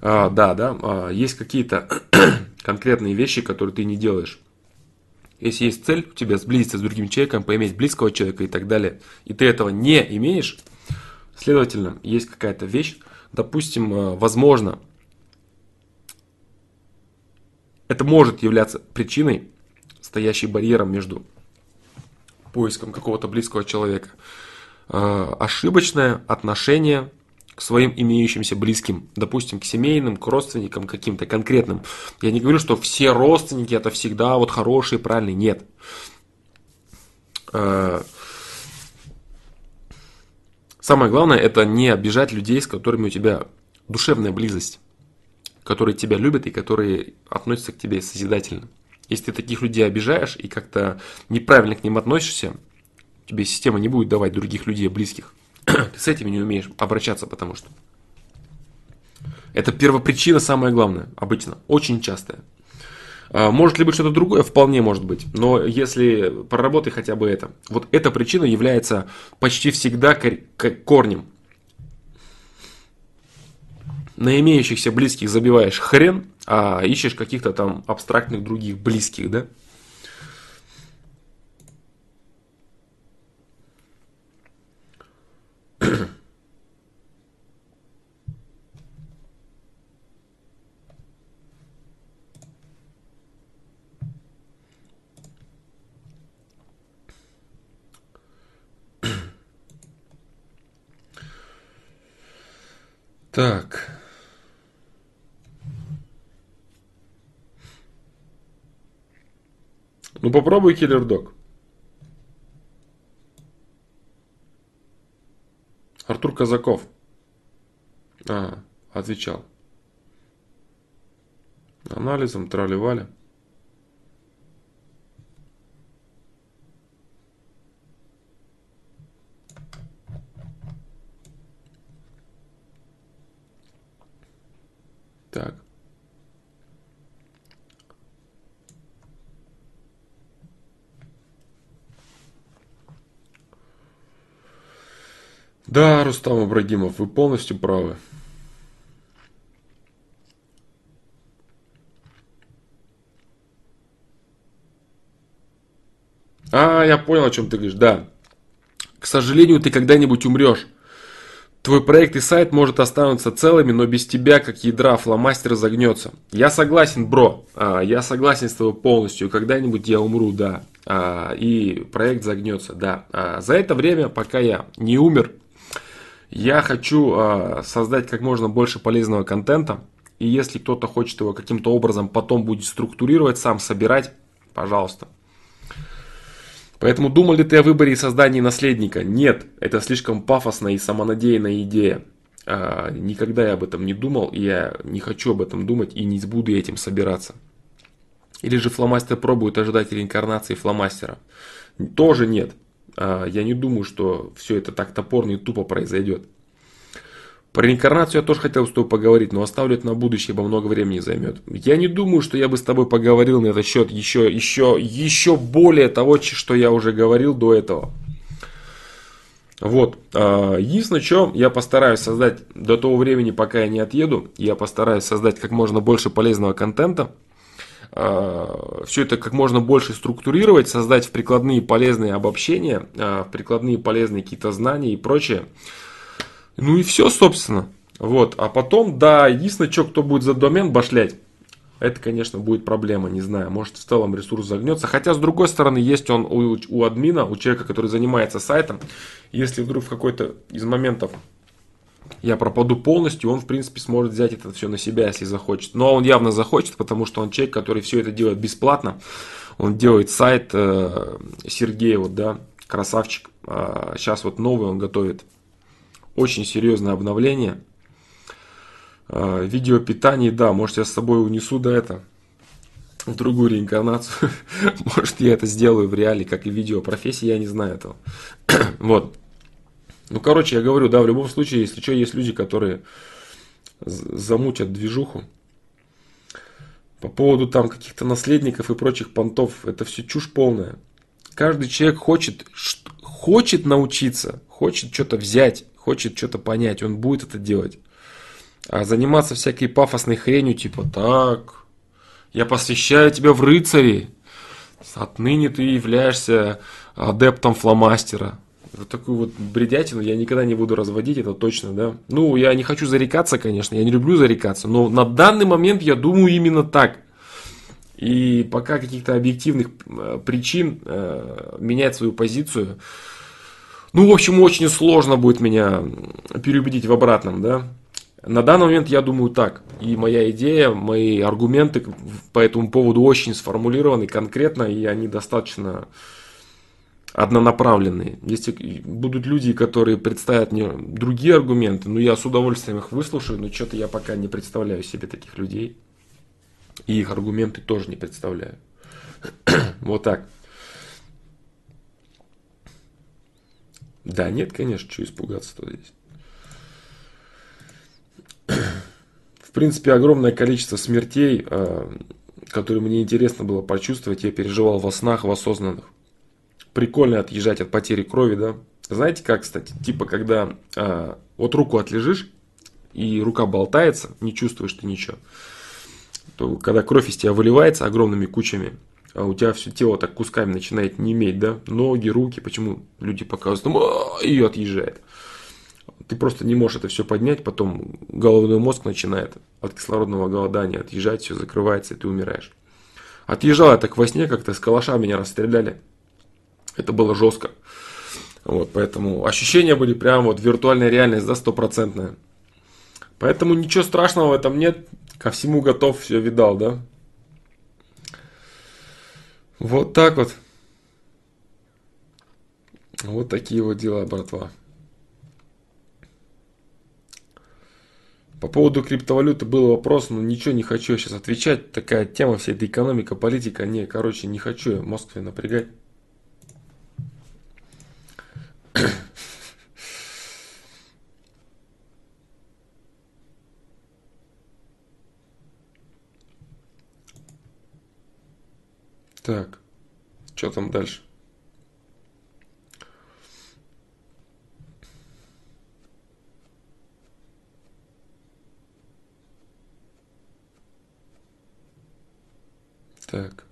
А, да, да, а, есть какие-то конкретные вещи, которые ты не делаешь. Если есть цель у тебя сблизиться с другим человеком, поиметь близкого человека и так далее, и ты этого не имеешь, следовательно, есть какая-то вещь, допустим, а, возможно, это может являться причиной, стоящей барьером между поиском какого-то близкого человека. А, ошибочное отношение к своим имеющимся близким, допустим, к семейным, к родственникам каким-то конкретным. Я не говорю, что все родственники это всегда вот хорошие, правильные, нет. Э, самое главное это не обижать людей, с которыми у тебя душевная близость, которые тебя любят и которые относятся к тебе созидательно. Если ты таких людей обижаешь и как-то неправильно к ним относишься, тебе система не будет давать других людей близких. Ты с этими не умеешь обращаться, потому что. Это первопричина самая главная, обычно, очень частая. А, может ли быть что-то другое? Вполне может быть. Но если проработай хотя бы это. Вот эта причина является почти всегда корнем. На имеющихся близких забиваешь хрен, а ищешь каких-то там абстрактных других близких, да? Так. Ну попробуй киллер дог. Артур Казаков. А, отвечал. Анализом трали-вали. Так. Да, Рустам Ибрагимов, вы полностью правы. А, я понял, о чем ты говоришь, да. К сожалению, ты когда-нибудь умрешь. Твой проект и сайт может останутся целыми, но без тебя, как ядра, фломастер загнется. Я согласен, бро. А, я согласен с тобой полностью. Когда-нибудь я умру, да. А, и проект загнется, да. А, за это время, пока я не умер, я хочу э, создать как можно больше полезного контента. И если кто-то хочет его каким-то образом потом будет структурировать, сам собирать, пожалуйста. Поэтому думал ли ты о выборе и создании наследника? Нет, это слишком пафосная и самонадеянная идея. А, никогда я об этом не думал, и я не хочу об этом думать, и не буду этим собираться. Или же фломастер пробует ожидать реинкарнации фломастера? Тоже нет. А, я не думаю, что все это так топорно и тупо произойдет. Про реинкарнацию я тоже хотел с тобой поговорить, но оставлю это на будущее, ибо много времени займет. Я не думаю, что я бы с тобой поговорил на этот счет еще, еще, еще более того, что я уже говорил до этого. Вот. А, единственное, что я постараюсь создать до того времени, пока я не отъеду, я постараюсь создать как можно больше полезного контента. Все это как можно больше структурировать, создать в прикладные полезные обобщения, а, в прикладные полезные какие-то знания и прочее. Ну и все, собственно. Вот. А потом, да, единственное, что кто будет за домен башлять, это, конечно, будет проблема, не знаю, может в целом ресурс загнется. Хотя, с другой стороны, есть он у, у админа, у человека, который занимается сайтом. Если вдруг в какой-то из моментов я пропаду полностью, он, в принципе, сможет взять это все на себя, если захочет. Но он явно захочет, потому что он человек, который все это делает бесплатно. Он делает сайт э, Сергей, вот, да, красавчик. А сейчас вот новый он готовит. Очень серьезное обновление. А, видео питание, да, может я с собой унесу до это в другую реинкарнацию. может я это сделаю в реале, как и видео профессии, я не знаю этого. вот. Ну, короче, я говорю, да, в любом случае, если что, есть люди, которые замутят движуху. По поводу там каких-то наследников и прочих понтов, это все чушь полная. Каждый человек хочет, хочет научиться, хочет что-то взять, хочет что-то понять, он будет это делать. А заниматься всякой пафосной хренью, типа, так, я посвящаю тебя в рыцари, отныне ты являешься адептом фломастера. Вот такую вот бредятину я никогда не буду разводить, это точно, да. Ну, я не хочу зарекаться, конечно, я не люблю зарекаться, но на данный момент я думаю именно так. И пока каких-то объективных э, причин э, менять свою позицию, ну, в общем, очень сложно будет меня переубедить в обратном, да. На данный момент я думаю так. И моя идея, мои аргументы по этому поводу очень сформулированы конкретно, и они достаточно однонаправленные. Если будут люди, которые представят мне другие аргументы, ну я с удовольствием их выслушаю, но что-то я пока не представляю себе таких людей. И их аргументы тоже не представляю. вот так. Да, нет, конечно, что испугаться-то здесь. в принципе, огромное количество смертей, э, которые мне интересно было почувствовать, я переживал во снах, в осознанных. Прикольно отъезжать от потери крови, да. Знаете как, кстати, типа когда э, вот руку отлежишь, и рука болтается, не чувствуешь ты ничего, то когда кровь из тебя выливается огромными кучами, а у тебя все тело так кусками начинает не иметь, да, ноги, руки, почему люди показывают, ну, и отъезжает ты просто не можешь это все поднять, потом головной мозг начинает от кислородного голодания отъезжать, все закрывается, и ты умираешь. Отъезжал я так во сне, как-то с калаша меня расстреляли. Это было жестко. Вот, поэтому ощущения были прям вот виртуальная реальность, да, стопроцентная. Поэтому ничего страшного в этом нет. Ко всему готов, все видал, да. Вот так вот. Вот такие вот дела, братва. По поводу криптовалюты был вопрос, но ничего не хочу сейчас отвечать. Такая тема вся эта экономика, политика. Не, короче, не хочу я Москве напрягать. Так, что там дальше? Так.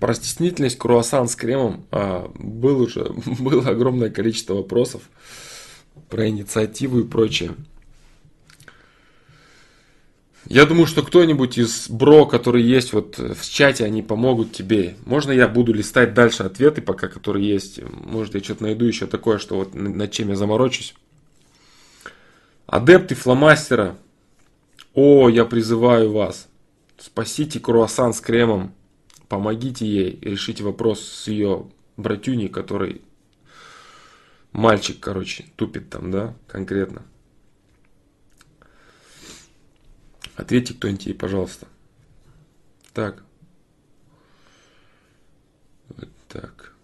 Про стеснительность круассан с кремом а, был уже, было огромное количество вопросов про инициативу и прочее. Я думаю, что кто-нибудь из бро, которые есть вот в чате, они помогут тебе. Можно я буду листать дальше ответы пока, которые есть. Может, я что-то найду еще такое, что вот над чем я заморочусь. Адепты фломастера о, я призываю вас, спасите круассан с кремом, помогите ей решить вопрос с ее братюней, который мальчик, короче, тупит там, да, конкретно. Ответьте кто-нибудь ей, пожалуйста. Так. Вот так.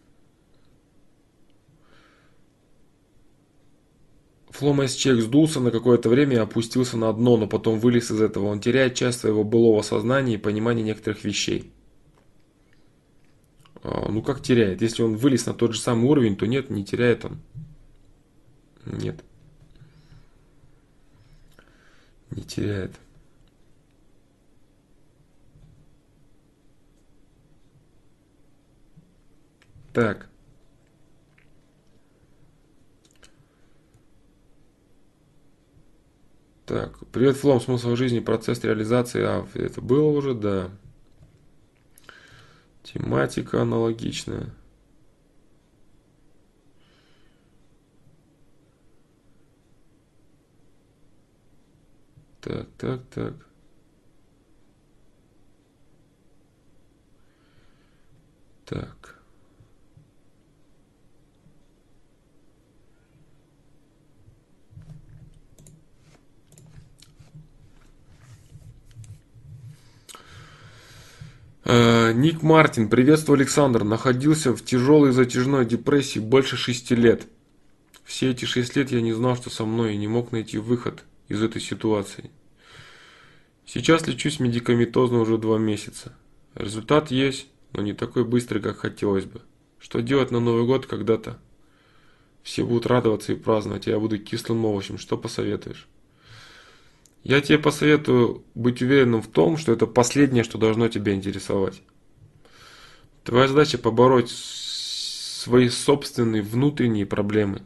Фломас Чек сдулся на какое-то время и опустился на дно, но потом вылез из этого. Он теряет часть своего былого сознания и понимания некоторых вещей. А, ну как теряет? Если он вылез на тот же самый уровень, то нет, не теряет он. Нет. Не теряет. Так. Так, привет, Флом, смысл жизни, процесс реализации, а, это было уже, да. Тематика аналогичная. Так, так, так. Так. Э, Ник Мартин, приветствую, Александр. Находился в тяжелой затяжной депрессии больше шести лет. Все эти шесть лет я не знал, что со мной, и не мог найти выход из этой ситуации. Сейчас лечусь медикаментозно уже два месяца. Результат есть, но не такой быстрый, как хотелось бы. Что делать на Новый год когда-то? Все будут радоваться и праздновать, а я буду кислым овощем. Что посоветуешь? Я тебе посоветую быть уверенным в том, что это последнее, что должно тебя интересовать. Твоя задача побороть свои собственные внутренние проблемы,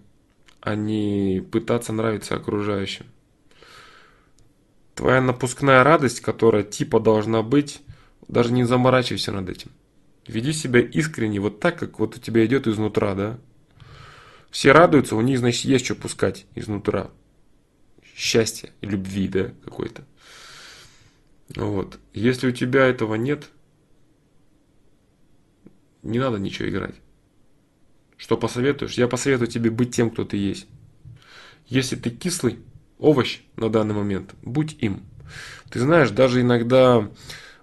а не пытаться нравиться окружающим. Твоя напускная радость, которая типа должна быть, даже не заморачивайся над этим. Веди себя искренне, вот так, как вот у тебя идет изнутра, да? Все радуются, у них, значит, есть что пускать изнутра счастья и любви, да, какой-то. Вот. Если у тебя этого нет, не надо ничего играть. Что посоветуешь? Я посоветую тебе быть тем, кто ты есть. Если ты кислый овощ на данный момент, будь им. Ты знаешь, даже иногда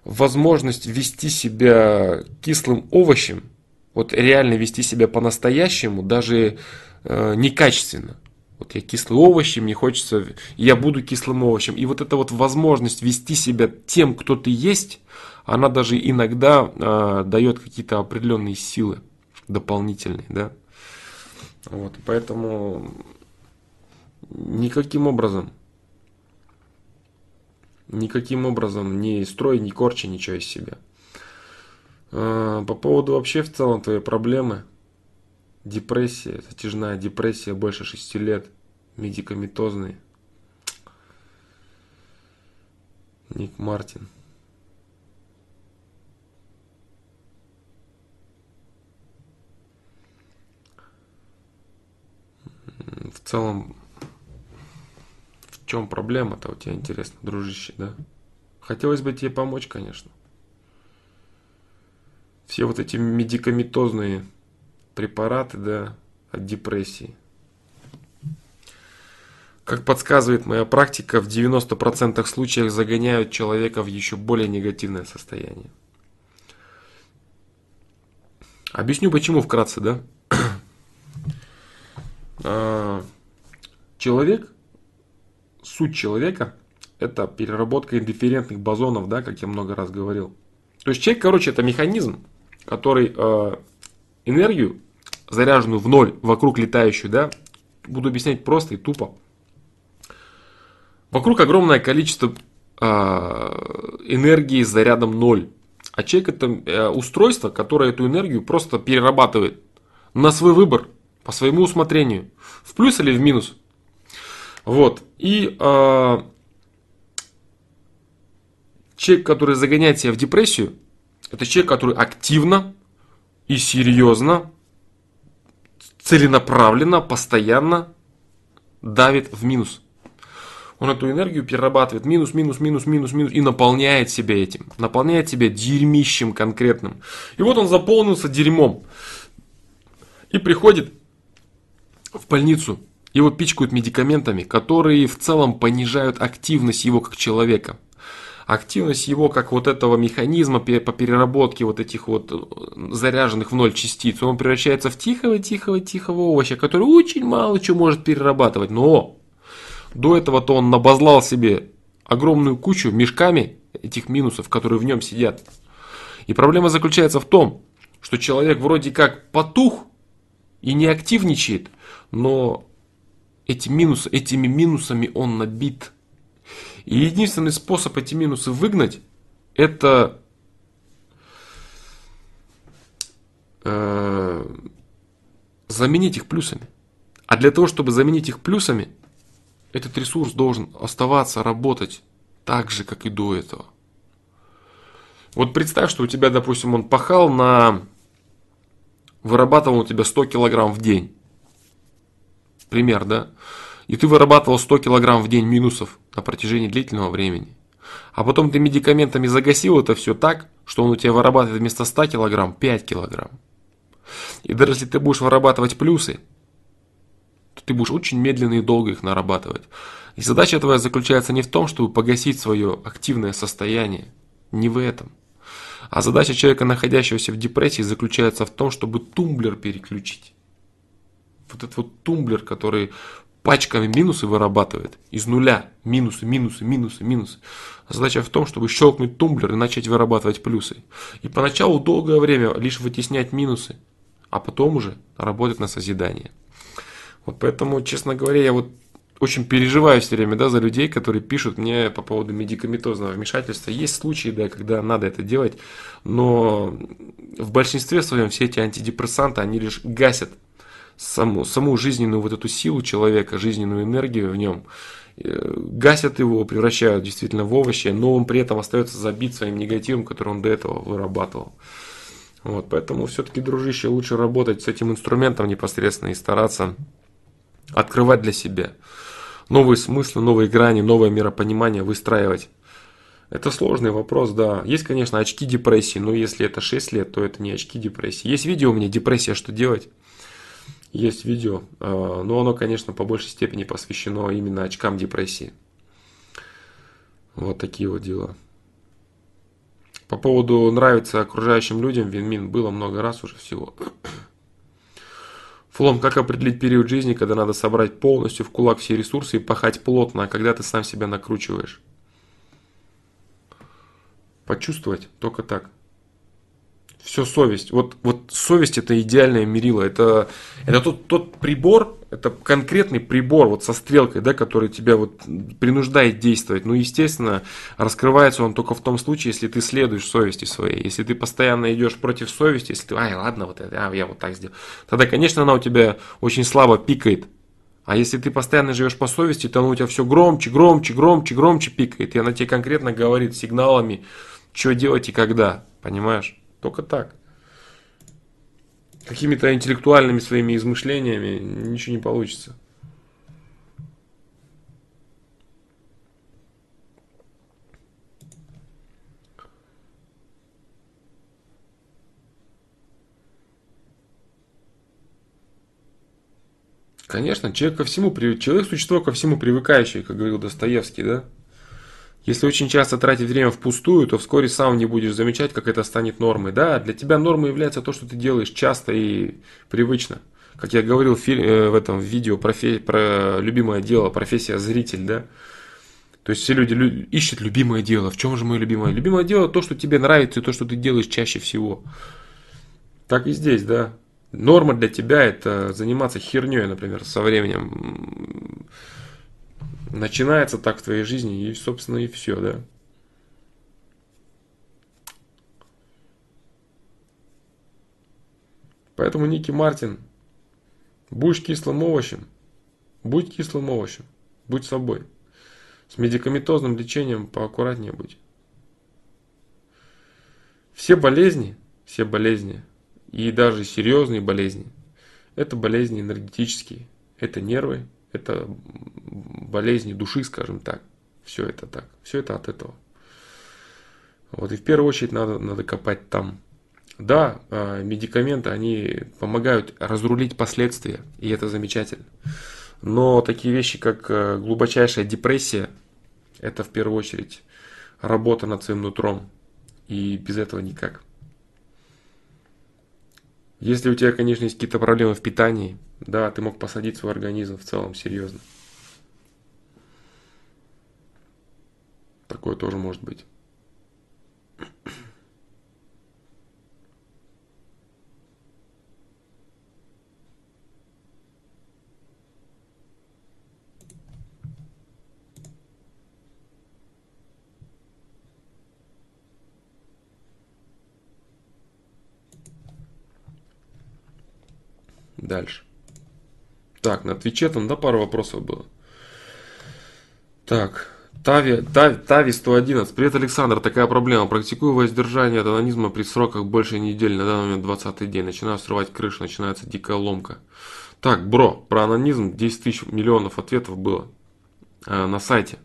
возможность вести себя кислым овощем, вот реально вести себя по-настоящему, даже э, некачественно, вот я кислый овощ, мне хочется, я буду кислым овощем. И вот эта вот возможность вести себя тем, кто ты есть, она даже иногда э, дает какие-то определенные силы дополнительные, да. Вот, поэтому никаким образом, никаким образом не строй, не корчи ничего из себя. Э, по поводу вообще в целом твоей проблемы – Депрессия, затяжная депрессия больше шести лет, медикаментозный. Ник Мартин. В целом, в чем проблема-то у тебя интересно, дружище, да? Хотелось бы тебе помочь, конечно. Все вот эти медикаментозные препараты да, от депрессии. Как подсказывает моя практика, в 90% случаев загоняют человека в еще более негативное состояние. Объясню почему вкратце, да? А, человек, суть человека, это переработка индифферентных бозонов, да, как я много раз говорил. То есть человек, короче, это механизм, который э, энергию заряженную в ноль, вокруг летающую, да, буду объяснять просто и тупо. Вокруг огромное количество э, энергии с зарядом ноль. А человек это э, устройство, которое эту энергию просто перерабатывает на свой выбор, по своему усмотрению. В плюс или в минус. Вот. И э, человек, который загоняет себя в депрессию, это человек, который активно и серьезно целенаправленно, постоянно давит в минус. Он эту энергию перерабатывает минус, минус, минус, минус, минус и наполняет себя этим. Наполняет себя дерьмищем конкретным. И вот он заполнился дерьмом. И приходит в больницу. Его пичкают медикаментами, которые в целом понижают активность его как человека активность его как вот этого механизма по переработке вот этих вот э, заряженных в ноль частиц, он превращается в тихого-тихого-тихого овоща, который очень мало чего может перерабатывать. Но до этого-то он набазлал себе огромную кучу мешками этих минусов, которые в нем сидят. И проблема заключается в том, что человек вроде как потух и не активничает, но эти минусы, этими минусами он набит. И единственный способ эти минусы выгнать, это э, заменить их плюсами. А для того, чтобы заменить их плюсами, этот ресурс должен оставаться, работать так же, как и до этого. Вот представь, что у тебя, допустим, он пахал на... Вырабатывал у тебя 100 килограмм в день. Пример, да? И ты вырабатывал 100 килограмм в день минусов на протяжении длительного времени. А потом ты медикаментами загасил это все так, что он у тебя вырабатывает вместо 100 килограмм 5 килограмм. И даже если ты будешь вырабатывать плюсы, то ты будешь очень медленно и долго их нарабатывать. И задача твоя заключается не в том, чтобы погасить свое активное состояние, не в этом. А задача человека, находящегося в депрессии, заключается в том, чтобы тумблер переключить. Вот этот вот тумблер, который пачками минусы вырабатывает из нуля. Минусы, минусы, минусы, минусы. Задача в том, чтобы щелкнуть тумблер и начать вырабатывать плюсы. И поначалу долгое время лишь вытеснять минусы, а потом уже работать на созидание. Вот поэтому, честно говоря, я вот очень переживаю все время да, за людей, которые пишут мне по поводу медикаментозного вмешательства. Есть случаи, да, когда надо это делать, но в большинстве своем все эти антидепрессанты, они лишь гасят саму, саму жизненную вот эту силу человека, жизненную энергию в нем, э, гасят его, превращают действительно в овощи, но он при этом остается забит своим негативом, который он до этого вырабатывал. Вот, поэтому все-таки, дружище, лучше работать с этим инструментом непосредственно и стараться открывать для себя новые смыслы, новые грани, новое миропонимание выстраивать. Это сложный вопрос, да. Есть, конечно, очки депрессии, но если это 6 лет, то это не очки депрессии. Есть видео у меня «Депрессия. Что делать?» Есть видео, а, но оно, конечно, по большей степени посвящено именно очкам депрессии. Вот такие вот дела. По поводу нравится окружающим людям, Винмин было много раз уже всего. Флом, как определить период жизни, когда надо собрать полностью в кулак все ресурсы и пахать плотно, а когда ты сам себя накручиваешь? Почувствовать только так все совесть. Вот, вот совесть это идеальное мерило. Это, это тот, тот прибор, это конкретный прибор вот со стрелкой, да, который тебя вот принуждает действовать. Ну, естественно, раскрывается он только в том случае, если ты следуешь совести своей. Если ты постоянно идешь против совести, если ты, ай, ладно, вот это, а, я вот так сделал. Тогда, конечно, она у тебя очень слабо пикает. А если ты постоянно живешь по совести, то она у тебя все громче, громче, громче, громче пикает. И она тебе конкретно говорит сигналами, что делать и когда. Понимаешь? Только так. Какими-то интеллектуальными своими измышлениями ничего не получится. Конечно, человек ко всему, человек существо ко всему привыкающее, как говорил Достоевский, да? Если очень часто тратить время впустую, то вскоре сам не будешь замечать, как это станет нормой. Да, для тебя нормой является то, что ты делаешь часто и привычно. Как я говорил в, фильме, э, в этом видео про, про любимое дело, профессия зритель, да. То есть все люди лю- ищут любимое дело. В чем же мое любимое? Любимое дело то, что тебе нравится и то, что ты делаешь чаще всего. Так и здесь, да. Норма для тебя это заниматься херней, например, со временем начинается так в твоей жизни, и, собственно, и все, да. Поэтому, Ники Мартин, будь кислым овощем, будь кислым овощем, будь собой. С медикаментозным лечением поаккуратнее будь. Все болезни, все болезни, и даже серьезные болезни, это болезни энергетические, это нервы, это болезни души, скажем так. Все это так. Все это от этого. Вот и в первую очередь надо, надо копать там. Да, а, медикаменты, они помогают разрулить последствия, и это замечательно. Но такие вещи, как э, глубочайшая депрессия, это в первую очередь работа над своим нутром. И без этого никак. Если у тебя, конечно, есть какие-то проблемы в питании, да, ты мог посадить свой организм в целом серьезно. Такое тоже может быть. Дальше. Так, на Твиче там, да, пару вопросов было. Так, Тави, Тави, Тави 111. Привет, Александр. Такая проблема. Практикую воздержание от анонизма при сроках больше недели. На данный момент 20 день. Начинаю срывать крышу, начинается дикая ломка. Так, бро, про анонизм 10 тысяч миллионов ответов было э, на сайте.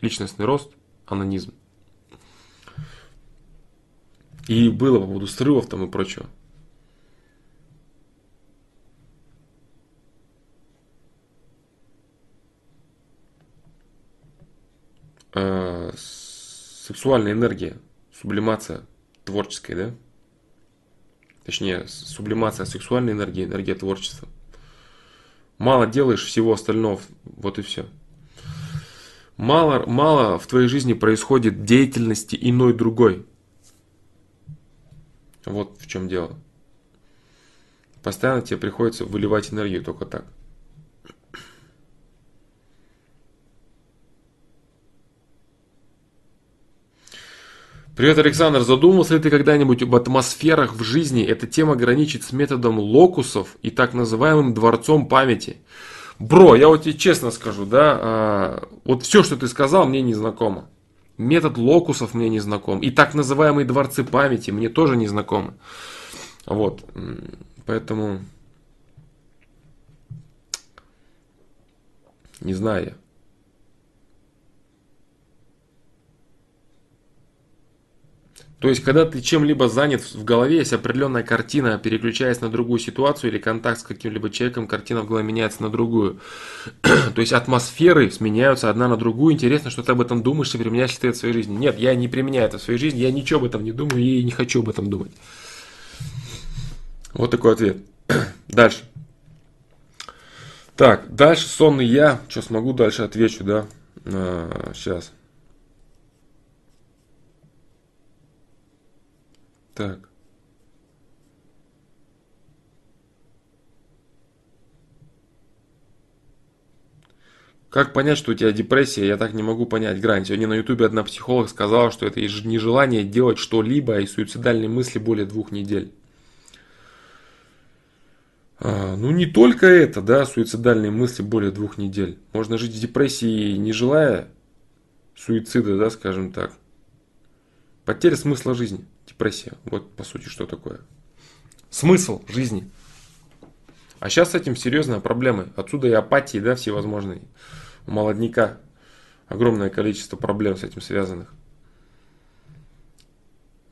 Личностный рост, анонизм. И было по поводу срывов там и прочего. Э, сексуальная энергия, сублимация творческая, да? Точнее, сублимация сексуальной энергии, энергия творчества. Мало делаешь всего остального, вот и все. Мало, мало в твоей жизни происходит деятельности иной другой. Вот в чем дело. Постоянно тебе приходится выливать энергию только так. Привет, Александр. Задумался ли ты когда-нибудь об атмосферах в жизни? Эта тема граничит с методом локусов и так называемым дворцом памяти. Бро, я вот тебе честно скажу, да, а, вот все, что ты сказал, мне не знакомо. Метод локусов мне не знаком. И так называемые дворцы памяти мне тоже не знакомы. Вот. Поэтому... Не знаю я. То есть, когда ты чем-либо занят в голове, есть определенная картина, переключаясь на другую ситуацию или контакт с каким-либо человеком, картина в голове меняется на другую. То есть, атмосферы сменяются одна на другую. Интересно, что ты об этом думаешь и применяешь ли ты это в своей жизни. Нет, я не применяю это в своей жизни, я ничего об этом не думаю и не хочу об этом думать. Вот такой ответ. Дальше. Так, дальше сонный я. Что смогу, дальше отвечу, да? А, сейчас. Так. Как понять, что у тебя депрессия? Я так не могу понять грань. Сегодня на ютубе одна психолог сказала, что это нежелание делать что-либо и суицидальные мысли более двух недель. А, ну не только это, да, суицидальные мысли более двух недель. Можно жить в депрессии, не желая суицида, да, скажем так. Потеря смысла жизни депрессия. Вот по сути что такое. Смысл жизни. А сейчас с этим серьезная проблема. Отсюда и апатии, да, всевозможные. У молодняка огромное количество проблем с этим связанных.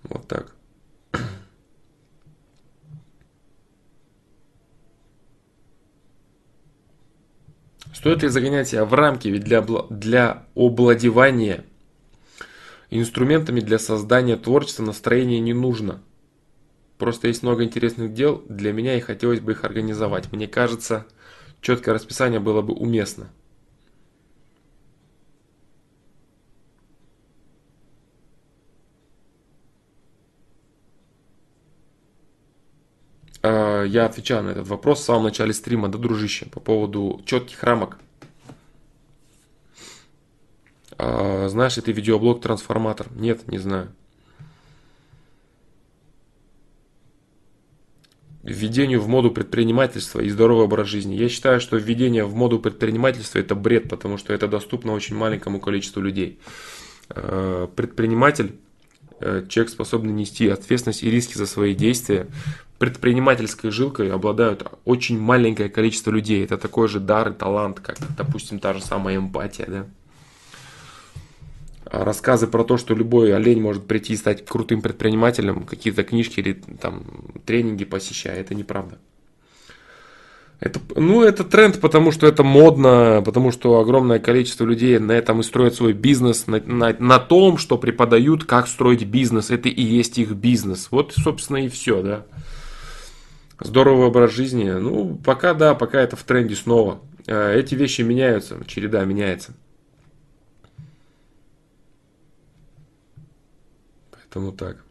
Вот так. Стоит ли загонять себя в рамки, ведь для, для обладевания Инструментами для создания творчества настроения не нужно. Просто есть много интересных дел для меня и хотелось бы их организовать. Мне кажется, четкое расписание было бы уместно. А, я отвечал на этот вопрос в самом начале стрима, да, дружище, по поводу четких рамок. А, знаешь ли ты видеоблог «Трансформатор»? Нет, не знаю. Введению в моду предпринимательства и здоровый образ жизни. Я считаю, что введение в моду предпринимательства это бред, потому что это доступно очень маленькому количеству людей. А, предприниматель, э, человек способный нести ответственность и риски за свои действия, предпринимательской жилкой обладают очень маленькое количество людей. Это такой же дар и талант, как, допустим, та же самая эмпатия, да рассказы про то, что любой олень может прийти и стать крутым предпринимателем, какие-то книжки или там тренинги посещая, это неправда. Это, ну, это тренд, потому что это модно, потому что огромное количество людей на этом и строят свой бизнес, на, на, на том, что преподают, как строить бизнес. Это и есть их бизнес. Вот, собственно, и все, да. Здоровый образ жизни. Ну, пока да, пока это в тренде снова. Э, эти вещи меняются, череда меняется. Тому так.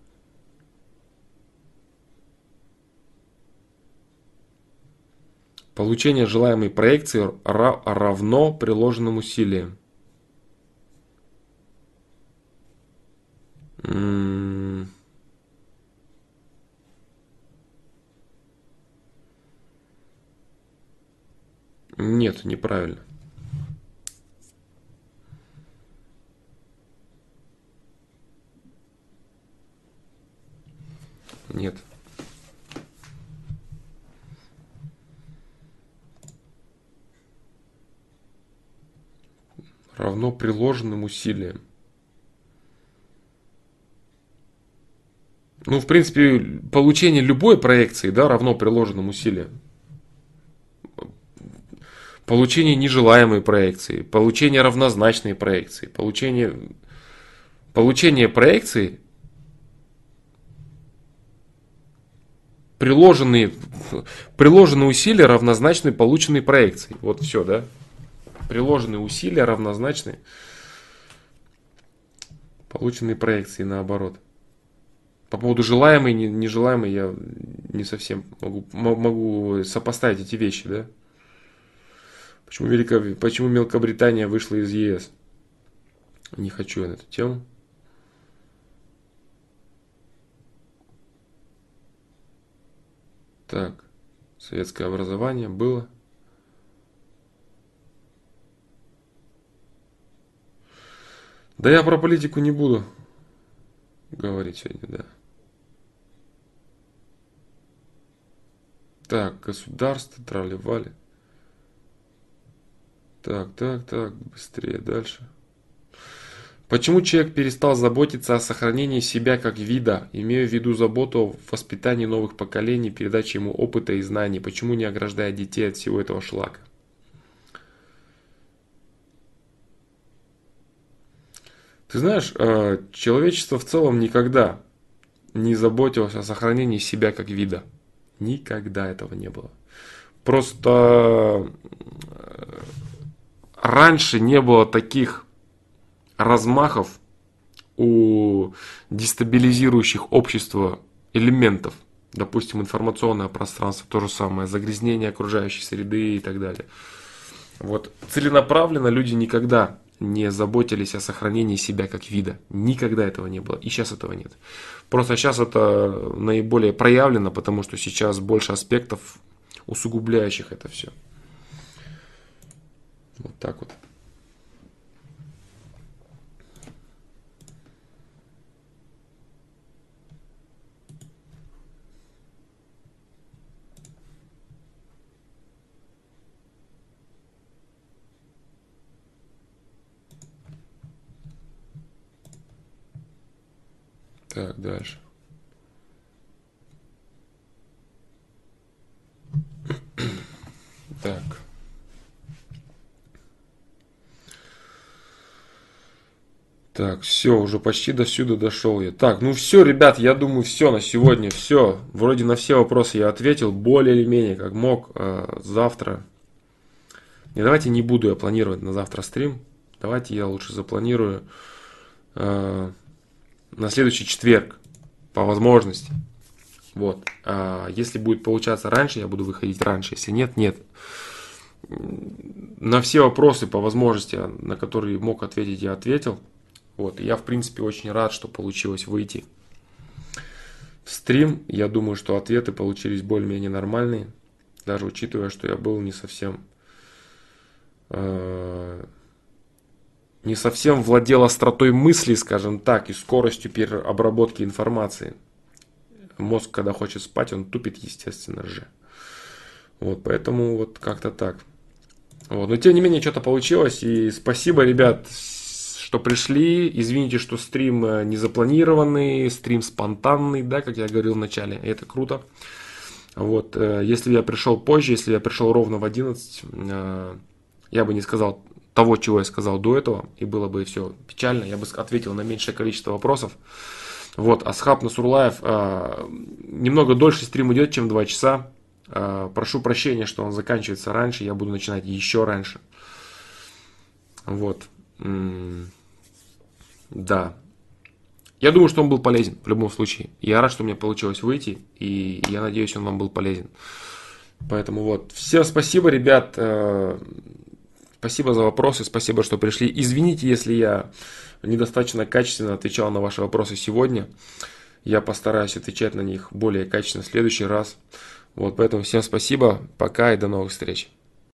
Получение желаемой проекции равно приложенным усилиям. М-м. Нет, неправильно. Нет. Равно приложенным усилиям. Ну, в принципе, получение любой проекции, да, равно приложенным усилиям. Получение нежелаемой проекции, получение равнозначной проекции, получение, получение проекции приложенные, приложенные усилия равнозначны полученной проекции. Вот все, да? Приложенные усилия равнозначны полученной проекции наоборот. По поводу желаемой нежелаемой я не совсем могу, могу сопоставить эти вещи, да? Почему, Велико, почему Мелкобритания вышла из ЕС? Не хочу я на эту тему. Так, советское образование было. Да я про политику не буду говорить сегодня, да. Так, государство, трали-вали. Так, так, так, быстрее, дальше. Почему человек перестал заботиться о сохранении себя как вида, имея в виду заботу о воспитании новых поколений, передаче ему опыта и знаний? Почему не ограждая детей от всего этого шлака? Ты знаешь, э, человечество в целом никогда не заботилось о сохранении себя как вида. Никогда этого не было. Просто э, раньше не было таких размахов у дестабилизирующих общество элементов, допустим, информационное пространство, то же самое, загрязнение окружающей среды и так далее. Вот целенаправленно люди никогда не заботились о сохранении себя как вида. Никогда этого не было. И сейчас этого нет. Просто сейчас это наиболее проявлено, потому что сейчас больше аспектов, усугубляющих это все. Вот так вот. Так, дальше. Так. Так, все, уже почти до сюда дошел я. Так, ну все, ребят, я думаю, все на сегодня, все. Вроде на все вопросы я ответил, более или менее, как мог. Э, завтра. Не, давайте не буду я планировать на завтра стрим. Давайте я лучше запланирую э, на следующий четверг, по возможности. Вот. А если будет получаться раньше, я буду выходить раньше. Если нет, нет. На все вопросы по возможности, на которые мог ответить, я ответил. Вот. я, в принципе, очень рад, что получилось выйти в стрим. Я думаю, что ответы получились более-менее нормальные. Даже учитывая, что я был не совсем э, не совсем владел остротой мысли, скажем так, и скоростью переобработки информации. Мозг, когда хочет спать, он тупит, естественно же. Вот, поэтому вот как-то так. Вот, но тем не менее, что-то получилось. И спасибо, ребят, что пришли. Извините, что стрим э, не запланированный, стрим спонтанный, да, как я говорил в начале. Это круто. Вот, э, если я пришел позже, если я пришел ровно в 11, э, я бы не сказал того, чего я сказал до этого, и было бы все печально, я бы ответил на меньшее количество вопросов. Вот, Асхаб Насурлаев, э, немного дольше стрим идет, чем 2 часа. Э, прошу прощения, что он заканчивается раньше, я буду начинать еще раньше. Вот. Да. Я думаю, что он был полезен в любом случае. Я рад, что мне получилось выйти, и я надеюсь, он вам был полезен. Поэтому вот. Всем спасибо, ребят. Э, Спасибо за вопросы, спасибо, что пришли. Извините, если я недостаточно качественно отвечал на ваши вопросы сегодня. Я постараюсь отвечать на них более качественно в следующий раз. Вот, поэтому всем спасибо, пока и до новых встреч.